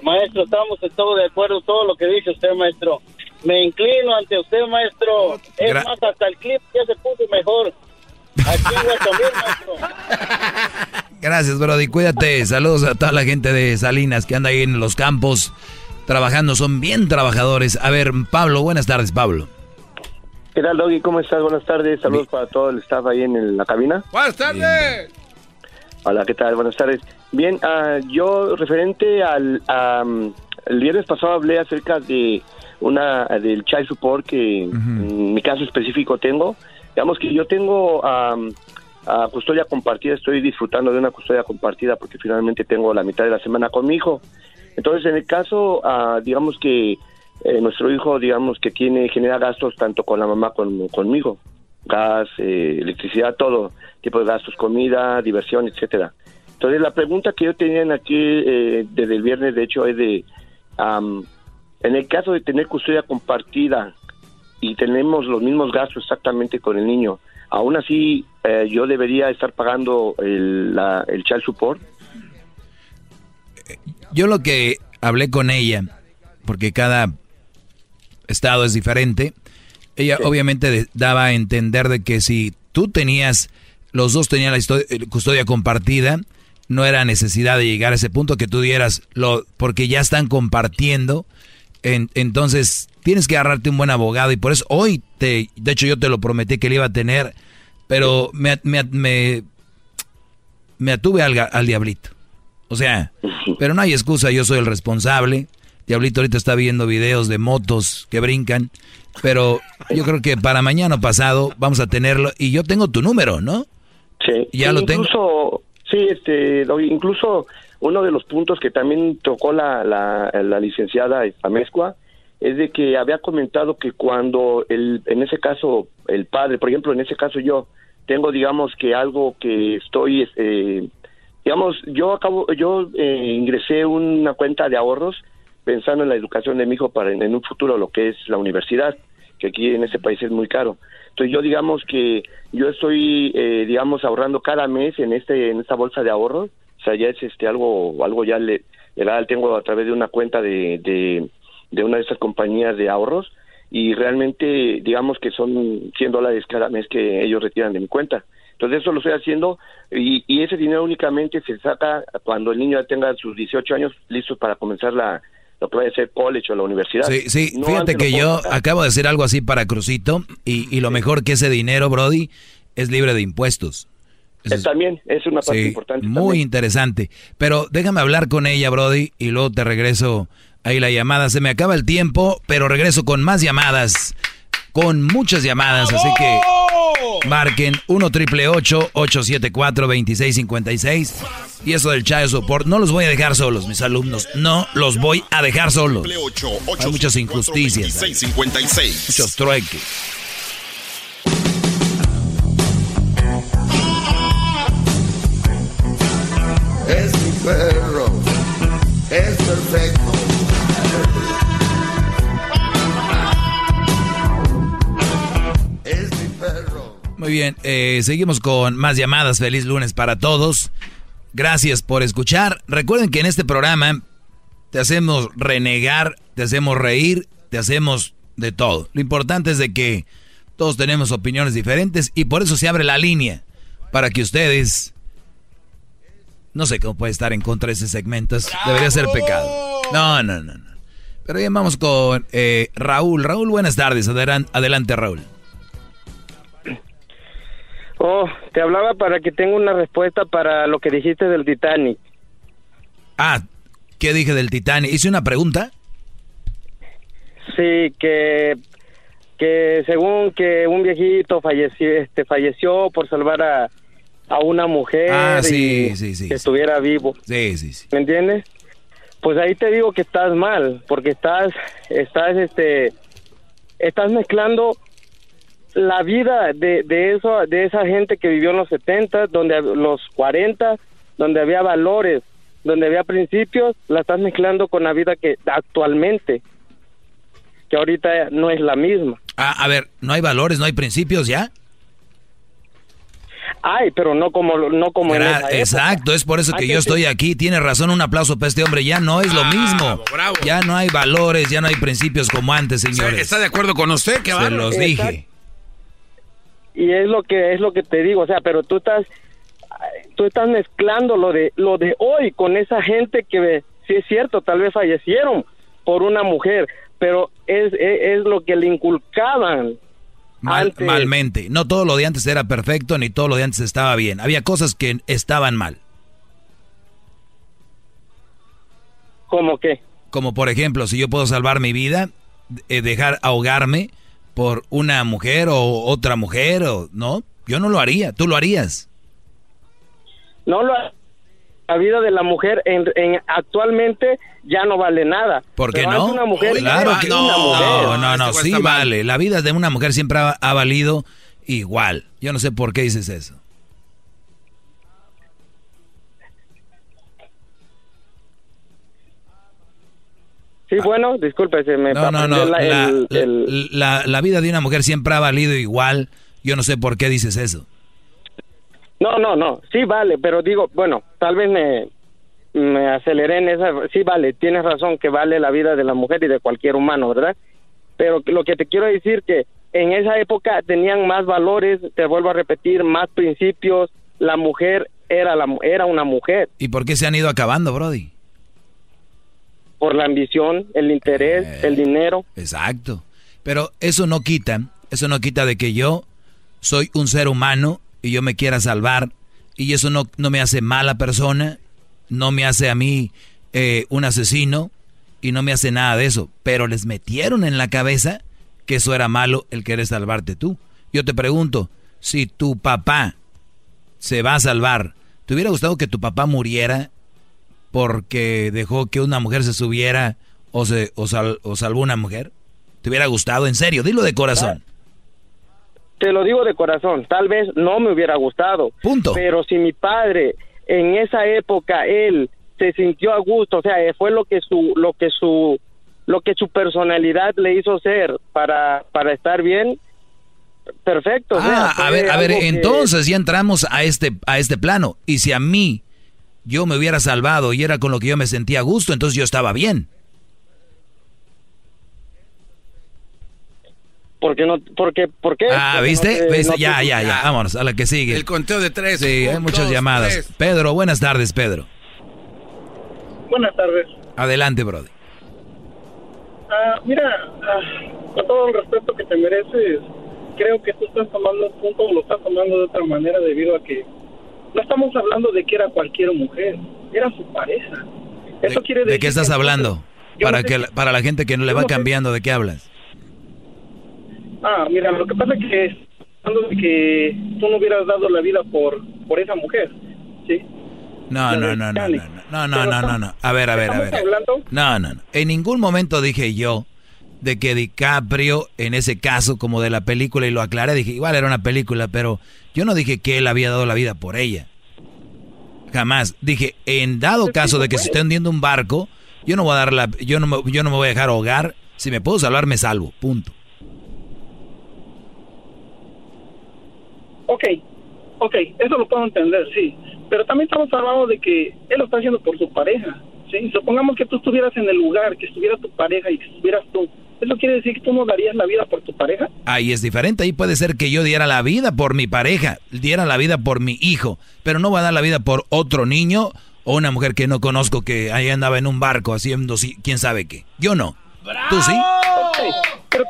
maestro, estamos en todo de acuerdo todo lo que dice usted, maestro. Me inclino ante usted, maestro. Es más, hasta el clip ya se puso mejor. Aquí en. Gracias, Brody. Cuídate. Saludos a toda la gente de Salinas que anda ahí en los campos trabajando. Son bien trabajadores. A ver, Pablo, buenas tardes, Pablo. ¿Qué tal, Doggy? ¿Cómo estás? Buenas tardes. Saludos para todo el staff ahí en la cabina. Buenas tardes. Hola, ¿qué tal? Buenas tardes. Bien, ah, yo referente al el viernes pasado hablé acerca de una del child support que en mi caso específico tengo. Digamos que yo tengo a custodia compartida, estoy disfrutando de una custodia compartida porque finalmente tengo la mitad de la semana con mi hijo. Entonces, en el caso, ah, digamos que eh, nuestro hijo, digamos que tiene genera gastos tanto con la mamá como conmigo, gas, eh, electricidad, todo tipo de gastos, comida, diversión, etcétera. Entonces, la pregunta que yo tenía aquí eh, desde el viernes, de hecho, es de, en el caso de tener custodia compartida y tenemos los mismos gastos exactamente con el niño, aún así yo debería estar pagando el, la, el child support. Yo lo que hablé con ella, porque cada estado es diferente, ella obviamente daba a entender de que si tú tenías, los dos tenían la eh, custodia compartida, no era necesidad de llegar a ese punto que tú dieras, lo, porque ya están compartiendo, entonces tienes que agarrarte un buen abogado y por eso hoy, te, de hecho yo te lo prometí que le iba a tener, pero me, me, me, me atuve al, al diablito. O sea, pero no hay excusa, yo soy el responsable. Diablito ahorita está viendo videos de motos que brincan, pero yo creo que para mañana pasado vamos a tenerlo y yo tengo tu número, ¿no? Sí. Ya lo tengo. Sí, este, incluso uno de los puntos que también tocó la, la, licenciada Amezcua es de que había comentado que cuando el, en ese caso el padre, por ejemplo, en ese caso yo tengo, digamos que algo que estoy eh, digamos, yo acabo, yo eh, ingresé una cuenta de ahorros pensando en la educación de mi hijo para en, un futuro lo que es la universidad, que aquí en este país es muy caro. Entonces yo digamos que yo estoy, eh, digamos, ahorrando cada mes en este, en esta bolsa de ahorros, o sea, ya es este algo, algo ya le, tengo a través de una cuenta de, de, de una de esas compañías de ahorros y realmente digamos que son 100 dólares cada mes que ellos retiran de mi cuenta. Entonces eso lo estoy haciendo y, ese dinero únicamente se saca cuando el niño ya tenga sus 18 años listos para comenzar la, lo que vaya a ser college o la universidad. Sí, sí, fíjate que yo acabo de hacer algo así para Crucito y, lo mejor que ese dinero, Brody, es libre de impuestos. Es, también es una parte importante. Muy interesante. Pero déjame hablar con ella, Brody, y luego te regreso ahí la llamada. Se me acaba el tiempo, pero regreso con más llamadas con muchas llamadas, así que marquen 1 triple 874 2656 y eso del Child Support, no los voy a dejar solos, mis alumnos, no los voy a dejar solos. Hay muchas injusticias, muchos trueques. Es mi perro, es perfecto Muy bien, eh, seguimos con más llamadas. Feliz lunes para todos. Gracias por escuchar. Recuerden que en este programa te hacemos renegar, te hacemos reír, te hacemos de todo. Lo importante es de que todos tenemos opiniones diferentes y por eso se abre la línea para que ustedes... No sé cómo puede estar en contra de ese segmento. Debería ser pecado. No, no, no. no. Pero bien, vamos con eh, Raúl. Raúl, buenas tardes. adelante Raúl. Oh, te hablaba para que tenga una respuesta para lo que dijiste del Titanic. Ah, ¿qué dije del Titanic? ¿Hice una pregunta? Sí, que que según que un viejito falleció, este, falleció por salvar a, a una mujer ah, sí, sí, sí, que estuviera vivo. Sí, sí, sí. ¿Me entiendes? Pues ahí te digo que estás mal, porque estás, estás, este, estás mezclando la vida de, de, eso, de esa gente que vivió en los 70, donde los 40, donde había valores, donde había principios, la estás mezclando con la vida que actualmente, que ahorita no es la misma. Ah, a ver, ¿no hay valores, no hay principios ya? Hay, pero no como no como en esa Exacto, es por eso que yo estoy aquí. Tiene razón, un aplauso para este hombre. Ya no es lo mismo. Ya no hay valores, ya no hay principios como antes, señores. ¿Está de acuerdo con usted? Que Se los dije. Y es lo que es lo que te digo, o sea, pero tú estás tú estás mezclando lo de lo de hoy con esa gente que sí es cierto, tal vez fallecieron por una mujer, pero es, es, lo que le inculcaban malmente. No todo lo de antes era perfecto, ni todo lo de antes estaba bien. Había cosas que estaban mal. ¿Cómo qué? Como por ejemplo, si yo puedo salvar mi vida, eh, dejar ahogarme por una mujer o otra mujer, o no, yo no lo haría, tú lo harías. No lo la vida de la mujer en, actualmente ya no vale nada. ¿Por qué no? Una mujer claro que no, no, no, no, sí vale. La vida de una mujer siempre ha, valido igual. Yo no sé por qué dices eso. Sí, bueno, disculpe, se me No, no, no. La, la vida de una mujer siempre ha valido igual. Yo no sé por qué dices eso. No, no, no, sí vale, pero digo, bueno, tal vez me, me aceleré en esa, sí vale, tienes razón que vale la vida de la mujer y de cualquier humano, ¿verdad? Pero lo que te quiero decir que en esa época tenían más valores, te vuelvo a repetir, más principios, la mujer era la era una mujer. ¿Y por qué se han ido acabando, Brody? Por la ambición, el interés, el dinero. Exacto. Pero eso no quita, eso no quita de que yo soy un ser humano y yo me quiera salvar y eso no, no me hace mala persona, no me hace a mí eh, un asesino y no me hace nada de eso, pero les metieron en la cabeza que eso era malo el querer salvarte tú. Yo te pregunto, si tu papá se va a salvar, ¿te hubiera gustado que tu papá muriera porque dejó que una mujer se subiera o, se, o, o salvó una mujer? ¿Te hubiera gustado? En serio, dilo de corazón. Te lo digo de corazón, tal vez no me hubiera gustado. Punto. Pero si mi padre en esa época él se sintió a gusto, o sea, fue lo que su lo que su lo que su personalidad le hizo ser para para estar bien. Perfecto. Ah, a ver, a ver, entonces ya entramos a este a este plano y si a mí yo me hubiera salvado y era con lo que yo me sentía a gusto, entonces yo estaba bien. Porque no, porque, ¿por qué? Ah, ¿viste? ya, ya, ya, vámonos a la que sigue. El conteo de tres. Sí, hay muchas llamadas. Pedro, buenas tardes, Pedro. Buenas tardes. Adelante, Brody. Ah, mira, ah, con todo el respeto que te mereces, creo que tú estás tomando un punto, lo estás tomando de otra manera debido a que no estamos hablando de que era cualquier mujer, era su pareja. Eso ¿De, quiere decir ¿De qué estás hablando? Para, que, para la gente que no le va cambiando, ¿de qué hablas? Ah, mira, lo que pasa es que hablando de que tú no hubieras dado la vida por por esa mujer, ¿sí? No, no, no, no, no, no, no, no, no, no, A ver, a ver, a ver. No, no, no. En ningún momento dije yo de que DiCaprio, en ese caso, como de la película, y lo aclaré, dije, igual era una película, pero yo no dije que él había dado la vida por ella. Jamás. Dije, en dado caso de que se esté hundiendo un barco, yo no voy a dar la, yo no me, yo no me voy a dejar ahogar. Si me puedo salvar, me salvo. Punto. Ok, ok, eso lo puedo entender, sí. Pero también estamos hablando de que él lo está haciendo por su pareja. ¿sí? Supongamos que tú estuvieras en el lugar, que estuviera tu pareja y que estuvieras tú. ¿Eso quiere decir que tú no darías la vida por tu pareja? Ahí es diferente. Ahí puede ser que yo diera la vida por mi pareja, diera la vida por mi hijo, pero no voy a dar la vida por otro niño o una mujer que no conozco que ahí andaba en un barco haciendo quién sabe qué. Yo no. ¿Tú sí? Pero,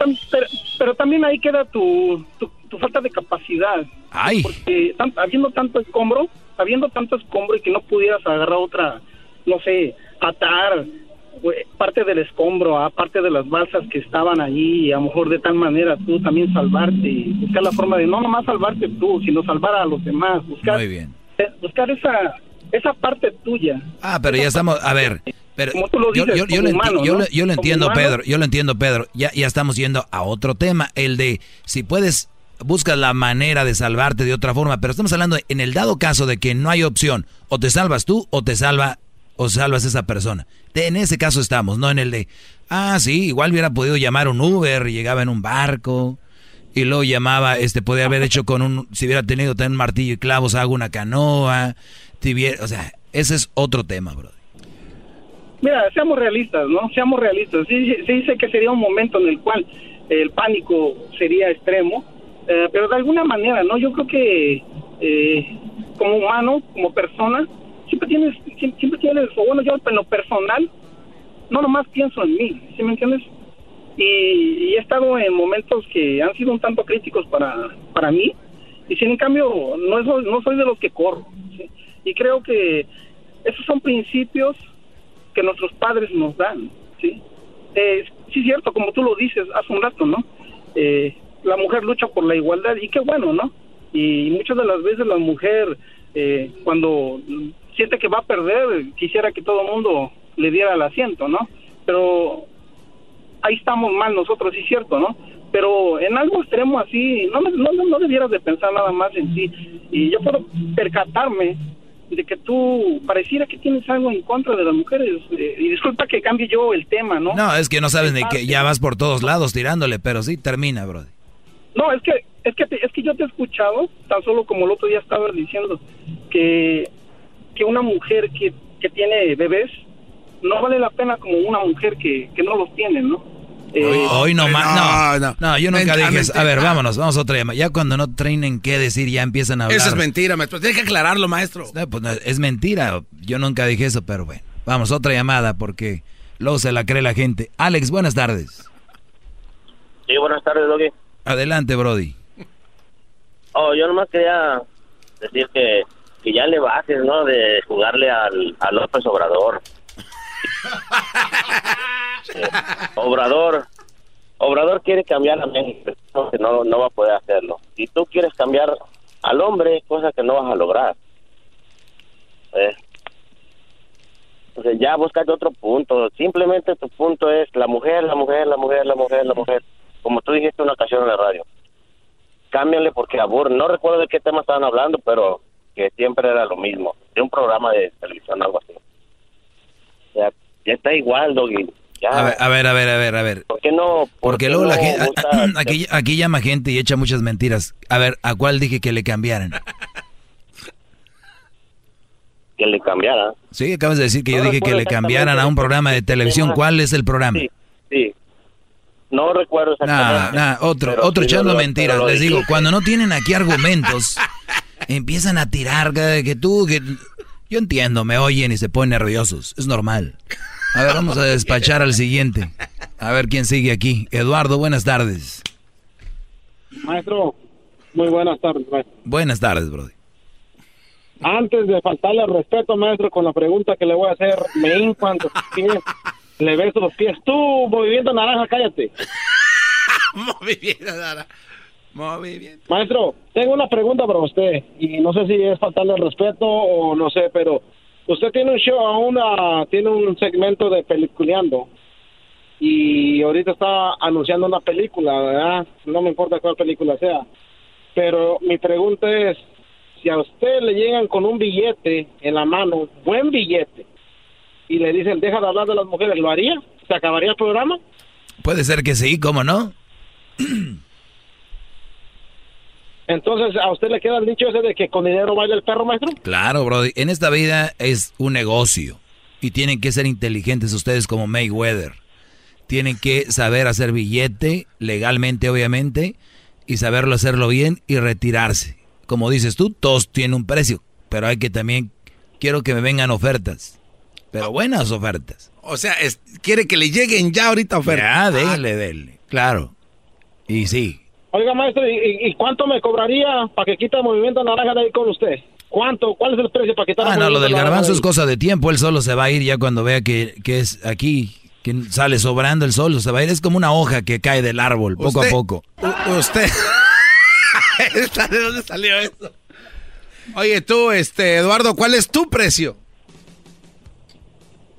pero, también ahí queda tu, tu falta de capacidad. Ay. Porque habiendo tanto escombro, habiendo tanto escombro y que no pudieras agarrar otra, no sé, atar parte del escombro a parte de las balsas que estaban allí a lo mejor de tal manera tú también salvarte buscar la forma de no nomás salvarte tú, sino salvar a los demás, buscar, Muy bien. buscar esa esa parte tuya. Ah, pero ya estamos, a ver, pero yo, yo, yo, lo, entiendo, Pedro, yo lo entiendo, Pedro, ya, ya estamos yendo a otro tema, el de si puedes buscas la manera de salvarte de otra forma, pero estamos hablando en el dado caso de que no hay opción, o te salvas tú o te salva o salvas esa persona. en ese caso estamos, no en el de, ah, sí, igual hubiera podido llamar un Uber, llegaba en un barco y luego llamaba, este, podía haber hecho con un, si hubiera tenido también martillo y clavos, hago una canoa, o sea, ese es otro tema, bro. Mira, seamos realistas, ¿no? Seamos realistas. Sí, sí dice que sería un momento en el cual el pánico sería extremo, eh, pero de alguna manera, ¿no? Yo creo que eh, como humano, como persona, siempre tienes, siempre tienes, o bueno, yo en lo personal, no nomás pienso en mí, ¿sí me entiendes? Y, he estado en momentos que han sido un tanto críticos para, para mí, y sin en cambio no, soy, no soy de los que corro, y creo que esos son principios que nuestros padres nos dan, ¿sí? Eh, sí, cierto, como tú lo dices hace un rato, ¿no? Eh, la mujer lucha por la igualdad y qué bueno, ¿no? Y muchas de las veces la mujer, eh, cuando siente que va a perder, quisiera que todo el mundo le diera el asiento, ¿no? Pero ahí estamos mal nosotros, sí, cierto, ¿no? Pero en algo extremo así, no, no, no debieras de pensar nada más en ti. Y yo puedo percatarme de que tú pareciera que tienes algo en contra de las mujeres. Eh, y disculpa que cambie yo el tema, ¿no? No, es que no sabes ni que ya vas por todos lados tirándole, pero sí termina, bro. No, es que es que es que yo te he escuchado, tan solo como el otro día estaba diciendo que que una mujer que, que tiene bebés no vale la pena como una mujer que, que no los tiene, ¿no? Eh, hoy, no más. No, no, yo nunca dije eso. A ver, vámonos, vamos a otra llamada. Ya cuando no trainen qué decir, ya empiezan a hablar. Eso es mentira, maestro. Tiene que aclararlo, maestro. pues es mentira. Yo nunca dije eso, pero bueno. Vamos, otra llamada porque luego se la cree la gente. Alex, buenas tardes. Sí, buenas tardes, Doggy. Adelante, Brody. Oh, yo nomás quería decir que, que ya le bajes, ¿no? De jugarle al, a López Obrador. *laughs* Obrador, Obrador quiere cambiar a México, no, no va a poder hacerlo. Y tú quieres cambiar al hombre, cosa que no vas a lograr. ¿Eh? Ya buscate otro punto. Simplemente tu punto es la mujer, la mujer, la mujer, la mujer, la mujer. Como tú dijiste una ocasión en la radio. Cámbiale porque aburre. No recuerdo de qué tema estaban hablando, pero que siempre era lo mismo. De un programa de televisión, algo así. Ya está igual, Doggy. A ver, a ver, a ver, a ver, a ver. ¿Por qué no? Porque luego la gente, aquí, aquí llama gente y echa muchas mentiras. A ver, ¿a cuál dije que le cambiaran? que le cambiara. Sí, acabas de decir que yo dije que le cambiaran a un programa de televisión. ¿Cuál es el programa? Sí, sí. No recuerdo exactamente. Nah, otro, otro echando mentiras. Les digo, cuando no tienen aquí argumentos, *laughs* empiezan a tirar que tú, que... Yo entiendo, me oyen y se ponen nerviosos. Es normal. A ver, vamos a despachar al siguiente. A ver quién sigue aquí. Eduardo, buenas tardes. Maestro, muy buenas tardes, maestro. Buenas tardes, Brody. Antes de faltarle al respeto, maestro, con la pregunta que le voy a hacer, me infanto le beso los pies. Tú, movimiento naranja, cállate. *laughs* movimiento naranja. Movimiento. Maestro, tengo una pregunta para usted y no sé si es faltarle el respeto o no sé, pero usted tiene un show, una, tiene un segmento de peliculeando y ahorita está anunciando una película, ¿verdad? No me importa cuál película sea, pero mi pregunta es, si a usted le llegan con un billete en la mano, buen billete, y le dicen, deja de hablar de las mujeres, ¿lo haría? ¿Se acabaría el programa? Puede ser que sí, ¿cómo no? *clears throat* Entonces, ¿a usted le queda el dicho ese de que con dinero baila el perro, maestro? Claro, Brody. En esta vida es un negocio. Y tienen que ser inteligentes ustedes como Mayweather. Tienen que saber hacer billete, legalmente obviamente, y saberlo hacerlo bien y retirarse. Como dices tú, todos tienen un precio. Pero hay que también, quiero que me vengan ofertas. Pero buenas ofertas. O sea, quiere que le lleguen ya ahorita ofertas. Ya, déjale, déjale. Claro. Y sí, Oiga, maestro, ¿y, cuánto me cobraría para que quita el movimiento naranja de ahí con usted? ¿Cuánto? ¿Cuál es el precio para quitar ah, el no, lo del garbanzo es cosa de tiempo. Él solo se va a ir ya cuando vea que, que es aquí, que sale sobrando el sol, se va a ir. Es como una hoja que cae del árbol, poco a poco. usted. *laughs* ¿De dónde salió eso? Oye, tú, este, Eduardo, ¿cuál es tu precio?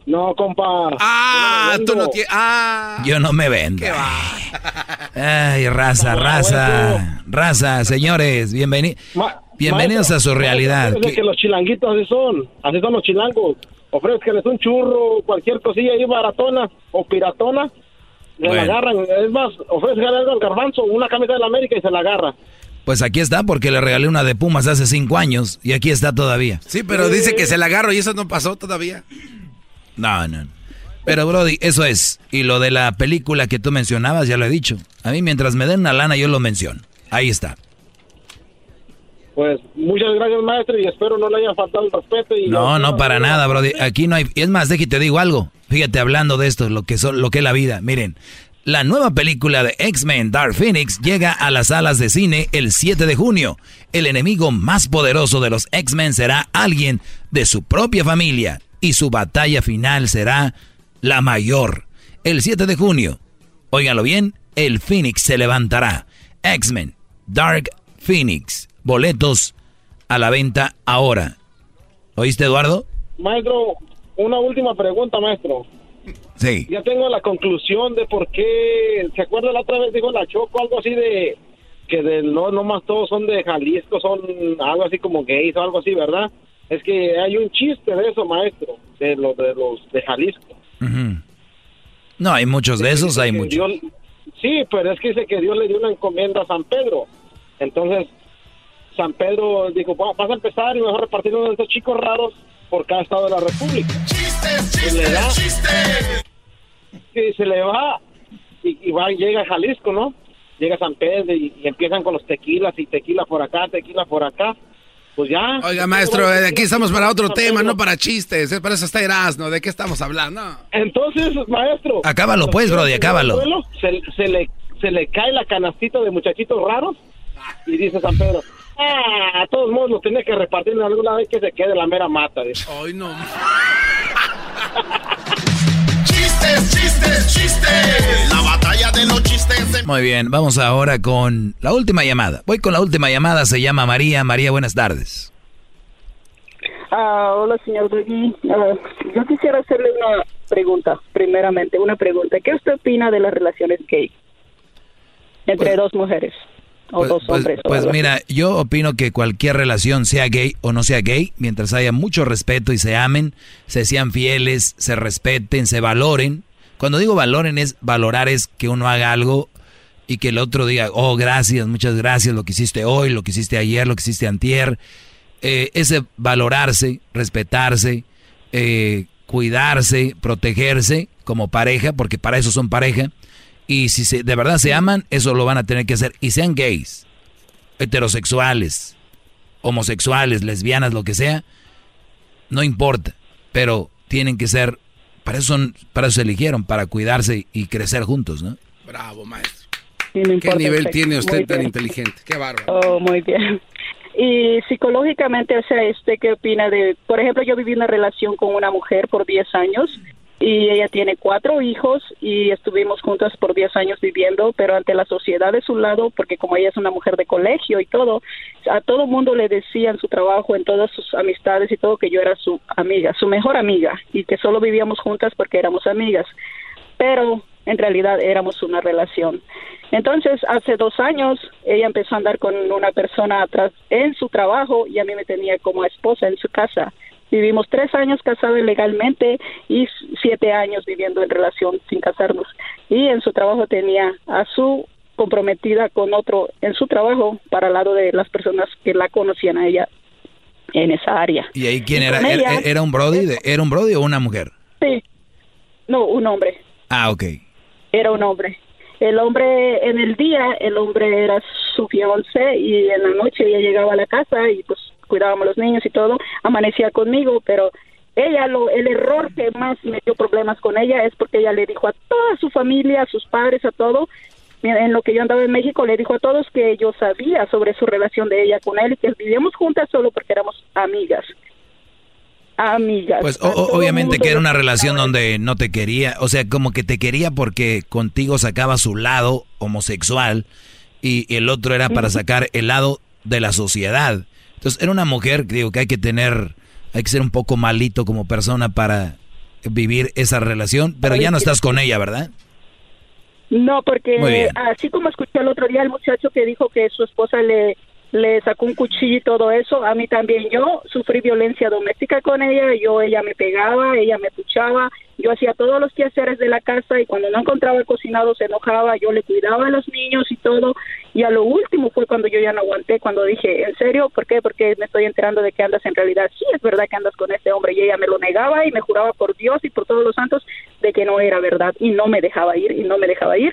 No, compa. Ah, tú no tienes. Ah. Yo no me vendo. ¿Qué va? Ay, raza, raza. Raza, señores, bienvenidos. Bienvenidos a su realidad. Es que los chilanguitos así son. Así son los chilangos. Ofrezcanles un churro, cualquier cosilla ahí baratona o piratona. Se la agarran. Es más, ofrece algo al garbanzo, una camisa de la América y se la agarra. Pues aquí está, porque le regalé una de Pumas hace cinco años y aquí está todavía. Sí, pero dice que se la agarro y eso no pasó todavía. No, no. Pero Brody, eso es. Y lo de la película que tú mencionabas, ya lo he dicho. A mí mientras me den una lana yo lo menciono. Ahí está. Pues muchas gracias, maestro, y espero no le haya faltado el respeto. Y no, no, para nada, Brody. Aquí no hay. Es más, déjate te digo algo. Fíjate, hablando de esto, lo que, son, lo que es la vida. Miren, la nueva película de X-Men Dark Phoenix llega a las salas de cine el 7 de junio. El enemigo más poderoso de los X-Men será alguien de su propia familia y su batalla final será la mayor. El 7 de junio, óiganlo bien, el Phoenix se levantará. X-Men Dark Phoenix boletos a la venta ahora. ¿Oíste, Eduardo? Maestro, una última pregunta, maestro. Sí. Ya tengo la conclusión de por qué. ¿Se acuerda la otra vez dijo la Choco algo así de que de no no más todos son de Jalisco, son algo así como gays o algo así, ¿verdad? Es que hay un chiste de eso, maestro, de los de los de Jalisco. No, hay muchos de esos, hay muchos. sí, pero es que dice que Dios le dio una encomienda a San Pedro. Entonces, San Pedro dijo, vas a empezar y mejor repartir uno de estos chicos raros por cada estado de la República. Chistes, chistes, chistes. Y se le va y, va, llega a Jalisco, ¿no? Llega a San Pedro y, empiezan con los tequilas y tequila por acá, tequila por acá. Pues ya. Oiga, maestro, aquí estamos para otro tema, no para chistes. Para eso está Erasmo. ¿De qué estamos hablando? Entonces, maestro. Acábalo, pues, Brody, acábalo. Se, se, le, se le cae la canastita de muchachitos raros y dice San Pedro, Ah, a todos modos lo tiene que repartir en alguna vez que se quede la mera mata. Ay, no. *laughs* chistes, chistes, chistes. La batalla de los chistes. Muy bien, vamos ahora con la última llamada. Voy con la última llamada, se llama María. María, buenas tardes. Ah, hola, señor ah, yo quisiera hacerle una pregunta, primeramente, una pregunta. ¿Qué usted opina de las relaciones gay entre pues dos mujeres? Pues, pues, pues mira, yo opino que cualquier relación, sea gay o no sea gay, mientras haya mucho respeto y se amen, se sean fieles, se respeten, se valoren. Cuando digo valoren es valorar es que uno haga algo y que el otro diga, oh, gracias, muchas gracias, lo que hiciste hoy, lo que hiciste ayer, lo que hiciste antier. Eh, ese valorarse, respetarse, eh, cuidarse, protegerse como pareja, porque para eso son pareja y si se, de verdad se aman, eso lo van a tener que hacer. Y sean gays, heterosexuales, homosexuales, lesbianas, lo que sea, no importa. Pero tienen que ser, para eso, son, para eso se eligieron, para cuidarse y crecer juntos, ¿no? Bravo, maestro. ¿Qué nivel tiene usted tan inteligente? Qué bárbaro. Oh, muy bien. Y psicológicamente, o sea, ¿este qué opina de, por ejemplo, yo viví una relación con una mujer por 10 años y ella tiene cuatro hijos y estuvimos juntas por 10 años viviendo, pero ante la sociedad de su lado, porque como ella es una mujer de colegio y todo, a todo mundo le decía en su trabajo, en todas sus amistades y todo, que yo era su amiga, su mejor amiga, y que solo vivíamos juntas porque éramos amigas, pero en realidad éramos una relación. Entonces, hace dos años, ella empezó a andar con una persona atrás en su trabajo y a mí me tenía como esposa en su casa. Vivimos tres años casados legalmente y siete años viviendo en relación sin casarnos. Y en su trabajo tenía a su comprometida con otro en su trabajo para el lado de las personas que la conocían a ella en esa área. ¿Y ahí quién era? ¿Era, un brody? ¿Era un brody o una mujer? Sí. No, un hombre. Ah, ok. Era un hombre. El hombre, en el día, el hombre era su fiancé y en la noche ella llegaba a la casa y pues cuidábamos los niños y todo, amanecía conmigo, pero ella, lo, el error que más me dio problemas con ella es porque ella le dijo a toda su familia, a sus padres, a todo, en lo que yo andaba en México, le dijo a todos que yo sabía sobre su relación de ella con él y que vivíamos juntas solo porque éramos amigas. Amigas. Pues obviamente que era una relación donde no te quería, o sea, como que te quería porque contigo sacaba su lado homosexual y el otro era para sacar el lado de la sociedad. Entonces, era una mujer, digo, que hay que tener, hay que ser un poco malito como persona para vivir esa relación, pero ya no estás con ella, ¿verdad? No, porque así como escuché el otro día el muchacho que dijo que su esposa le, le sacó un cuchillo y todo eso, a mí también yo sufrí violencia doméstica con ella, yo ella me pegaba, ella me puchaba, yo hacía todos los quehaceres de la casa y cuando no encontraba el cocinado se enojaba, yo le cuidaba a los niños y todo. Y a lo último fue cuando yo ya no aguanté, cuando dije, ¿en serio? ¿Por qué? Porque me estoy enterando de que andas en realidad. Sí, es verdad que andas con este hombre. Y ella me lo negaba y me juraba por Dios y por todos los santos de que no era verdad y no me dejaba ir y no me dejaba ir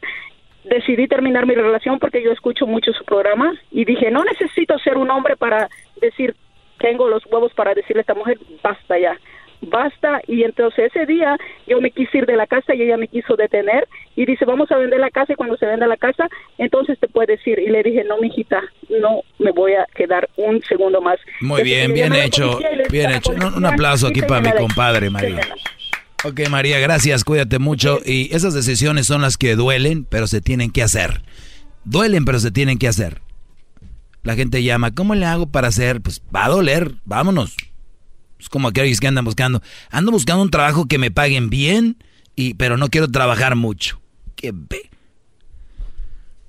decidí terminar mi relación porque yo escucho mucho su programa y dije, no necesito ser un hombre para decir, tengo los huevos para decirle a esta mujer, basta ya, basta. Y entonces ese día yo me quise ir de la casa y ella me quiso detener y dice, vamos a vender la casa y cuando se venda la casa, entonces te puedes ir. Y le dije, no, mijita, no me voy a quedar un segundo más. Muy bien, bien hecho, bien hecho. Un, aplauso aquí para mi compadre, María. Ok, María, gracias, cuídate mucho. Y esas decisiones son las que duelen, pero se tienen que hacer. Duelen, pero se tienen que hacer. La gente llama, ¿cómo le hago para hacer? Pues va a doler, vámonos. Es como aquellos que andan buscando. Ando buscando un trabajo que me paguen bien, y, pero no quiero trabajar mucho. Qué ve.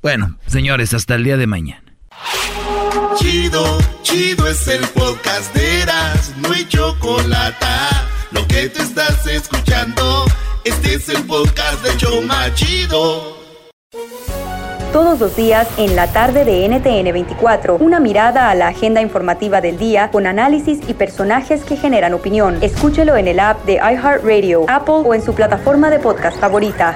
Bueno, señores, hasta el día de mañana. Chido, chido es el podcast de Eras, no hay chocolate lo que te estás escuchando, este es el podcast de Choma Chido. Todos los días en la tarde de NTN 24, una mirada a la agenda informativa del día con análisis y personajes que generan opinión. Escúchelo en el app de iHeartRadio, Apple o en su plataforma de podcast favorita